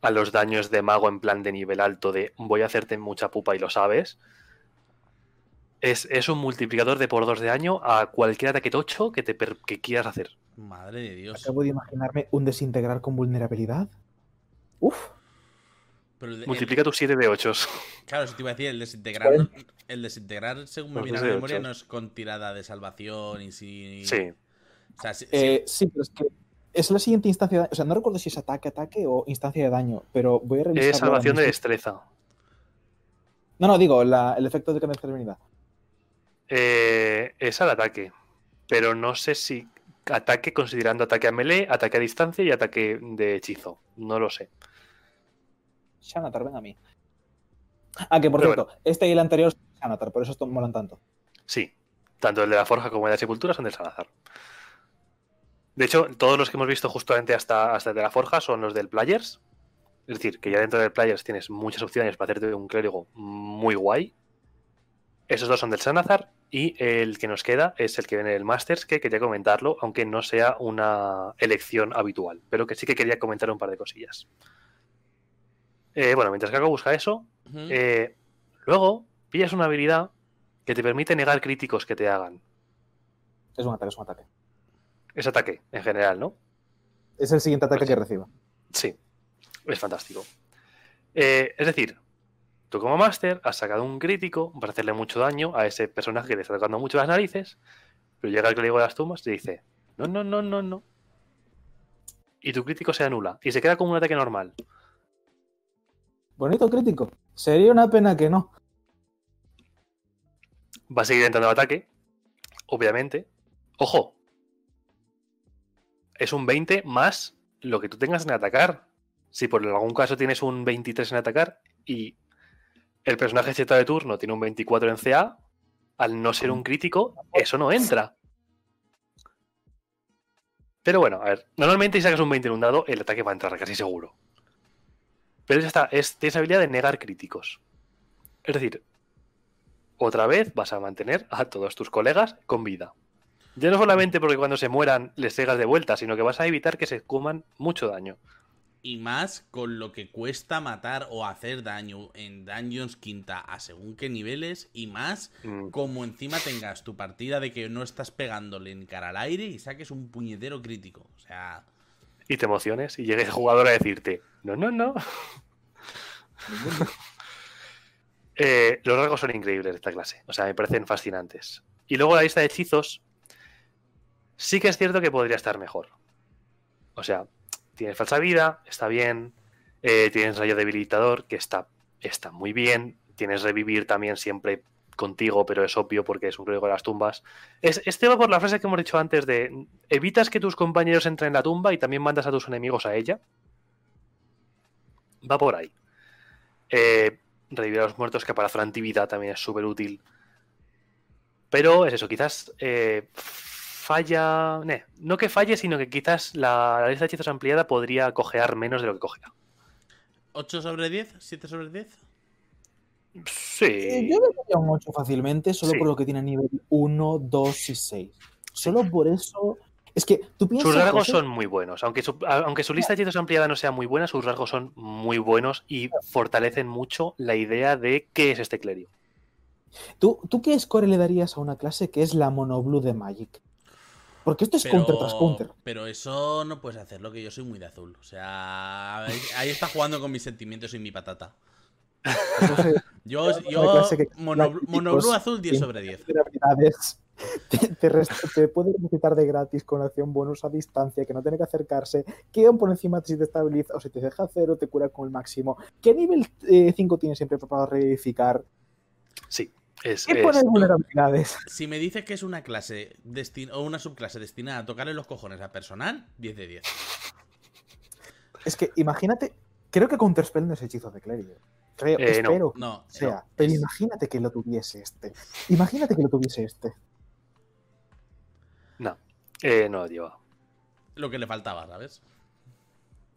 a los daños de mago en plan de nivel alto de voy a hacerte mucha pupa y lo sabes. Es, un multiplicador de por dos de daño a cualquier ataque tocho que, te que quieras hacer. Madre de Dios. Acabo de imaginarme un desintegrar con vulnerabilidad. Uf. Multiplica tus 7 de 8. Claro, si te iba a decir, el desintegrar, el desintegrar según me viene a la memoria, no es con tirada de salvación y si. Sí. Eh, sí, pero es que es la siguiente instancia. De... O sea, no recuerdo si es ataque, ataque o instancia de daño, pero voy a revisar. Es salvación de destreza. No, no, digo, el efecto de que Eh, es al ataque. Pero no sé si ataque considerando ataque a melee, ataque a distancia y ataque de hechizo. No lo sé. Shanatar, ven a mí. Ah, que por cierto, este y el anterior son Shanatar, por eso estos molan tanto. Sí, tanto el de la Forja como el de la Sepultura son del Shanatar. De hecho, todos los que hemos visto justamente hasta, hasta el de la Forja son los del Players. Es decir, que ya dentro del Players tienes muchas opciones para hacerte un clérigo muy guay. Esos dos son del Sanazar. Y el que nos queda es el que viene del Masters, que quería comentarlo, aunque no sea una elección habitual, pero que sí que quería comentar un par de cosillas. Eh, bueno, mientras que hago busca eso, eh, luego pillas una habilidad que te permite negar críticos que te hagan. Es un ataque, es un ataque. Es ataque, en general, ¿no? Es el siguiente ataque pues que reciba. Sí, es fantástico. Eh, es decir, tú como máster has sacado un crítico para hacerle mucho daño a ese personaje que le está tocando mucho las narices, pero llega el clérigo de las tumbas y dice, no, no, no, no, no. Y tu crítico se anula y se queda como un ataque normal. Bonito crítico. Sería una pena que no. Va a seguir entrando el ataque, obviamente. Ojo. Es un 20 más lo que tú tengas en atacar. Si por algún caso tienes un 23 en atacar y el personaje Z de turno tiene un 24 en CA, al no ser un crítico, eso no entra. Pero bueno, a ver, normalmente si sacas un 20 en un dado, el ataque va a entrar casi seguro. Pero esta, es, tienes habilidad de negar críticos. Es decir, otra vez vas a mantener a todos tus colegas con vida. Ya no solamente porque cuando se mueran les cegas de vuelta, sino que vas a evitar que se coman mucho daño. Y más con lo que cuesta matar o hacer daño en Dungeons quinta a según qué niveles. Y más mm. como encima tengas tu partida de que no estás pegándole en cara al aire y saques un puñetero crítico. O sea y te emociones y llegue el jugador a decirte, no, no, no. Eh, los rasgos son increíbles de esta clase, o sea, me parecen fascinantes. Y luego la lista de hechizos, sí que es cierto que podría estar mejor. O sea, tienes falsa vida, está bien. Eh, tienes rayo debilitador, que está, está muy bien. Tienes revivir también siempre contigo, pero es obvio porque es un código de las tumbas. Es, este va por la frase que hemos dicho antes de evitas que tus compañeros entren en la tumba y también mandas a tus enemigos a ella. Va por ahí. Eh, revivir a los muertos, que para antividad también es súper útil. Pero es eso, quizás eh, falla. no que falle, sino que quizás la, lista de hechizos ampliada podría cojear menos de lo que cogea. ¿8 sobre 10? ¿7 sobre 10? Sí. Eh, yo le daría un 8 fácilmente, solo por lo que tiene nivel 1, 2 y 6. Solo por eso. Es que tú piensas. Sus rasgos son muy buenos. Aunque su, aunque su lista de hechizos ampliada no sea muy buena, sus rasgos son muy buenos y fortalecen mucho la idea de qué es este clérigo. ¿Tú, ¿Tú qué score le darías a una clase que es la monoblue de Magic? Porque esto es counter tras counter. Pero eso no puedes hacerlo, que yo soy muy de azul. O sea, ahí está jugando con mis sentimientos y mi patata. yo, yo mono, azul 10 sobre 10. Te, te, puede necesitar de gratis con acción bonus a distancia, que no tiene que acercarse, que por encima si te estabiliza o si te deja cero, te cura con el máximo. ¿Qué nivel 5 eh, tienes siempre para reificar? Sí. Es, ¿Qué es... vulnerabilidades? Si me dices que es una clase o una subclase destinada a tocarle los cojones a personal, 10 de 10. Es que imagínate, creo que Counterspell no es hechizo de clérigo. Creo, eh, espero no, sea. pero imagínate que lo tuviese este. Imagínate que lo tuviese este. No, eh, no lo lleva. Lo que le faltaba, ¿sabes?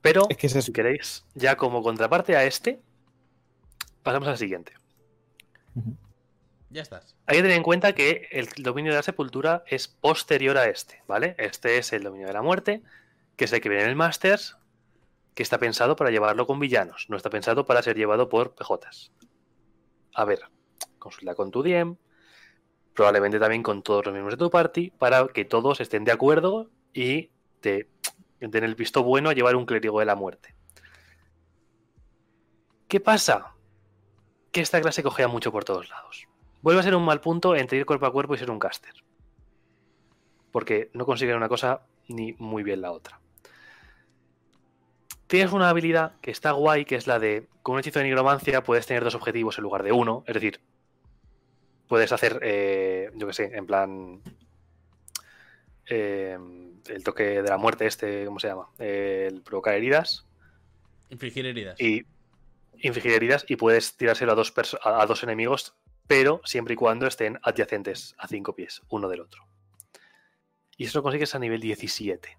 Pero, si queréis, ya como contraparte a este, pasamos al siguiente. Ya estás. Hay que tener en cuenta que el dominio de la sepultura es posterior a este, ¿vale? Este es el dominio de la muerte, que es el que viene en el Masters, que está pensado para llevarlo con villanos, no está pensado para ser llevado por PJs. A ver, consulta con tu DM, probablemente también con todos los miembros de tu party, para que todos estén de acuerdo y te den el visto bueno a llevar un clérigo de la muerte. ¿Qué pasa? Que esta clase cogea mucho por todos lados. Vuelve a ser un mal punto entre ir cuerpo a cuerpo y ser un caster. Porque no consiguen una cosa ni muy bien la otra. Tienes una habilidad que está guay, que es la de, con un hechizo de nigromancia puedes tener dos objetivos en lugar de uno. Es decir, puedes hacer, eh, yo que sé, en plan... Eh, el toque de la muerte este, ¿cómo se llama? el provocar heridas. Infligir heridas. Y infligir heridas y puedes tirárselo a dos, a dos enemigos, pero siempre y cuando estén adyacentes a cinco pies, uno del otro. Y eso lo consigues a nivel 17.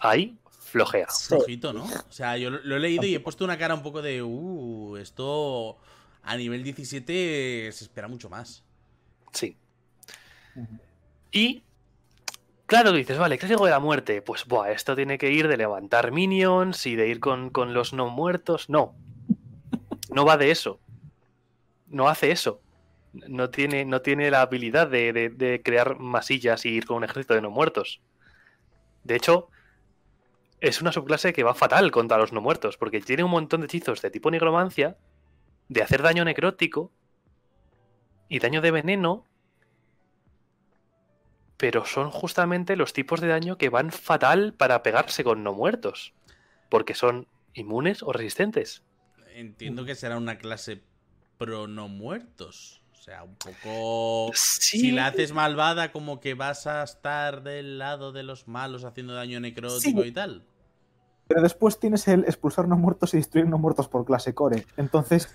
Ahí, flojea. Flojito, ¿no? O sea, yo lo he leído y he puesto una cara un poco de. Uh, esto a nivel 17 se espera mucho más. Sí. Y Claro que dices, vale, ¿qué digo de la muerte? Pues, buah, esto tiene que ir de levantar minions y de ir con, los no muertos. No. No va de eso. No hace eso. No tiene, no tiene la habilidad de, crear masillas y ir con un ejército de no muertos. De hecho, es una subclase que va fatal contra los no muertos, porque tiene un montón de hechizos de tipo negromancia, de hacer daño necrótico y daño de veneno pero son justamente los tipos de daño que van fatal para pegarse con no muertos, porque son inmunes o resistentes. Entiendo que será una clase pro no muertos. O sea, un poco... Si la haces malvada, como que vas a estar del lado de los malos haciendo daño necrótico y tal. Pero después tienes el expulsar no muertos y destruir no muertos por clase core. Entonces...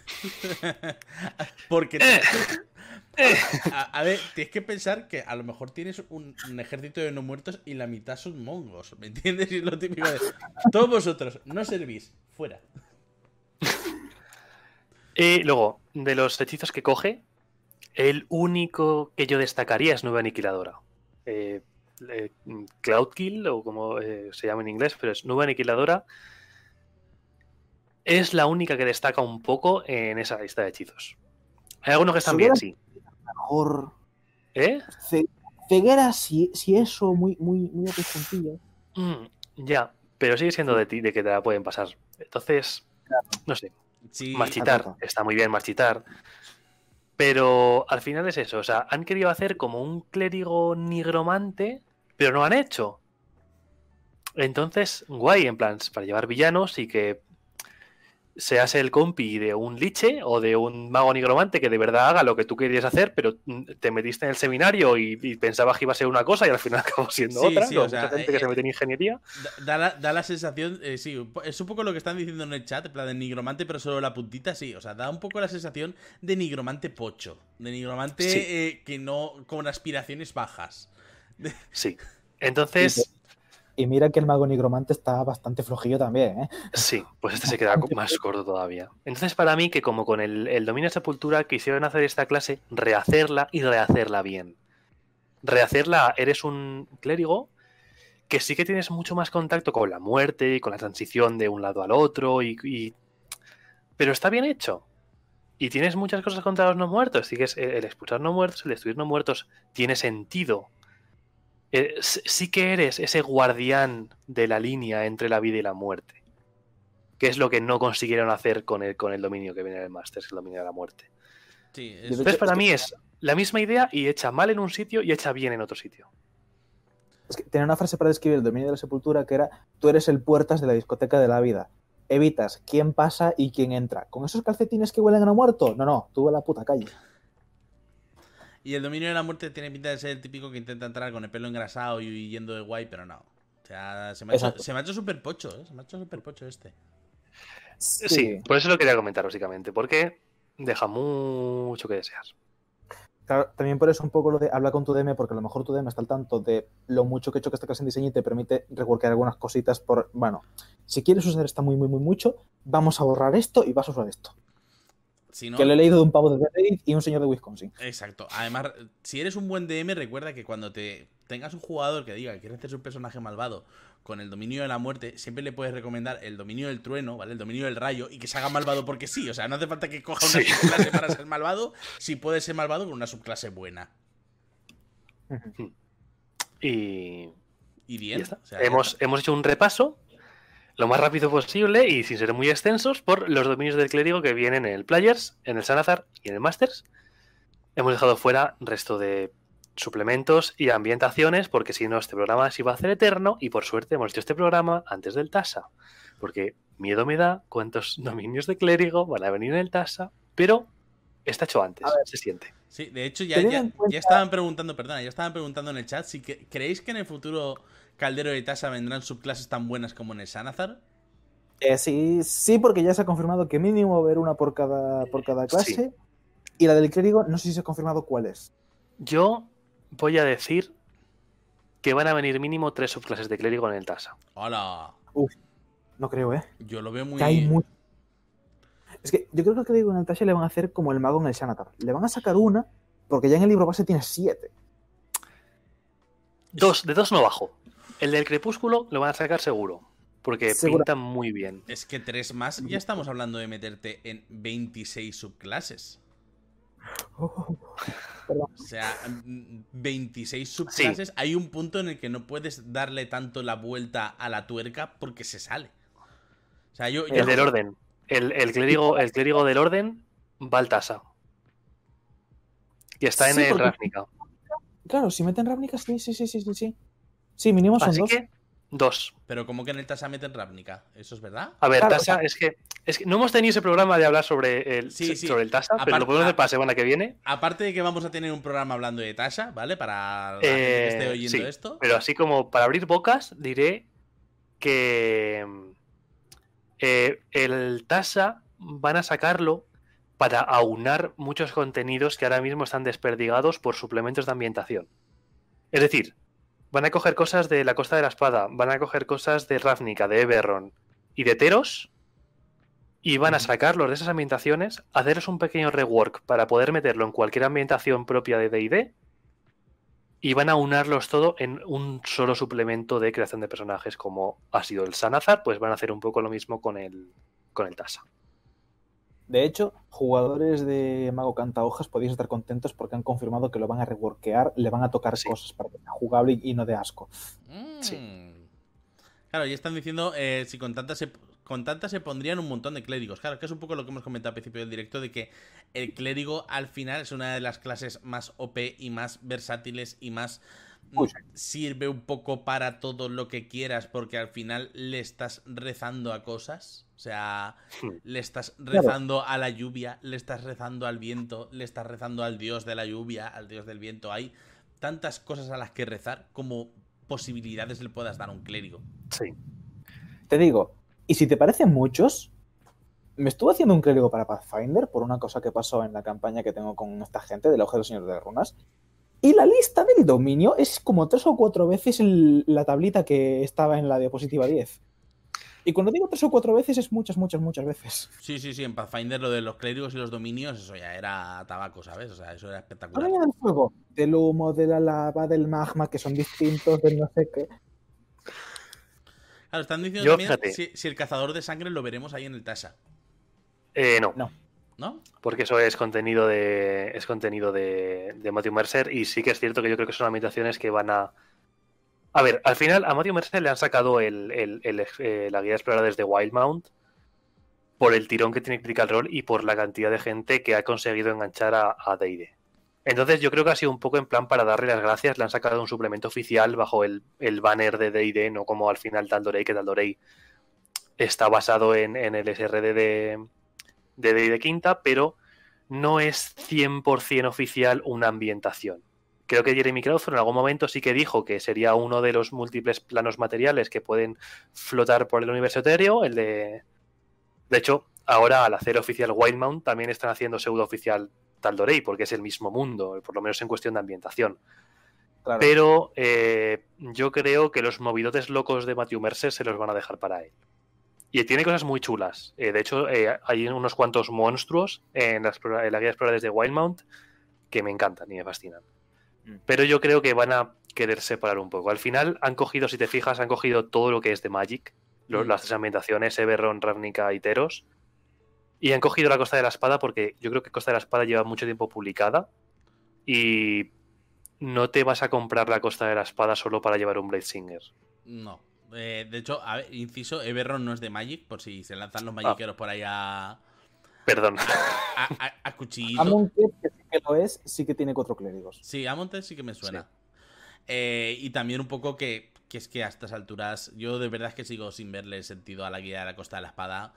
Porque... Eh. A, ver, tienes que pensar que a lo mejor tienes un, ejército de no muertos y la mitad son mongos. ¿Me entiendes? Y lo típico de. Todos vosotros, no servís, fuera. Y luego, de los hechizos que coge, el único que yo destacaría es Nueva Aniquiladora. Eh, eh, Cloud Kill, o como eh, se llama en inglés, pero es Nueva Aniquiladora. Es la única que destaca un poco en esa lista de hechizos. Hay algunos que están bien, sí mejor. ¿Eh? Ceguera, si, si eso, muy, muy, muy mm, ya, pero sigue siendo de ti, de que te la pueden pasar. Entonces, no sé. Marchitar, está muy bien marchitar. Pero al final es eso, o sea, han querido hacer como un clérigo nigromante, pero no han hecho. Entonces, guay, en plan, para llevar villanos y que seas el compi de un liche o de un mago nigromante que de verdad haga lo que tú querías hacer, pero te metiste en el seminario y, pensabas que iba a ser una cosa y al final acabó siendo otra. Sí, o sea, gente que se eh, mete en ingeniería. Da, la, sensación, eh, sí, es un poco lo que están diciendo en el chat, en plan de nigromante, pero solo la puntita, sí. O sea, da un poco la sensación de nigromante pocho. De nigromante eh, que no. con aspiraciones bajas. Sí. Entonces. Y mira que el mago nigromante está bastante flojillo también, ¿eh? Sí, pues este se queda más corto todavía. Entonces, para mí, que como con el, dominio de sepultura quisieron hacer esta clase, rehacerla y rehacerla bien. Rehacerla, eres un clérigo que sí que tienes mucho más contacto con la muerte y con la transición de un lado al otro, y, pero está bien hecho. Y tienes muchas cosas contra los no muertos. Sigues el expulsar no muertos, el destruir no muertos, tiene sentido eh, sí que eres ese guardián de la línea entre la vida y la muerte. Que es lo que no consiguieron hacer con el, con el dominio que viene del Masters, el dominio de la muerte. Sí, Entonces, para mí es la misma idea y hecha mal en un sitio y hecha bien en otro sitio. Es que tenía una frase para describir el dominio de la sepultura que era: Tú eres el puertas de la discoteca de la vida. Evitas quién pasa y quién entra. ¿Con esos calcetines que huelen a muerto? No, no, tú a la puta calle. Y el dominio de la muerte tiene pinta de ser el típico que intenta entrar con el pelo engrasado y yendo de guay, pero no. O sea, se me ha hecho, se hecho pocho, ¿eh? Se me ha hecho súper pocho este. Sí. por eso lo quería comentar, básicamente. Porque deja mucho que desear. Claro, también por eso un poco lo de habla con tu DM, porque a lo mejor tu DM está al tanto de lo mucho que he hecho que esta clase en diseño y te permite reworkar algunas cositas por, bueno, si quieres usar esta muy, muy, muy mucho, vamos a borrar esto y vas a usar esto. Que lo he leído de un pavo de Reddit y un señor de Wisconsin. Exacto. Además, si eres un buen DM, recuerda que cuando te tengas un jugador que diga que quiere hacer un personaje malvado con el dominio de la muerte, siempre le puedes recomendar el dominio del trueno, ¿vale? El dominio del rayo y que se haga malvado porque sí. O sea, no hace falta que coja una subclase para ser malvado, si puede ser malvado con una subclase buena. Y. Y bien. hemos, hemos hecho un repaso lo más rápido posible y sin ser muy extensos por los dominios del clérigo que vienen en el Players, en el Sanazar y en el Masters. Hemos dejado fuera resto de suplementos y ambientaciones porque si no este programa se iba a hacer eterno y por suerte hemos hecho este programa antes del TASA porque miedo me da cuántos dominios de clérigo van a venir en el TASA pero está hecho antes, se siente. Sí, de hecho ya, ya, estaban preguntando, perdona, ya estaban preguntando en el chat si que, creéis que en el futuro Caldero de Tasa vendrán subclases tan buenas como en el Sanazar? Eh, sí, sí, porque ya se ha confirmado que mínimo va a haber una por cada, por cada clase. Y la del clérigo, no sé si se ha confirmado cuál es. Yo voy a decir que van a venir mínimo tres subclases de clérigo en el Tasa. ¡Hola! Uf, no creo, ¿eh? Yo lo veo muy... Es que yo creo que el clérigo en el Tasa le van a hacer como el mago en el Sanatar. Le van a sacar una, porque ya en el libro base tiene siete. Dos, de dos no bajo. El del crepúsculo lo van a sacar seguro. Porque pintan muy bien. Es que tres más, ya estamos hablando de meterte en 26 subclases. Oh, o sea, 26 subclases. Hay un punto en el que no puedes darle tanto la vuelta a la tuerca porque se sale. O sea, yo, el del orden. El, clérigo, el clérigo del orden va al tasa. Y está en el Ravnica. Claro, si meten Ravnica, sí, sí, sí, sí, sí. Sí, mínimo son dos. dos. Pero como que en el Tasa meten Ravnica, ¿eso es verdad? A ver, Tasa, es, que, es que no hemos tenido ese programa de hablar sobre el, sobre el Tasa, pero lo podemos hacer para la semana que viene. Aparte de que vamos a tener un programa hablando de Tasa, ¿vale? Para la gente que esté eh, oyendo esto. Pero así como para abrir bocas, diré que eh, el Tasa van a sacarlo para aunar muchos contenidos que ahora mismo están desperdigados por suplementos de ambientación. Es decir, Van a coger cosas de la Costa de la Espada, van a coger cosas de Ravnica, de Eberron y de Teros, y van a sacarlos de esas ambientaciones, hacerles un pequeño rework para poder meterlo en cualquier ambientación propia de DD, y van a unarlos todo en un solo suplemento de creación de personajes, como ha sido el Sanazar, pues van a hacer un poco lo mismo con el, con el Tasa. De hecho, jugadores de Mago Canta Hojas podéis estar contentos porque han confirmado que lo van a reworkear, le van a tocar cosas para que sea jugable y no de asco. Mm. Claro, y están diciendo eh, si con tantas se, con tantas se pondrían un montón de clérigos. Claro, que es un poco lo que hemos comentado al principio del directo, de que el clérigo al final es una de las clases más OP y más versátiles y más sirve un poco para todo lo que quieras porque al final le estás rezando a cosas. O sea, hmm. le estás rezando a la lluvia, le estás rezando al viento, le estás rezando al dios de la lluvia, al dios del viento. Hay tantas cosas a las que rezar como posibilidades le puedas dar a un clérigo. Sí. Te digo, y si te parecen muchos, me estuve haciendo un clérigo para Pathfinder por una cosa que pasó en la campaña que tengo con esta gente del Ojo del Señor de Runas. Y la lista del dominio es como tres o cuatro veces la tablita que estaba en la diapositiva 10. Y cuando digo tres o cuatro veces es muchas, muchas, muchas veces. Sí, sí, sí. En Pathfinder lo de los clérigos y los dominios, eso ya era tabaco, ¿sabes? O sea, eso era espectacular. del fuego, del humo, de la lava, del magma, que son distintos, del no sé qué. Claro, están diciendo también si, el cazador de sangre lo veremos ahí en el Tasha. Eh, no. No. ¿no? Porque eso es contenido de es contenido de, Matthew Mercer y sí que es cierto que yo creo que son habitaciones que van a a ver, al final a Matthew Mercer le han sacado eh, la guía de exploradores de Wildmount por el tirón que tiene Critical Role y por la cantidad de gente que ha conseguido enganchar a, a Entonces yo creo que ha sido un poco en plan para darle las gracias, le han sacado un suplemento oficial bajo el, banner de D&D, no como al final Tal'Dorei, que Tal'Dorei está basado en, el SRD de, de de Quinta, pero no es 100% oficial una ambientación. Creo que Jeremy Crawford en algún momento sí que dijo que sería uno de los múltiples planos materiales que pueden flotar por el universo etéreo, el de... De hecho, ahora al hacer oficial Wildmount también están haciendo pseudo oficial Taldorei, porque es el mismo mundo, por lo menos en cuestión de ambientación. Pero eh, yo creo que los movidotes locos de Matthew Mercer se los van a dejar para él. Y tiene cosas muy chulas. Eh, de hecho, eh, hay unos cuantos monstruos en la, guía de exploradores de Wildmount que me encantan y me fascinan. Mm. Pero yo creo que van a querer separar un poco. Al final han cogido, si te fijas, han cogido todo lo que es de Magic, mm. las tres ambientaciones, Eberron, Ravnica y Teros, y han cogido la Costa de la Espada porque yo creo que Costa de la Espada lleva mucho tiempo publicada y no te vas a comprar la Costa de la Espada solo para llevar un Blade Singer. No. Eh, de hecho, a ver, inciso, Everron no es de Magic, por si se lanzan los magiqueros por ahí a. Perdón. A, a, sí que lo es, sí que tiene cuatro clérigos. Sí, Amontet sí que me suena. Eh, y también un poco que, que, es que a estas alturas, yo de verdad es que sigo sin verle sentido a la guía de la Costa de la Espada.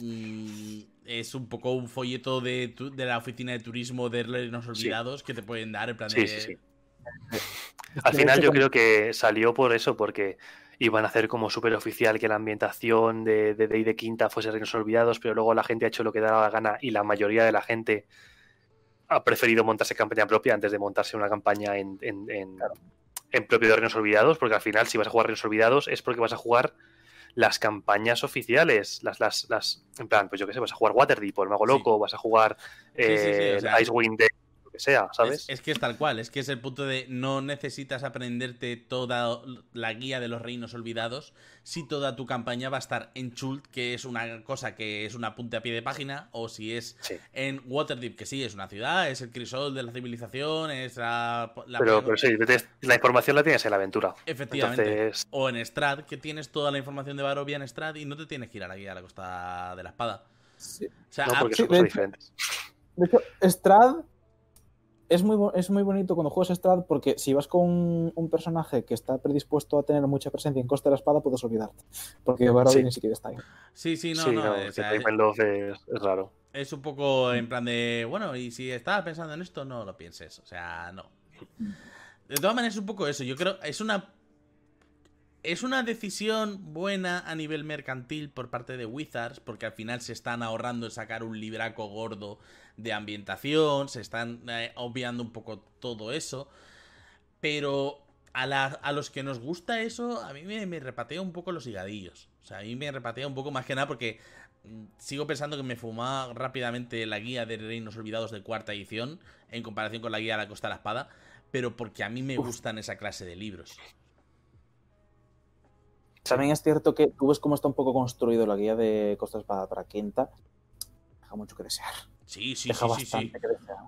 Mm, es un poco un folleto de, de, la oficina de turismo de Reinos Olvidados que te pueden dar en plan de. Sí, Al final yo creo que salió por eso, porque iban a hacer como súper oficial que la ambientación de, de de Quinta fuese Reinos Olvidados, pero luego la gente ha hecho lo que daba la gana y la mayoría de la gente ha preferido montarse campaña propia antes de montarse una campaña en, en, en, propio de Reinos Olvidados, porque al final si vas a jugar Reinos Olvidados es porque vas a jugar las campañas oficiales, las, las, las, en plan, pues yo qué sé, vas a jugar Waterdeep o el Mago Loco, vas a jugar eh, Icewind que sea, ¿sabes? Es, que es tal cual, es que es el punto de no necesitas aprenderte toda la guía de los reinos olvidados si toda tu campaña va a estar en Chult, que es una cosa que es un apunte a pie de página, o si es en Waterdeep, que sí, es una ciudad, es el crisol de la civilización, es la... pero, pero, sí, la información la tienes en la aventura. Efectivamente. O en Strad, que tienes toda la información de Barovia en Strad y no te tienes que ir a la guía de la Costa de la Espada. Sí. O sea, no, porque son cosas diferentes. De hecho, Strad es muy, es muy bonito cuando juegas Strad porque si vas con un, personaje que está predispuesto a tener mucha presencia en Costa de la Espada, puedes olvidarte. Porque Barovia ni siquiera está ahí. Sí, sí, no, no. es, raro. Es un poco en plan de, bueno, y si estabas pensando en esto, no lo pienses. O sea, no. De todas maneras, es un poco eso. Yo creo, es una es una decisión buena a nivel mercantil por parte de Wizards, porque al final se están ahorrando sacar un libraco gordo de ambientación, se están eh, obviando un poco todo eso. Pero a, a, los que nos gusta eso, a mí me, repatea un poco los higadillos. O sea, a mí me repatea un poco más que nada porque mm, sigo pensando que me fumaba rápidamente la guía de Reinos Olvidados de cuarta edición en comparación con la guía de la Costa de la Espada, pero porque a mí me gustan esa clase de libros. También es cierto que tú ves cómo está un poco construido la guía de Costa Espada para Quinta. Deja mucho que desear. Sí, sí, sí, sí,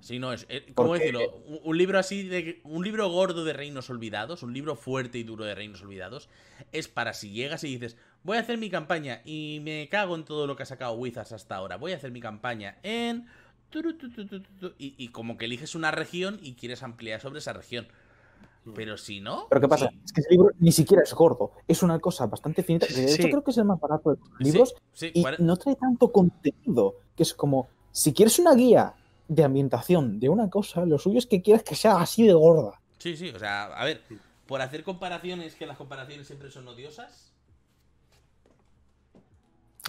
sí. no es. Eh, ¿Cómo decirlo? Un, libro así de. Un libro gordo de Reinos Olvidados, un libro fuerte y duro de Reinos Olvidados, es para si llegas y dices, voy a hacer mi campaña y me cago en todo lo que ha sacado Wizards hasta ahora. Voy a hacer mi campaña en. Y, y como que eliges una región y quieres ampliar sobre esa región. Pero si no. Pero ¿qué pasa? Es que ese libro ni siquiera es gordo. Es una cosa bastante finita. De hecho, creo que es el más barato de los libros. y no trae tanto contenido. Que es como si quieres una guía de ambientación de una cosa, lo suyo es que quieras que sea así de gorda. Sí, sí, o sea, a ver, por hacer comparaciones, que las comparaciones siempre son odiosas.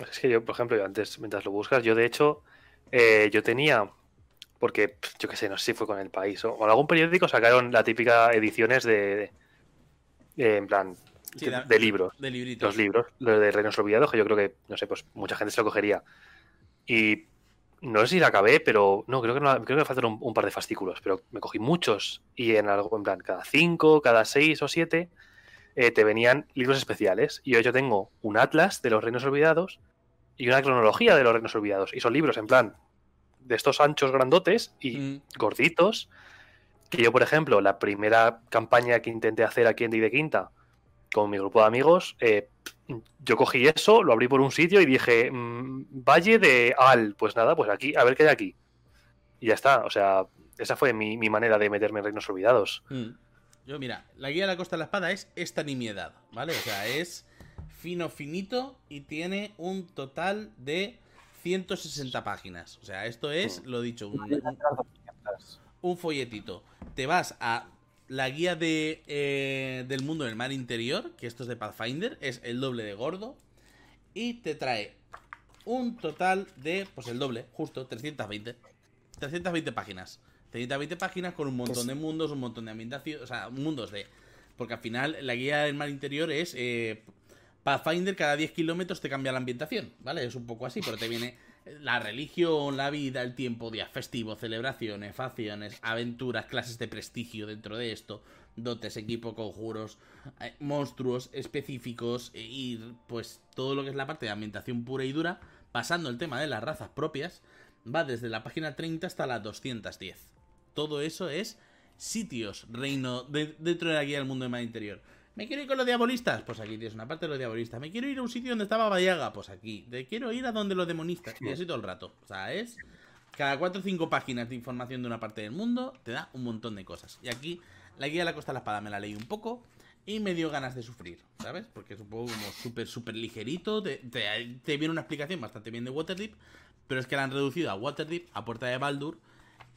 Es que yo, por ejemplo, antes, mientras lo buscas, yo de hecho, eh, yo tenía, porque yo qué sé, no sé si fue con el país o con algún periódico, sacaron la típica ediciones de, en plan, de, libros. De Los libros, los de Reinos Olvidados, que yo creo que, no sé, pues mucha gente se lo cogería. Y no sé si la acabé, pero no, creo que, no, creo que me faltaron un, par de fascículos, pero me cogí muchos y en algo, en plan, cada cinco, cada seis o siete eh, te venían libros especiales. Y hoy yo tengo un atlas de los reinos olvidados y una cronología de los reinos olvidados. Y son libros en plan de estos anchos grandotes y mm. gorditos. Que yo, por ejemplo, la primera campaña que intenté hacer aquí en Di de Quinta con mi grupo de amigos, eh, yo cogí eso, lo abrí por un sitio y dije, mm, Valle de Al, pues nada, pues aquí, a ver qué hay aquí. Y ya está, o sea, esa fue mi, manera de meterme en Reinos Olvidados. Mm. Yo, mira, la guía de la Costa de la Espada es esta nimiedad, ¿vale? O sea, es fino, finito y tiene un total de 160 páginas. O sea, esto es, mm. lo dicho, un, un folletito. Te vas a la guía de, eh, del mundo del mar interior, que esto es de Pathfinder, es el doble de gordo. Y te trae un total de, pues el doble, justo, 320. 320 páginas. 320 páginas con un montón de mundos, un montón de ambientación, o sea, mundos de... Porque al final la guía del mar interior es... Eh, Pathfinder cada 10 kilómetros te cambia la ambientación, ¿vale? Es un poco así, pero te viene la religión, la vida, el tiempo, días festivos, celebraciones, facciones, aventuras, clases de prestigio dentro de esto, dotes, equipo, conjuros, eh, monstruos específicos e y pues todo lo que es la parte de ambientación pura y dura, pasando el tema de las razas propias, va desde la página 30 hasta la 210. Todo eso es sitios, reino, dentro de la guía del mundo de mar interior. ¿Me quiero ir con los diabolistas? Pues aquí tienes una parte de los diabolistas. ¿Me quiero ir a un sitio donde estaba Vallaga? Pues aquí. ¿Te quiero ir a donde los demonistas? Y así todo el rato. O sea, es... Cada 4 o 5 páginas de información de una parte del mundo te da un montón de cosas. Y aquí la guía de la costa de la espada me la leí un poco y me dio ganas de sufrir, ¿sabes? Porque es un poco como súper, súper ligerito. Te, viene una explicación bastante bien de Waterdeep, pero es que la han reducido a Waterdeep, a Puerta de Baldur,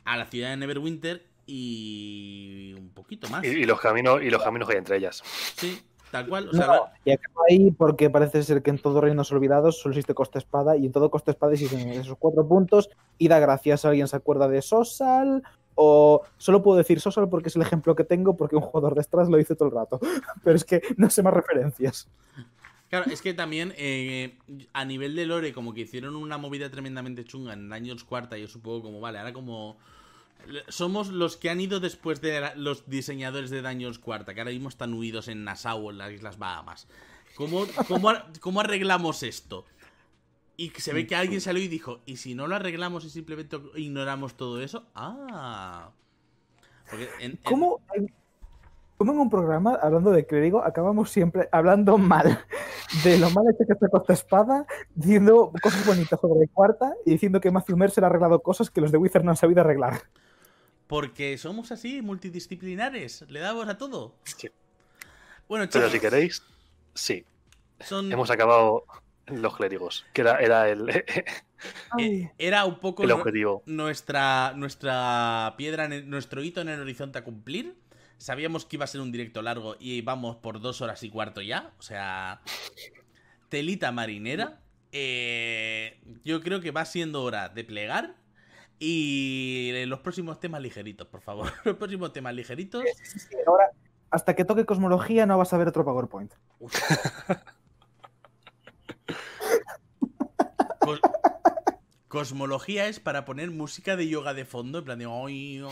a la ciudad de Neverwinter y un poquito más. Y, los caminos y los caminos que hay entre ellas. Sí, tal cual. y acabo ahí porque parece ser que en todo Reinos Olvidados solo existe Costa Espada y en todo Costa Espada existen esos cuatro puntos y da gracias a alguien se acuerda de Sosal o solo puedo decir Sosal porque es el ejemplo que tengo porque un jugador de Stras lo dice todo el rato. Pero es que no sé más referencias. Claro, es que también eh, a nivel de lore, como que hicieron una movida tremendamente chunga en años cuarta, yo supongo como, vale, ahora como somos los que han ido después de los diseñadores de Daños Cuarta, que ahora mismo están huidos en Nassau, en las Islas Bahamas. ¿Cómo, cómo, arreglamos esto? Y se ve que alguien salió y dijo, ¿y si no lo arreglamos y simplemente ignoramos todo eso? Ah. ¿Cómo, en, ¿Cómo en un programa, hablando de clérigo, acabamos siempre hablando mal de lo mal hecho que está Costa Espada, diciendo cosas bonitas sobre Cuarta y diciendo que Matthew Mercer ha arreglado cosas que los de Wizard no han sabido arreglar? Porque somos así, multidisciplinares. Le damos a todo. Bueno, chicos, Pero si queréis, sí. Hemos acabado los clérigos, que era, era el. Eh, era un poco el objetivo. Nuestra, nuestra piedra, nuestro hito en el horizonte a cumplir. Sabíamos que iba a ser un directo largo y vamos por dos horas y cuarto ya. O sea, telita marinera. Eh, yo creo que va siendo hora de plegar y los próximos temas ligeritos, por favor. Los próximos temas ligeritos. ahora, hasta que toque cosmología, no vas a ver otro PowerPoint. cosmología es para poner música de yoga de fondo, en plan de hoy,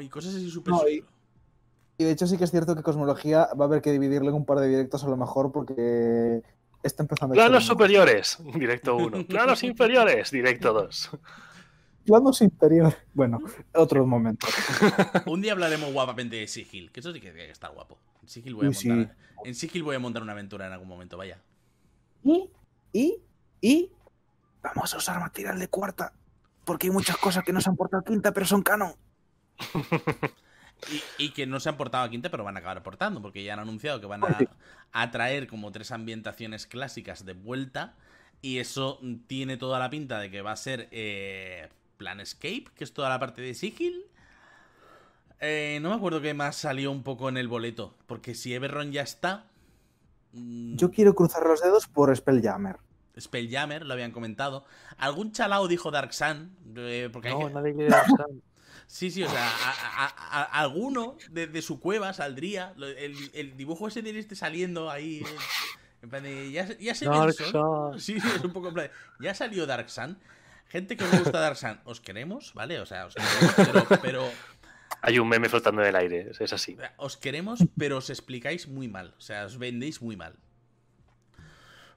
y cosas así súper. y, de hecho, sí que es cierto que cosmología va a haber que dividirle en un par de directos a lo mejor, porque está empezando. Planos superiores, directo 1. Planos inferiores, directo 2 planos interior. Bueno, otro momento. Un día hablaremos guapamente de Sigil, que eso sí que tiene que estar guapo. En Sigil voy a montar, en Sigil voy a montar una aventura en algún momento, vaya. Y, y, y vamos a usar material de cuarta. Porque hay muchas cosas que no se han portado a quinta, pero son canon. Y, que no se han portado a quinta, pero van a acabar portando, porque ya han anunciado que van a, traer como tres ambientaciones clásicas de vuelta. Y eso tiene toda la pinta de que va a ser eh, Planescape, que es toda la parte de Sigil. Eh, no me acuerdo qué más salió un poco en el boleto, porque si Everron ya está... Mm, Yo quiero cruzar los dedos por Spelljammer. Spelljammer, lo habían comentado. Algún chalao dijo Dark Sun. Eh, porque no, nadie quiere Dark Sun. Sí, sí, o sea, a, alguno de, su cueva saldría. El, dibujo ese de este saliendo ahí. En plan de, ya, ya se Dark Sun. Sí, sí, es un poco en plan Ya salió Dark Sun. Gente que os gusta Dark Sun, os queremos, ¿vale? O sea, os queremos, pero, Hay un meme flotando en el aire, es así. Os queremos, pero os explicáis muy mal. O sea, os vendéis muy mal.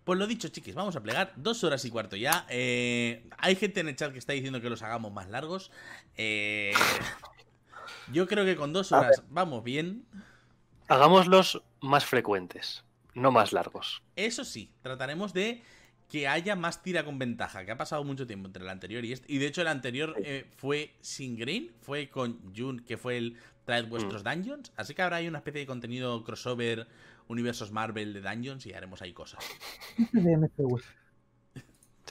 Pues lo dicho, chiquis, vamos a plegar dos horas y cuarto ya. Eh, hay gente en el chat que está diciendo que los hagamos más largos. Eh, yo creo que con dos horas vamos bien. Hagámoslos más frecuentes, no más largos. Eso sí, trataremos de que haya más tira con ventaja, que ha pasado mucho tiempo entre el anterior y este. Y de hecho el anterior eh, fue sin Green, fue con Jun, que fue el Traed vuestros mm. dungeons. Así que habrá ahí una especie de contenido crossover, universos Marvel de dungeons y haremos ahí cosas.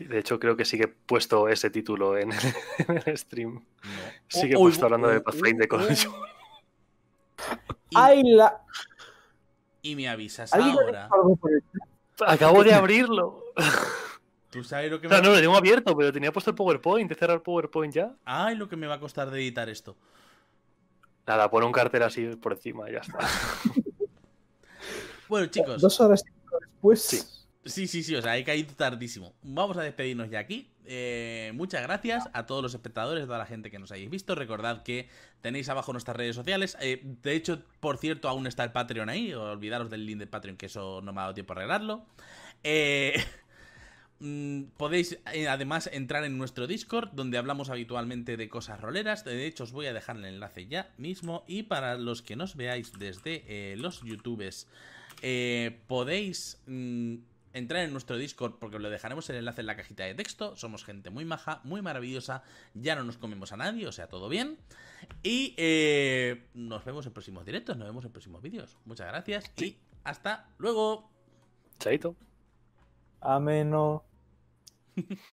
de hecho creo que sigue puesto ese título en el, stream. Sigue puesto hablando de Pathfinder con ¡Ay, la! Y me avisas ahora. Acabo de abrirlo. ¿Tú sabes lo que me No, lo tengo abierto, pero tenía puesto el PowerPoint. ¿He cerrado el PowerPoint ya? Ay, lo que me va a costar de editar esto. Nada, pon un cartel así por encima y ya está. bueno, chicos. Dos horas después. Sí. Sí, sí, sí, o sea, he caído tardísimo. Vamos a despedirnos ya aquí. Eh, muchas gracias a todos los espectadores, a toda la gente que nos hayáis visto. Recordad que tenéis abajo nuestras redes sociales. Eh, de hecho, por cierto, aún está el Patreon ahí. Olvidaros del link de Patreon, que eso no me ha dado tiempo a arreglarlo. Eh, mm, podéis además entrar en nuestro Discord, donde hablamos habitualmente de cosas roleras. De hecho, os voy a dejar el enlace ya mismo. Y para los que nos veáis desde los YouTubes, podéis. Mm, entrar en nuestro Discord porque os lo dejaremos el enlace en la cajita de texto. Somos gente muy maja, muy maravillosa. Ya no nos comemos a nadie, o sea, todo bien. Y eh, nos vemos en próximos directos, nos vemos en próximos vídeos. Muchas gracias y hasta luego. Chaito. Ameno.